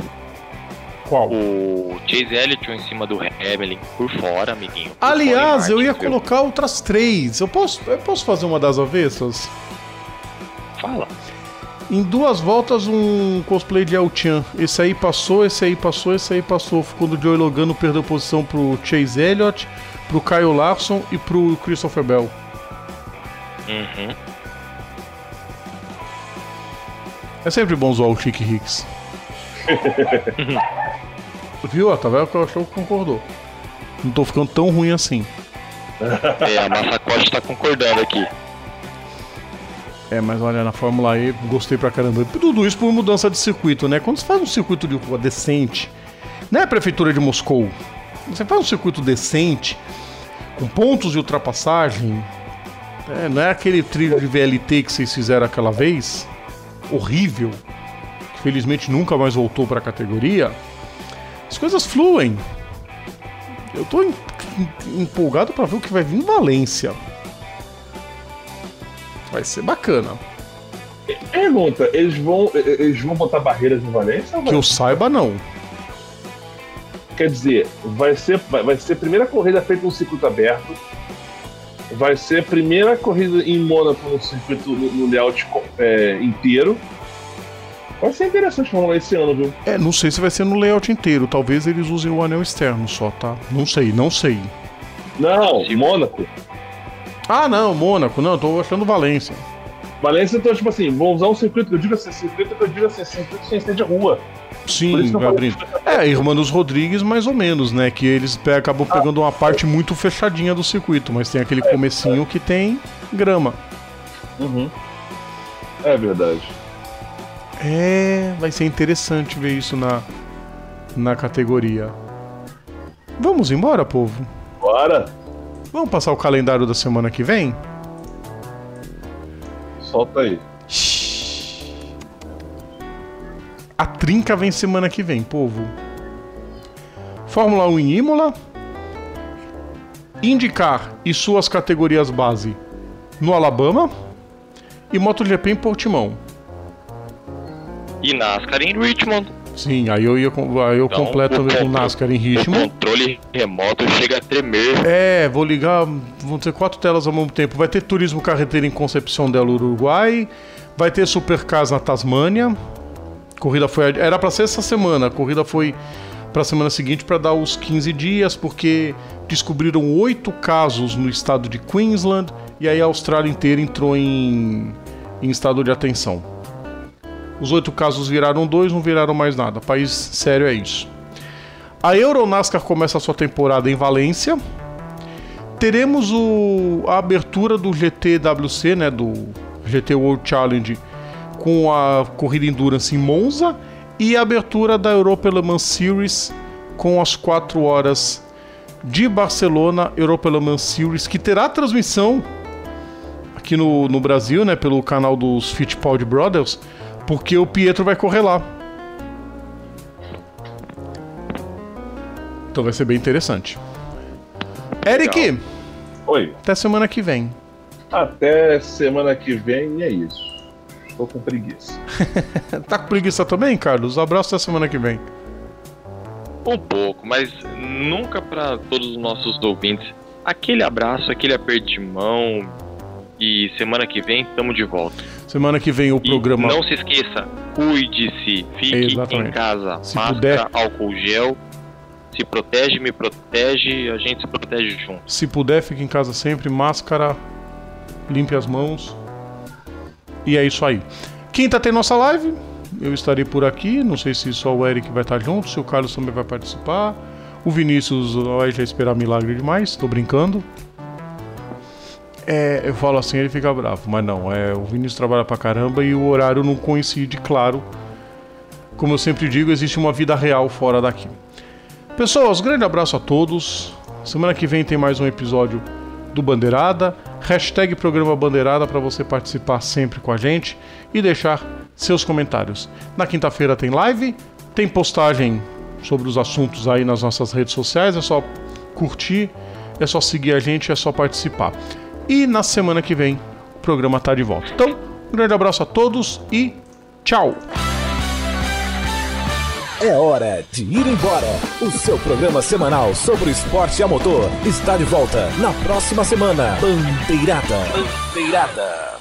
Qual? O Chase Elliott em cima do Hamilton por fora, amiguinho. Por Aliás, fora eu ia viu? colocar outras três. Eu posso, eu posso fazer uma das avessas? Fala. Em duas voltas, um cosplay de El Chan. Esse aí passou, esse aí passou, esse aí passou. Quando o Joey Logano perdeu posição pro Chase Elliott, pro Kyle Larson e pro Christopher Bell. Uhum. É sempre bom zoar o Chick Hicks. Viu? Tá vendo que eu achou que concordou. Não tô ficando tão ruim assim. É, a Massacote tá concordando aqui. É, mas olha, na Fórmula E, gostei pra caramba. Tudo isso por mudança de circuito, né? Quando você faz um circuito de rua decente, não é a prefeitura de Moscou. Você faz um circuito decente, com pontos de ultrapassagem. é, não é aquele trilho de VLT que vocês fizeram aquela vez, horrível, que felizmente nunca mais voltou pra categoria. As coisas fluem. Eu tô em- em- empolgado pra ver o que vai vir em Valência. Vai ser bacana. Pergunta, eles vão, eles vão botar barreiras em Valência? Ou Que eu saiba, não. Quer dizer, vai ser, vai, vai ser a primeira corrida feita no circuito aberto. Vai ser a primeira corrida em Mônaco no circuito no, no layout é, inteiro. Vai ser interessante Fórmula esse ano, viu? É, não sei se vai ser no layout inteiro. Talvez eles usem o anel externo só, tá? Não sei, não sei. Não, Sim. Mônaco. Ah, não, Mônaco. Não, tô achando Valência. Valência, então, tipo assim, vão usar um circuito, eu digo assim, circuito que eu digo assim, circuito sem ser de rua. Sim, que vai abrindo. É, Irmãos Rodrigues, mais ou menos, né? Que eles pe- acabam pegando uma parte muito fechadinha do circuito, mas tem aquele comecinho que tem grama. Uhum. É verdade. É, vai ser interessante ver isso na, na categoria. Vamos embora, povo? Bora, Vamos passar o calendário da semana que vem? Solta aí. A trinca vem semana que vem, povo. Fórmula 1 em Imola. Indicar e suas categorias base no Alabama. E MotoGP em Portimão. E NASCAR em Richmond. Sim, aí eu ia aí eu Então, completo o também com o NASCAR em O ritmo. controle remoto chega a tremer. É, vou ligar, vão ter quatro telas ao mesmo tempo. Vai ter turismo carreteiro em Concepção del Uruguai, vai ter Supercars na Tasmânia. Corrida foi era pra ser essa semana, a corrida foi pra semana seguinte pra dar os 15 dias, porque descobriram oito casos no estado de Queensland e aí a Austrália inteira entrou em, em estado de atenção. Os oito casos viraram dois, não viraram mais nada. País sério é isso. A Euronascar começa a sua temporada em Valência. Teremos o, a abertura do GTWC, né, do GT World Challenge, com a corrida Endurance em Monza e a abertura da Europa Le Mans Series com as 4 horas de Barcelona Europa Le Mans Series, que terá transmissão aqui no, no Brasil, né, pelo canal dos Fittipaldi Brothers, porque o Pietro vai correr lá. Então vai ser bem interessante. Eric, Oi. até semana que vem. Até semana que vem e é isso. Tô com preguiça. Tá com preguiça também, Carlos? Abraço até semana que vem. Um pouco, mas nunca para todos os nossos ouvintes. Aquele abraço, aquele aperto de mão. E semana que vem estamos de volta. Semana que vem o E programa. não se esqueça, cuide-se, fique Exatamente. em casa. Se Máscara, puder. álcool gel. Se protege, me protege, a gente se protege junto. Se puder, fique em casa sempre. Máscara, limpe as mãos. E é isso aí. Quinta tem nossa live. Eu estarei por aqui. Não sei se só o Eric vai estar junto, se o Carlos também vai participar. O Vinícius vai já esperar milagre demais. Tô brincando. É, eu falo assim, ele fica bravo, mas não, é, o Vinícius trabalha pra caramba e o horário não coincide, claro. Como eu sempre digo, existe uma vida real fora daqui. Pessoas, grande abraço a todos. Semana que vem tem mais um episódio do Bandeirada. Hashtag Programa Bandeirada para você participar sempre com a gente e deixar seus comentários. Na quinta-feira tem live, tem postagem sobre os assuntos aí nas nossas redes sociais. É só curtir, é só seguir a gente, é só participar. E na semana que vem o programa tá de volta. Então, um grande abraço a todos e tchau! É hora de ir embora. O seu programa semanal sobre esporte a motor está de volta na próxima semana. Bandeirada. Bandeirada.